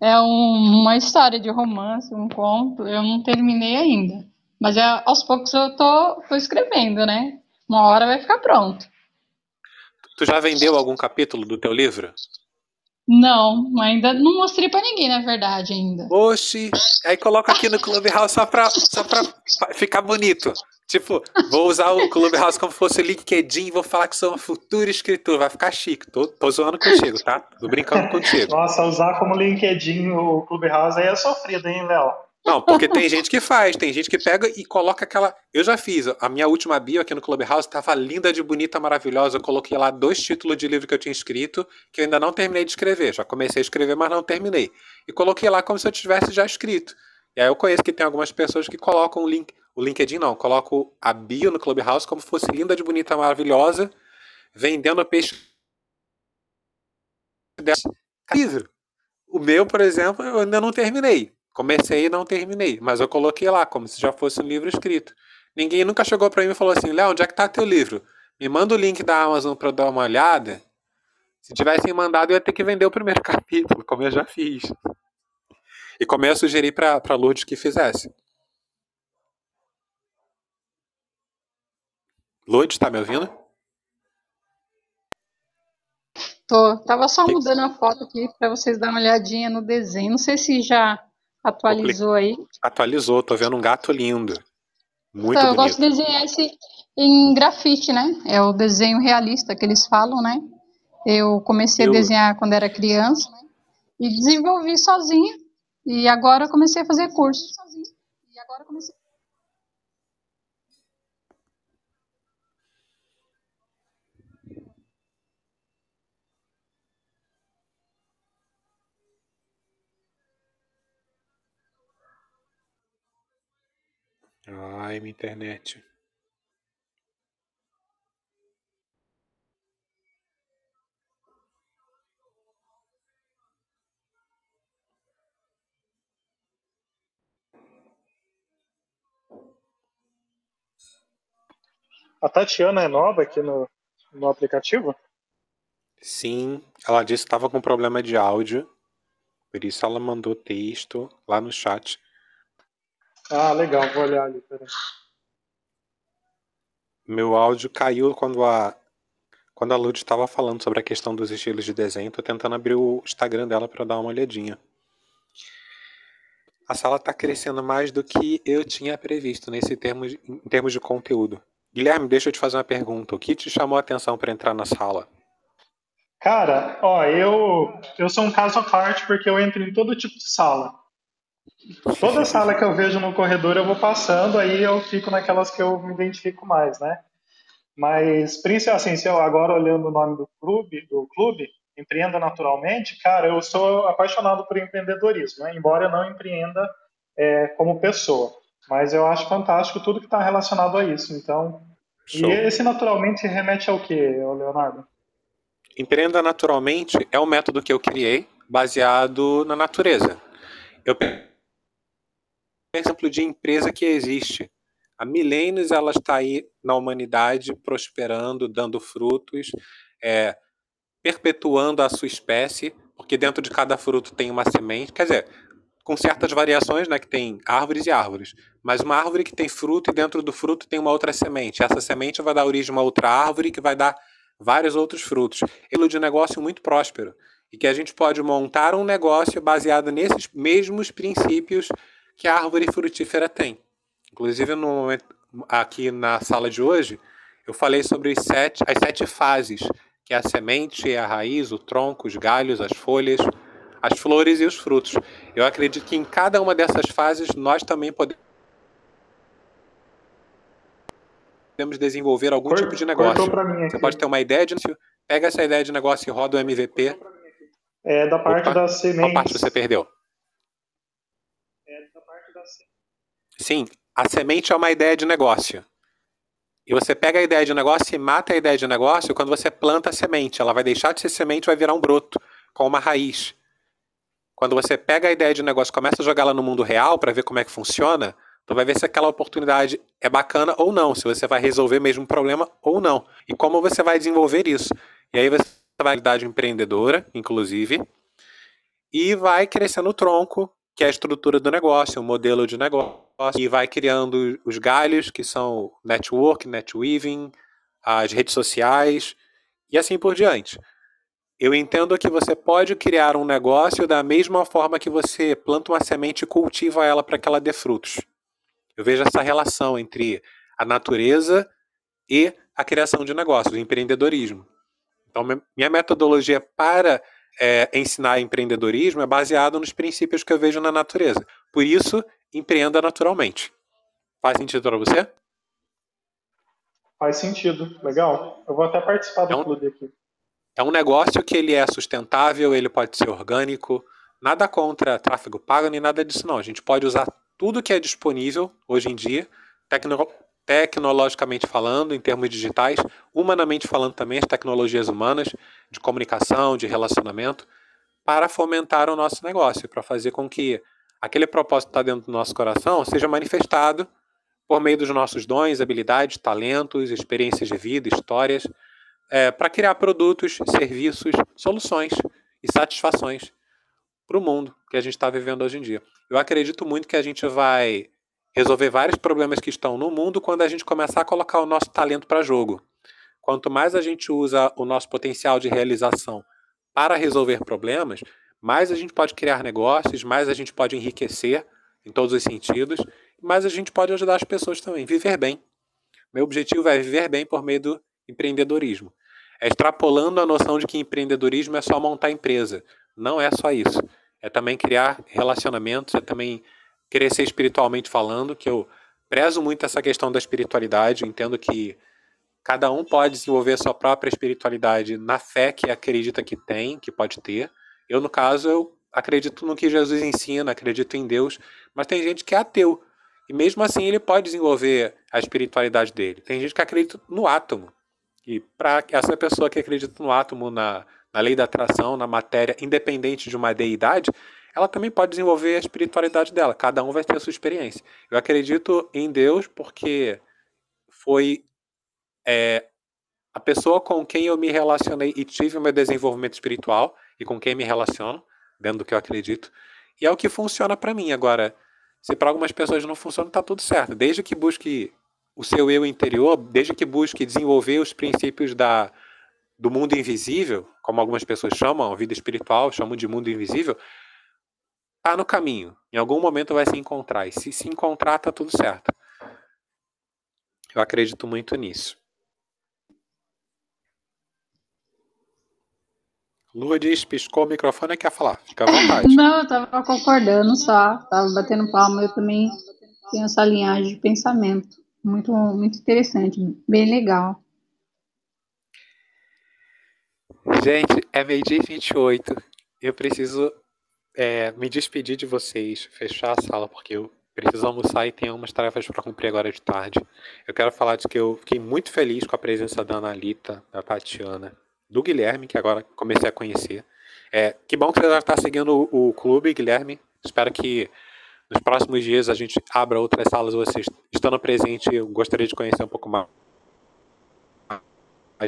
É um- uma história de romance, um conto. Eu não terminei ainda. Mas é, aos poucos eu tô, tô escrevendo, né? Uma hora vai ficar pronto. Tu já vendeu algum capítulo do teu livro? Não, ainda não mostrei para ninguém, na verdade, ainda. Oxi! Aí coloca aqui no Clubhouse só pra, só pra ficar bonito. Tipo, vou usar o Clubhouse como fosse LinkedIn e vou falar que sou uma futura escritora. Vai ficar chique. Tô, tô zoando contigo, tá? Tô brincando contigo. Nossa, usar como LinkedIn o Clubhouse aí é sofrido, hein, Léo? Não, porque tem gente que faz, tem gente que pega e coloca aquela. Eu já fiz, a minha última bio aqui no Clubhouse tava linda de bonita, maravilhosa. Eu coloquei lá dois títulos de livro que eu tinha escrito, que eu ainda não terminei de escrever. Já comecei a escrever, mas não terminei. E coloquei lá como se eu tivesse já escrito. E aí eu conheço que tem algumas pessoas que colocam o link. O LinkedIn não, colocam a bio no Clubhouse como se fosse linda de bonita, maravilhosa, vendendo peixe. Livro. O meu, por exemplo, eu ainda não terminei. Comecei e não terminei, mas eu coloquei lá como se já fosse um livro escrito. Ninguém nunca chegou pra mim e falou assim: Léo, onde é que tá teu livro? Me manda o link da Amazon pra eu dar uma olhada. Se tivessem mandado, eu ia ter que vender o primeiro capítulo, como eu já fiz. E como eu sugeri pra Lourdes que fizesse. Lourdes, tá me ouvindo? Tô, tava só mudando a foto aqui para vocês darem uma olhadinha no desenho. Não sei se já atualizou aí. Atualizou, tô vendo um gato lindo. Muito Então, eu bonito. gosto de desenhar esse em grafite, né? É o desenho realista que eles falam, né? Eu comecei Eu- a desenhar quando era criança e desenvolvi sozinha. E agora eu comecei a fazer curso. E agora eu comecei Ai, minha internet. A Tatiana é nova aqui no, no aplicativo? Sim, ela disse que estava com problema de áudio. Por isso ela mandou texto lá no chat. Ah, legal, vou olhar ali, peraí. Meu áudio caiu quando a quando a Lud estava falando sobre a questão dos estilos de desenho. Tô tentando abrir o Instagram dela para dar uma olhadinha. A sala está crescendo mais do que eu tinha previsto nesse termo de- em termos de conteúdo. Guilherme, deixa eu te fazer uma pergunta. O que te chamou a atenção para entrar na sala? Cara, ó, eu, eu sou um caso à parte porque eu entro em todo tipo de sala. Toda sala que eu vejo no corredor eu vou passando, aí eu fico naquelas que eu me identifico mais, né? Mas, principalmente, assim, se eu agora olhando o nome do clube, do clube, Empreenda Naturalmente, cara, eu sou apaixonado por empreendedorismo, né? Embora eu não empreenda é, como pessoa. Mas eu acho fantástico tudo que está relacionado a isso. Então, Show. e esse naturalmente remete ao quê, Leonardo? Empreenda naturalmente é um método que eu criei baseado na natureza. Eu exemplo de empresa que existe há milênios, ela está aí na humanidade prosperando, dando frutos, é, perpetuando a sua espécie, porque dentro de cada fruto tem uma semente, quer dizer, com certas variações, né, que tem árvores e árvores, mas uma árvore que tem fruto e dentro do fruto tem uma outra semente. Essa semente vai dar origem a uma outra árvore que vai dar vários outros frutos. Ele de um negócio muito próspero e que a gente pode montar um negócio baseado nesses mesmos princípios que a árvore frutífera tem. Inclusive no momento, aqui na sala de hoje, eu falei sobre sete, as sete fases, que é a semente, a raiz, o tronco, os galhos, as folhas, as flores e os frutos. Eu acredito que em cada uma dessas fases nós também podemos desenvolver algum tipo de negócio. Você pode ter uma ideia de negócio, pega essa ideia de negócio e roda o MVP. É da parte Opa, das sementes. Qual parte você perdeu? É da parte das Sim, a semente é uma ideia de negócio. E você pega a ideia de negócio e mata a ideia de negócio quando você planta a semente. Ela vai deixar de ser semente e vai virar um broto, com uma raiz. Quando você pega a ideia de negócio e começa a jogá-la no mundo real para ver como é que funciona, tu vai ver se aquela oportunidade é bacana ou não, se você vai resolver mesmo problema ou não. E como você vai desenvolver isso. E aí você vai idade empreendedora, inclusive, e vai crescendo o tronco, que é a estrutura do negócio, o modelo de negócio e vai criando os galhos, que são network, netweaving, as redes sociais e assim por diante. Eu entendo que você pode criar um negócio da mesma forma que você planta uma semente e cultiva ela para que ela dê frutos. Eu vejo essa relação entre a natureza e a criação de negócios, o empreendedorismo. Então, minha metodologia para é, ensinar empreendedorismo é baseada nos princípios que eu vejo na natureza. Por isso, empreenda naturalmente. Faz sentido para você? Faz sentido, legal. Eu vou até participar do é um, clube aqui. É um negócio que ele é sustentável, ele pode ser orgânico, nada contra tráfego pago nem nada disso não. A gente pode usar tudo que é disponível hoje em dia, tecno, tecnologicamente falando, em termos digitais, humanamente falando também, as tecnologias humanas de comunicação, de relacionamento, para fomentar o nosso negócio, para fazer com que aquele propósito que está dentro do nosso coração seja manifestado por meio dos nossos dons, habilidades, talentos, experiências de vida, histórias, é, para criar produtos, serviços, soluções e satisfações para o mundo que a gente está vivendo hoje em dia. Eu acredito muito que a gente vai resolver vários problemas que estão no mundo quando a gente começar a colocar o nosso talento para jogo. Quanto mais a gente usa o nosso potencial de realização para resolver problemas, mais a gente pode criar negócios, mais a gente pode enriquecer em todos os sentidos, mais a gente pode ajudar as pessoas também, viver bem. Meu objetivo é viver bem por meio do empreendedorismo. É extrapolando a noção de que empreendedorismo é só montar empresa. Não é só isso. É também criar relacionamentos, é também crescer espiritualmente falando, que eu prezo muito essa questão da espiritualidade, entendo que cada um pode desenvolver a sua própria espiritualidade na fé que acredita que tem, que pode ter, eu, no caso, eu acredito no que Jesus ensina, acredito em Deus, mas tem gente que é ateu. E mesmo assim ele pode desenvolver a espiritualidade dele. Tem gente que acredita no átomo. E para essa pessoa que acredita no átomo, na, na lei da atração, na matéria, independente de uma deidade, ela também pode desenvolver a espiritualidade dela. Cada um vai ter a sua experiência. Eu acredito em Deus porque foi é, a pessoa com quem eu me relacionei e tive o meu desenvolvimento espiritual e com quem me relaciono, dentro do que eu acredito. E é o que funciona para mim. Agora, se para algumas pessoas não funciona, tá tudo certo. Desde que busque o seu eu interior, desde que busque desenvolver os princípios da, do mundo invisível, como algumas pessoas chamam, vida espiritual, chamam de mundo invisível, tá no caminho. Em algum momento vai se encontrar. E se se encontrar, tá tudo certo. Eu acredito muito nisso. Lourdes piscou o microfone e quer falar. Fica à vontade. Não, eu tava concordando só. Tava batendo palma. Eu também tenho essa linhagem de pensamento. Muito, muito interessante. Bem legal. Gente, é meio-dia 28. Eu preciso é, me despedir de vocês, fechar a sala, porque eu preciso almoçar e tenho umas tarefas para cumprir agora de tarde. Eu quero falar de que eu fiquei muito feliz com a presença da Analita, da Tatiana, do Guilherme, que agora comecei a conhecer. É, que bom que você já está seguindo o, o, clube, Guilherme. Espero que nos próximos dias a gente abra outras salas. Vocês estando presente, eu gostaria de conhecer um pouco mais.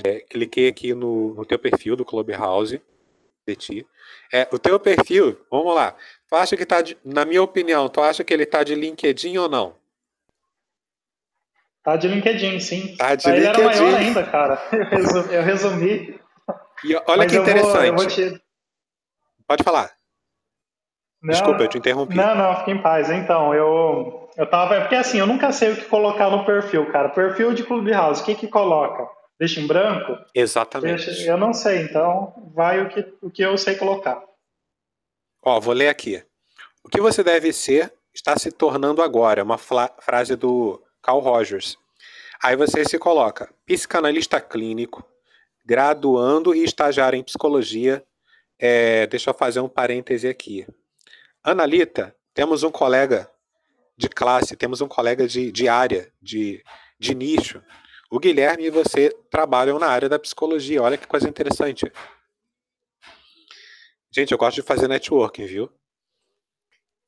É, cliquei aqui no, no teu perfil do Clubhouse de ti. É, o teu perfil, vamos lá. Tu acha que tá de, na minha opinião, tu acha que ele tá de LinkedIn ou não? Tá de LinkedIn, sim. Tá de ele LinkedIn. era maior ainda, cara. Eu resumi. E olha Mas que interessante. Vou, te... Pode falar. Não, Desculpa, eu te interrompi. Não, não, fique em paz. Então, eu, eu tava. Porque assim, eu nunca sei o que colocar no perfil, cara. Perfil de Clubhouse, o que que coloca? Deixa em branco? Exatamente. Deixa, eu não sei, então vai o que, o que eu sei colocar. Ó, vou ler aqui. O que você deve ser está se tornando agora. É uma frase do Carl Rogers. Aí você se coloca psicanalista clínico, graduando e estagiário em psicologia. É, deixa eu fazer um parêntese aqui. Analita, temos um colega de classe, temos um colega de, de área, de, de nicho. O Guilherme e você trabalham na área da psicologia. Olha que coisa interessante. Gente, eu gosto de fazer networking, viu?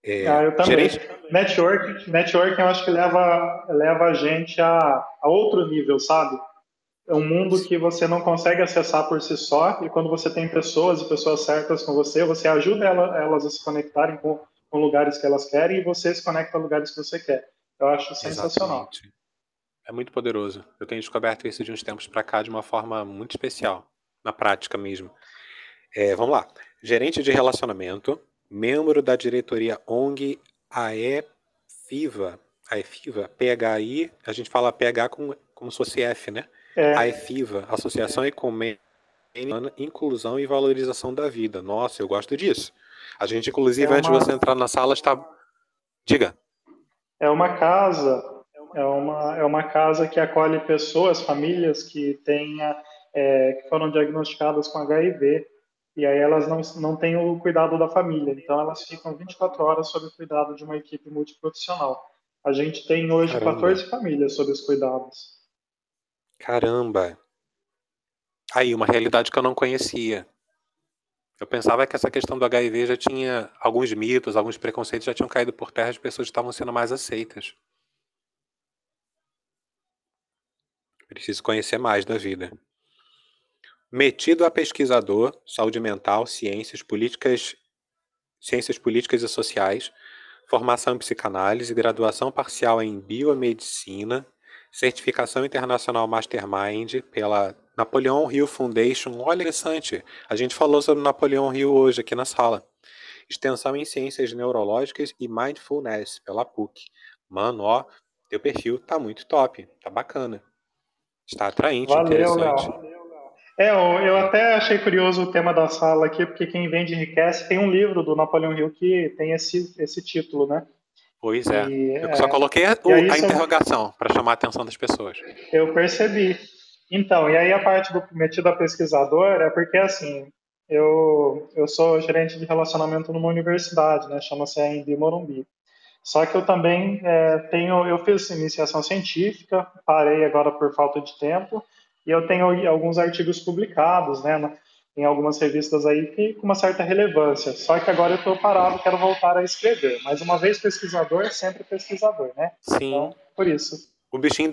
É, ah, eu também. Gerente... Networking, networking eu acho que leva, leva a gente a, a outro nível, sabe? É um mundo que você não consegue acessar por si só, e quando você tem pessoas e pessoas certas com você, você ajuda elas a se conectarem com, com lugares que elas querem e você se conecta a lugares que você quer. Eu acho sensacional. Exatamente. É muito poderoso. Eu tenho descoberto isso de uns tempos para cá de uma forma muito especial, na prática mesmo. É, vamos lá. Gerente de relacionamento, membro da diretoria ONG AEFIVA, AEFIVA, PHI, a gente fala PH como, como se fosse F, né? É. AEFIVA, Associação Ecumênica Inclusão e Valorização da Vida. Nossa, eu gosto disso. A gente, inclusive, é uma... antes de você entrar na sala, está. Diga. É uma casa, é uma, é uma casa que acolhe pessoas, famílias que tenha, é, que foram diagnosticadas com HIV e aí elas não, não têm o cuidado da família, então elas ficam 24 horas sob o cuidado de uma equipe multiprofissional. A gente tem hoje Caramba. 14 famílias sob os cuidados. Caramba! Aí, uma realidade que eu não conhecia. Eu pensava que essa questão do HIV já tinha alguns mitos, alguns preconceitos já tinham caído por terra, as pessoas estavam sendo mais aceitas. Preciso conhecer mais da vida. Metido a pesquisador, saúde mental, ciências políticas, ciências políticas e sociais, formação em psicanálise, graduação parcial em biomedicina, certificação internacional Mastermind pela Napoleon Hill Foundation. Olha, interessante. A gente falou sobre Napoleon Hill hoje aqui na sala. Extensão em ciências neurológicas e mindfulness pela PUC. Mano, ó, teu perfil tá muito top, tá bacana. Está atraente, Valeu, interessante. Léo. É, eu até achei curioso o tema da sala aqui, porque quem vende enriquece tem um livro do Napoleão Hill que tem esse, esse título, né? Pois é. E, eu só é, coloquei a, o, a interrogação para chamar a atenção das pessoas. Eu percebi. Então, e aí a parte do metido a pesquisador é porque, assim, eu, eu sou gerente de relacionamento numa universidade, né? Chama-se AMB Morumbi. Só que eu também é, tenho, eu fiz iniciação científica, parei agora por falta de tempo, e eu tenho alguns artigos publicados, né, em algumas revistas aí que, com uma certa relevância. Só que agora eu estou parado, quero voltar a escrever. Mas uma vez pesquisador, sempre pesquisador, né? Sim. Então, por isso. O bichinho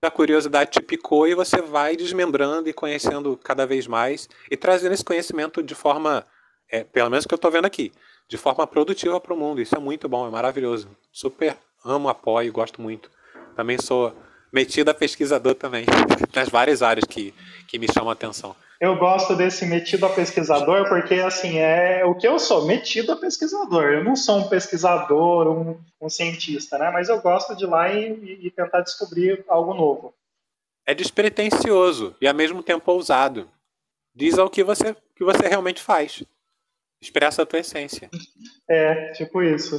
da curiosidade te picou e você vai desmembrando e conhecendo cada vez mais e trazendo esse conhecimento de forma, é, pelo menos que eu estou vendo aqui, de forma produtiva para o mundo. Isso é muito bom, é maravilhoso. Super amo, apoio, gosto muito. Também sou metido a pesquisador também, nas várias áreas que, que me chamam a atenção. Eu gosto desse metido a pesquisador porque, assim, é o que eu sou, metido a pesquisador. Eu não sou um pesquisador, um, um cientista, né? Mas eu gosto de ir lá e, e tentar descobrir algo novo. É despretensioso e, ao mesmo tempo, ousado. Diz ao que você, que você realmente faz. Expressa a tua essência. É, tipo isso.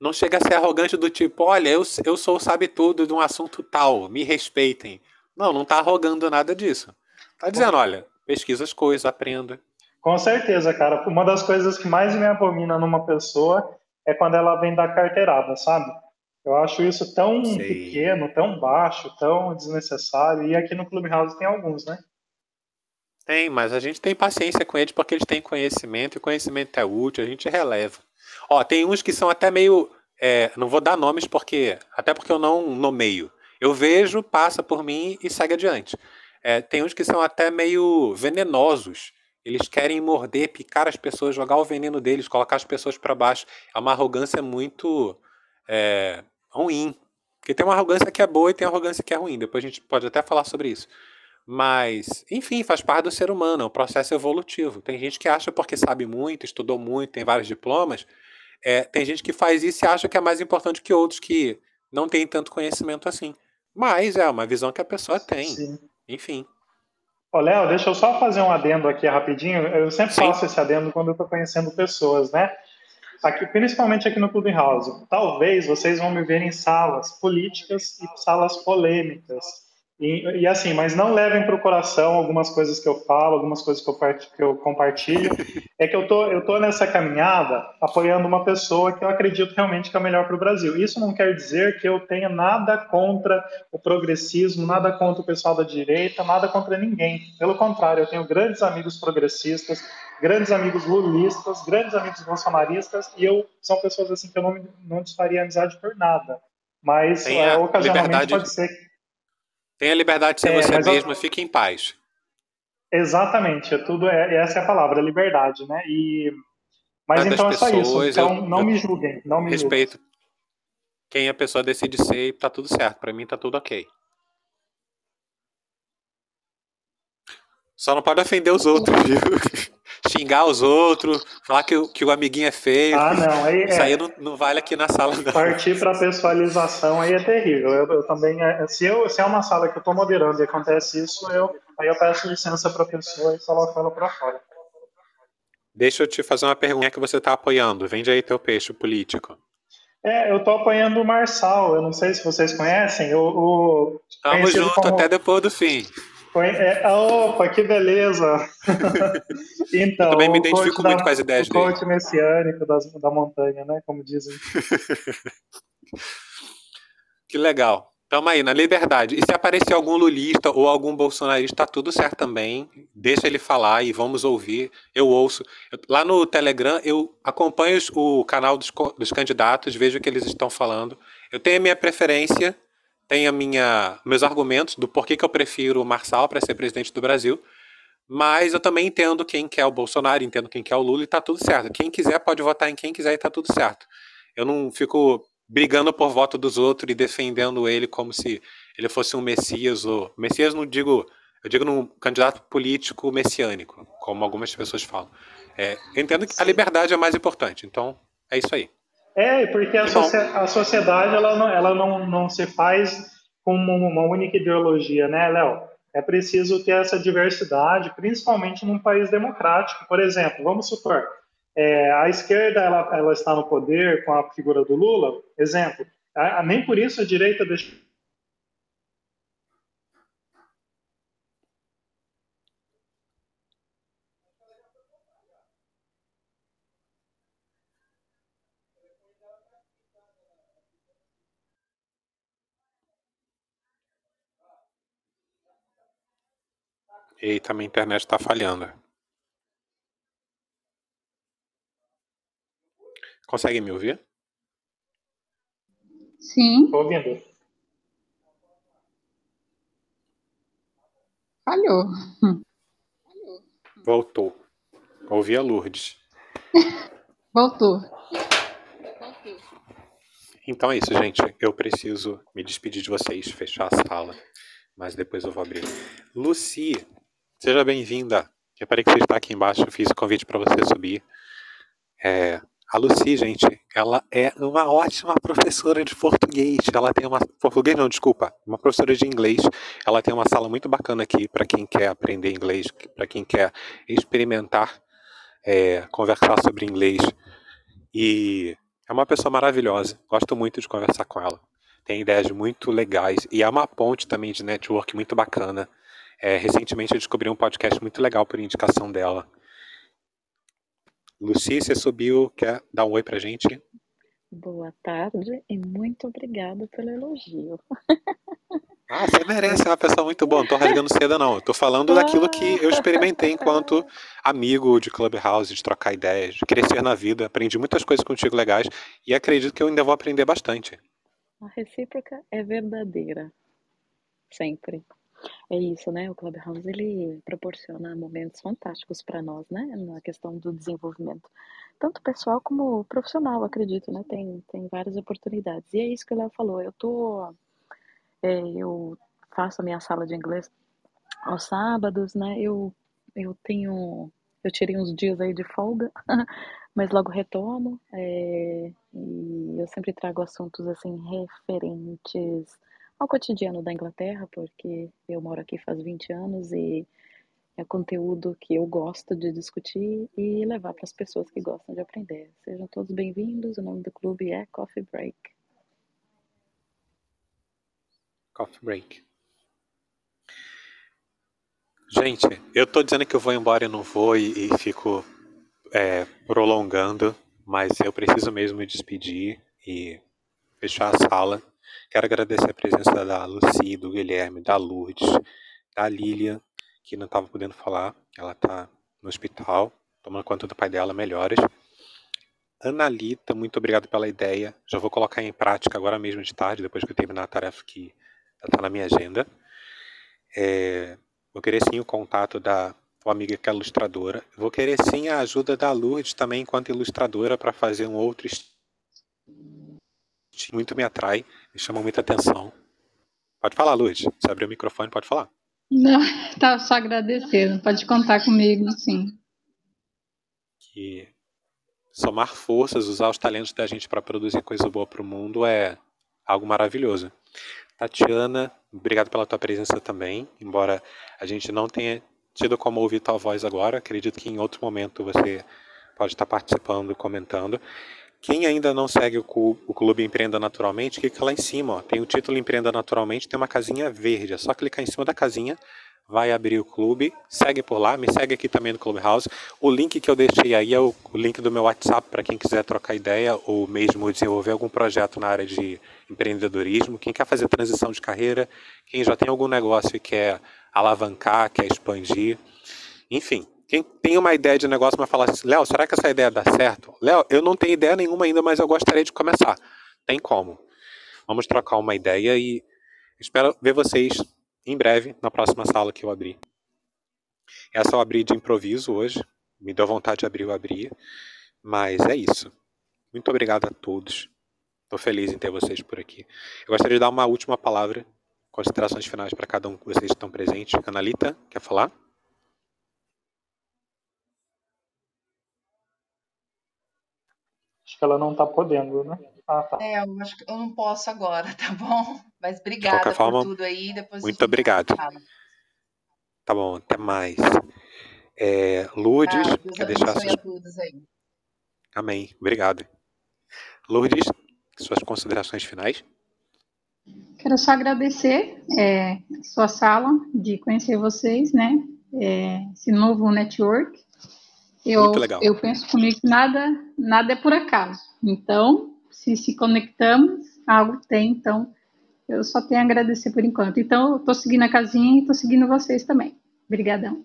Não chega a ser arrogante do tipo, olha, eu, eu sou sabe tudo de um assunto tal, me respeitem. Não, não tá arrogando nada disso. Tá dizendo, olha, pesquisa as coisas, aprenda. Com certeza, cara. Uma das coisas que mais me abomina numa pessoa é quando ela vem dar carteirada, sabe? Eu acho isso tão Sei. pequeno, tão baixo, tão desnecessário. E aqui no Clubhouse tem alguns, né? Tem, mas a gente tem paciência com eles porque eles têm conhecimento e conhecimento é útil, a gente releva. Ó, tem uns que são até meio. É, não vou dar nomes porque. Até porque eu não nomeio. Eu vejo, passa por mim e segue adiante. É, tem uns que são até meio venenosos. Eles querem morder, picar as pessoas, jogar o veneno deles, colocar as pessoas para baixo. É uma arrogância muito é, ruim. Porque tem uma arrogância que é boa e tem uma arrogância que é ruim. Depois a gente pode até falar sobre isso. Mas, enfim, faz parte do ser humano, é um processo evolutivo. Tem gente que acha porque sabe muito, estudou muito, tem vários diplomas, é, tem gente que faz isso e acha que é mais importante que outros que não têm tanto conhecimento assim. Mas é uma visão que a pessoa tem. Sim. Enfim. Ô, Léo, deixa eu só fazer um adendo aqui rapidinho. Eu sempre Sim. faço esse adendo quando eu estou conhecendo pessoas, né? aqui, principalmente aqui no Clubhouse, talvez vocês vão me ver em salas políticas e salas polêmicas. E, e assim, mas não levem para o coração algumas coisas que eu falo, algumas coisas que eu, que eu compartilho. É que eu tô, eu tô nessa caminhada apoiando uma pessoa que eu acredito realmente que é melhor para o Brasil. Isso não quer dizer que eu tenha nada contra o progressismo, nada contra o pessoal da direita, nada contra ninguém. Pelo contrário, eu tenho grandes amigos progressistas, grandes amigos lulistas, grandes amigos bolsonaristas, e eu são pessoas assim que eu não, não desfaria amizade por nada. Mas é, ocasionalmente pode ser Tenha liberdade de ser é, você mesmo, eu... fique em paz. Exatamente, é tudo é, essa é a palavra, liberdade, né? E mas então é só isso. Então eu, não me julguem, não me respeito. Julguem. Quem a pessoa decide ser, tá tudo certo. Para mim tá tudo ok. Só não pode ofender os outros, viu? Xingar os outros, falar que, que o amiguinho é feio. Ah, não. Aí, Isso é, aí não, não, vale aqui na sala, não. Partir para pessoalização aí é terrível. Eu, eu também. É, se, eu, se é uma sala que eu estou moderando e acontece isso, eu, aí eu peço licença para a pessoa e coloco ela para fora. Deixa eu te fazer uma pergunta que você está apoiando. Vende aí teu peixe político. É, eu estou apoiando o Marçal. Eu não sei se vocês conhecem. O, o Tamo junto como... até depois do fim. É, opa, que beleza! então, eu também me identifico muito da, com as ideias o dele. O coach messiânico das, da montanha, né? Como dizem. que legal. Tamo aí, na liberdade. E se aparecer algum lulista ou algum bolsonarista, tá tudo certo também. Deixa ele falar e vamos ouvir. Eu ouço. Lá no Telegram, eu acompanho o canal dos, dos candidatos, vejo o que eles estão falando. Eu tenho a minha preferência tem a minha, meus argumentos do porquê que eu prefiro o Marçal para ser presidente do Brasil, mas eu também entendo quem quer o Bolsonaro, entendo quem quer o Lula e tá tudo certo. Quem quiser pode votar em quem quiser e tá tudo certo. Eu não fico brigando por voto dos outros e defendendo ele como se ele fosse um messias ou messias não digo, eu digo num candidato político messiânico, como algumas pessoas falam. É, eu entendo que a liberdade é mais importante, então é isso aí. É, porque a, a sociedade ela, não, ela não, não se faz com uma única ideologia, né, Léo? É preciso ter essa diversidade, principalmente num país democrático. Por exemplo, vamos supor, é, a esquerda ela, ela está no poder com a figura do Lula, exemplo, a, nem por isso a direita deixa Eita, minha internet está falhando. Consegue me ouvir? Sim. Estou ouvindo. Falhou. Voltou. Ouvi a Lourdes. Voltou. Então é isso, gente. Eu preciso me despedir de vocês, fechar a sala, mas depois eu vou abrir. Luci, Seja bem-vinda. Reparei que você está aqui embaixo, eu fiz o convite para você subir. É, a Lucy, gente, ela é uma ótima professora de português. Ela tem uma. Português não, desculpa. Uma professora de inglês. Ela tem uma sala muito bacana aqui para quem quer aprender inglês, para quem quer experimentar, é, conversar sobre inglês. E é uma pessoa maravilhosa. Gosto muito de conversar com ela. Tem ideias muito legais. E é uma ponte também de network muito bacana. É, recentemente eu descobri um podcast muito legal por indicação dela. Luci, você subiu, quer dar um oi pra gente? Boa tarde e muito obrigada pelo elogio. Ah, você merece, é uma pessoa muito boa. Não tô rasgando seda, não. Eu tô falando daquilo que eu experimentei enquanto amigo de Clubhouse, de trocar ideias, de crescer na vida. Aprendi muitas coisas contigo legais e acredito que eu ainda vou aprender bastante. A recíproca é verdadeira. Sempre. É isso, né? O Clubhouse ele proporciona momentos fantásticos para nós, né? Na questão do desenvolvimento, tanto pessoal como profissional, acredito, né? Tem, tem várias oportunidades. E é isso que o Léo falou. Eu tô, é, eu faço a minha sala de inglês aos sábados, né? Eu, eu tenho, eu tirei uns dias aí de folga, mas logo retomo. É, e eu sempre trago assuntos assim referentes ao cotidiano da Inglaterra, porque eu moro aqui faz 20 anos e é conteúdo que eu gosto de discutir e levar para as pessoas que gostam de aprender. Sejam todos bem-vindos. O nome do clube é Coffee Break. Coffee Break. Gente, eu tô dizendo que eu vou embora e não vou e, e fico é, prolongando, mas eu preciso mesmo me despedir e fechar a sala. Quero agradecer a presença da Lucy, do Guilherme, da Lourdes, da Lilian, que não estava podendo falar. Ela está no hospital, tomando conta do pai dela, melhoras. Analita, muito obrigado pela ideia. Já vou colocar em prática agora mesmo de tarde, depois que eu terminar a tarefa que está na minha agenda. É, vou querer sim o contato da tua amiga que é ilustradora. Vou querer sim a ajuda da Lourdes também, enquanto ilustradora, para fazer um outro muito me atrai, me chama muita atenção. Pode falar, Lourdes. Você abriu o microfone, pode falar. Não, estava só agradecendo. Pode contar comigo, sim. Que somar forças, usar os talentos da gente para produzir coisa boa para o mundo é algo maravilhoso. Tatiana, obrigado pela tua presença também. Embora a gente não tenha tido como ouvir tua voz agora, acredito que em outro momento você pode estar participando, comentando. Quem ainda não segue o, Clube Empreenda Naturalmente, clica lá em cima. Ó. Tem o título Empreenda Naturalmente, tem uma casinha verde. É só clicar em cima da casinha, vai abrir o clube. Segue por lá, me segue aqui também no Clubhouse. O link que eu deixei aí é o, o link do meu WhatsApp para quem quiser trocar ideia ou mesmo desenvolver algum projeto na área de empreendedorismo. Quem quer fazer transição de carreira, quem já tem algum negócio e quer alavancar, quer expandir. Enfim, quem tem uma ideia de negócio, mas fala assim, Léo, será que essa ideia dá certo? Léo, eu não tenho ideia nenhuma ainda, mas eu gostaria de começar. Tem como. Vamos trocar uma ideia e espero ver vocês em breve na próxima sala que eu abrir. Essa eu abri de improviso hoje. Me deu vontade de abrir, eu abri. Mas é isso. Muito obrigado a todos. Estou feliz em ter vocês por aqui. Eu gostaria de dar uma última palavra, considerações finais para cada um de vocês que estão presentes. Analita, quer falar? Que ela não está podendo, né? Ah, tá. É, eu acho que eu não posso agora, tá bom? Mas obrigada forma, por tudo aí. Depois muito obrigado. Tá bom, até mais. É, Lourdes, ah, quer deixar suas... aí. Amém. Obrigado. Lourdes, suas considerações finais? Quero só agradecer é, sua sala, de conhecer vocês, né? É, esse novo network. Eu, Muito legal. eu penso comigo que nada, nada é por acaso. Então, se se conectamos, algo tem. Então, eu só tenho a agradecer por enquanto. Então, eu estou seguindo a casinha e estou seguindo vocês também. Obrigadão.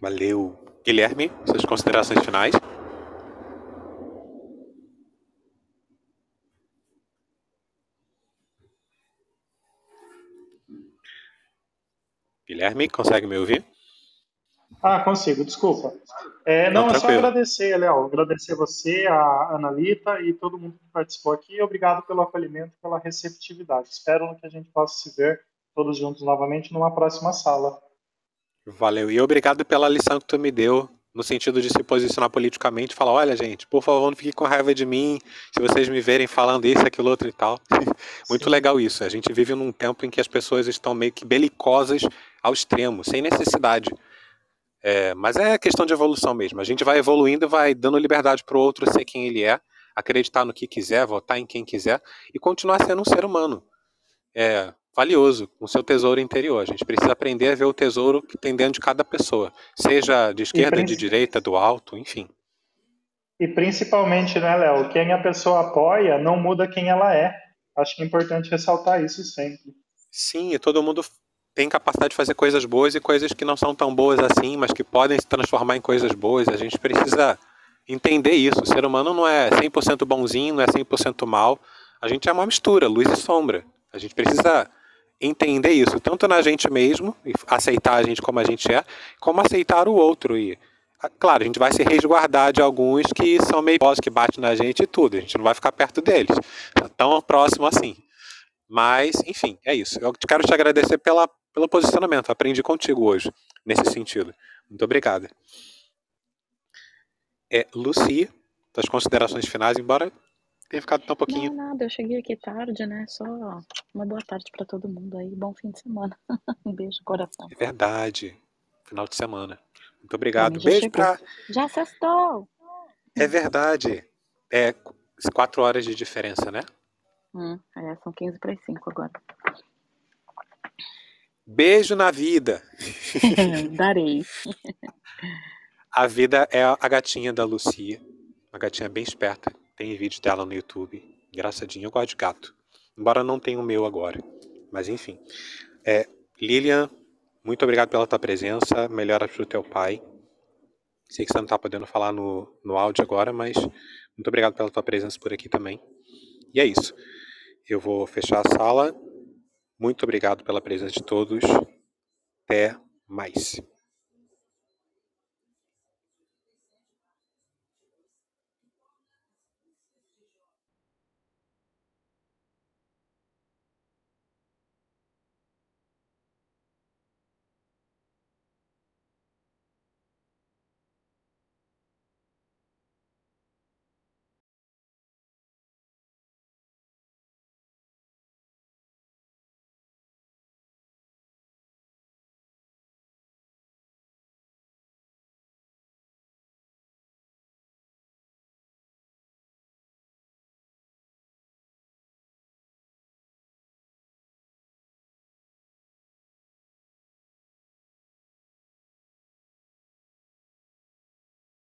Valeu. Guilherme, suas considerações finais? Guilherme, consegue me ouvir? Ah, consigo, desculpa. É, não, não é só agradecer, Léo, agradecer você, a Analita e todo mundo que participou aqui. Obrigado pelo acolhimento, pela receptividade. Espero que a gente possa se ver todos juntos novamente numa próxima sala. Valeu. E obrigado pela lição que tu me deu, no sentido de se posicionar politicamente, falar, olha, gente, por favor, não fique com raiva de mim, se vocês me verem falando isso, aquilo, outro e tal. Muito Sim. legal isso. A gente vive num tempo em que as pessoas estão meio que belicosas ao extremo, sem necessidade. É, mas é questão de evolução mesmo. A gente vai evoluindo e vai dando liberdade para o outro ser quem ele é, acreditar no que quiser, votar em quem quiser e continuar sendo um ser humano. É valioso, com seu tesouro interior. A gente precisa aprender a ver o tesouro que tem dentro de cada pessoa, seja de esquerda, de direita, do alto, enfim. E principalmente, né, Léo, quem a pessoa apoia não muda quem ela é. Acho que é importante ressaltar isso sempre. Sim, e todo mundo tem capacidade de fazer coisas boas e coisas que não são tão boas assim, mas que podem se transformar em coisas boas. A gente precisa entender isso. O ser humano não é 100% bonzinho, não é 100% mal. A gente é uma mistura, luz e sombra. A gente precisa entender isso, tanto na gente mesmo, e aceitar a gente como a gente é, como aceitar o outro. E, claro, a gente vai se resguardar de alguns que são meio que batem na gente e tudo. A gente não vai ficar perto deles. Tão próximo assim. Mas, enfim, é isso. Eu quero te agradecer pela, pelo posicionamento. Aprendi contigo hoje, nesse sentido. Muito obrigado. É, Lucy, das considerações finais, embora tenha ficado tão pouquinho. Não, nada, eu cheguei aqui tarde, né? Só uma boa tarde para todo mundo aí. Bom fim de semana. um beijo, coração. É verdade. final de semana. Muito obrigado. Beijo pra. Já sextou! É verdade. É quatro horas de diferença, né? Hum, é, são 15 para as 5 agora. Beijo na vida. Darei. A vida é a gatinha da Lucia. Uma gatinha bem esperta. Tem vídeo dela no YouTube. Engraçadinho. Eu gosto de gato. Embora não tenha o meu agora. Mas enfim. É, Lilian, muito obrigado pela tua presença. Melhoras pro teu pai. Sei que você não tá podendo falar no, no áudio agora, mas muito obrigado pela tua presença por aqui também. E é isso. Eu vou fechar a sala. Muito obrigado pela presença de todos. Até mais.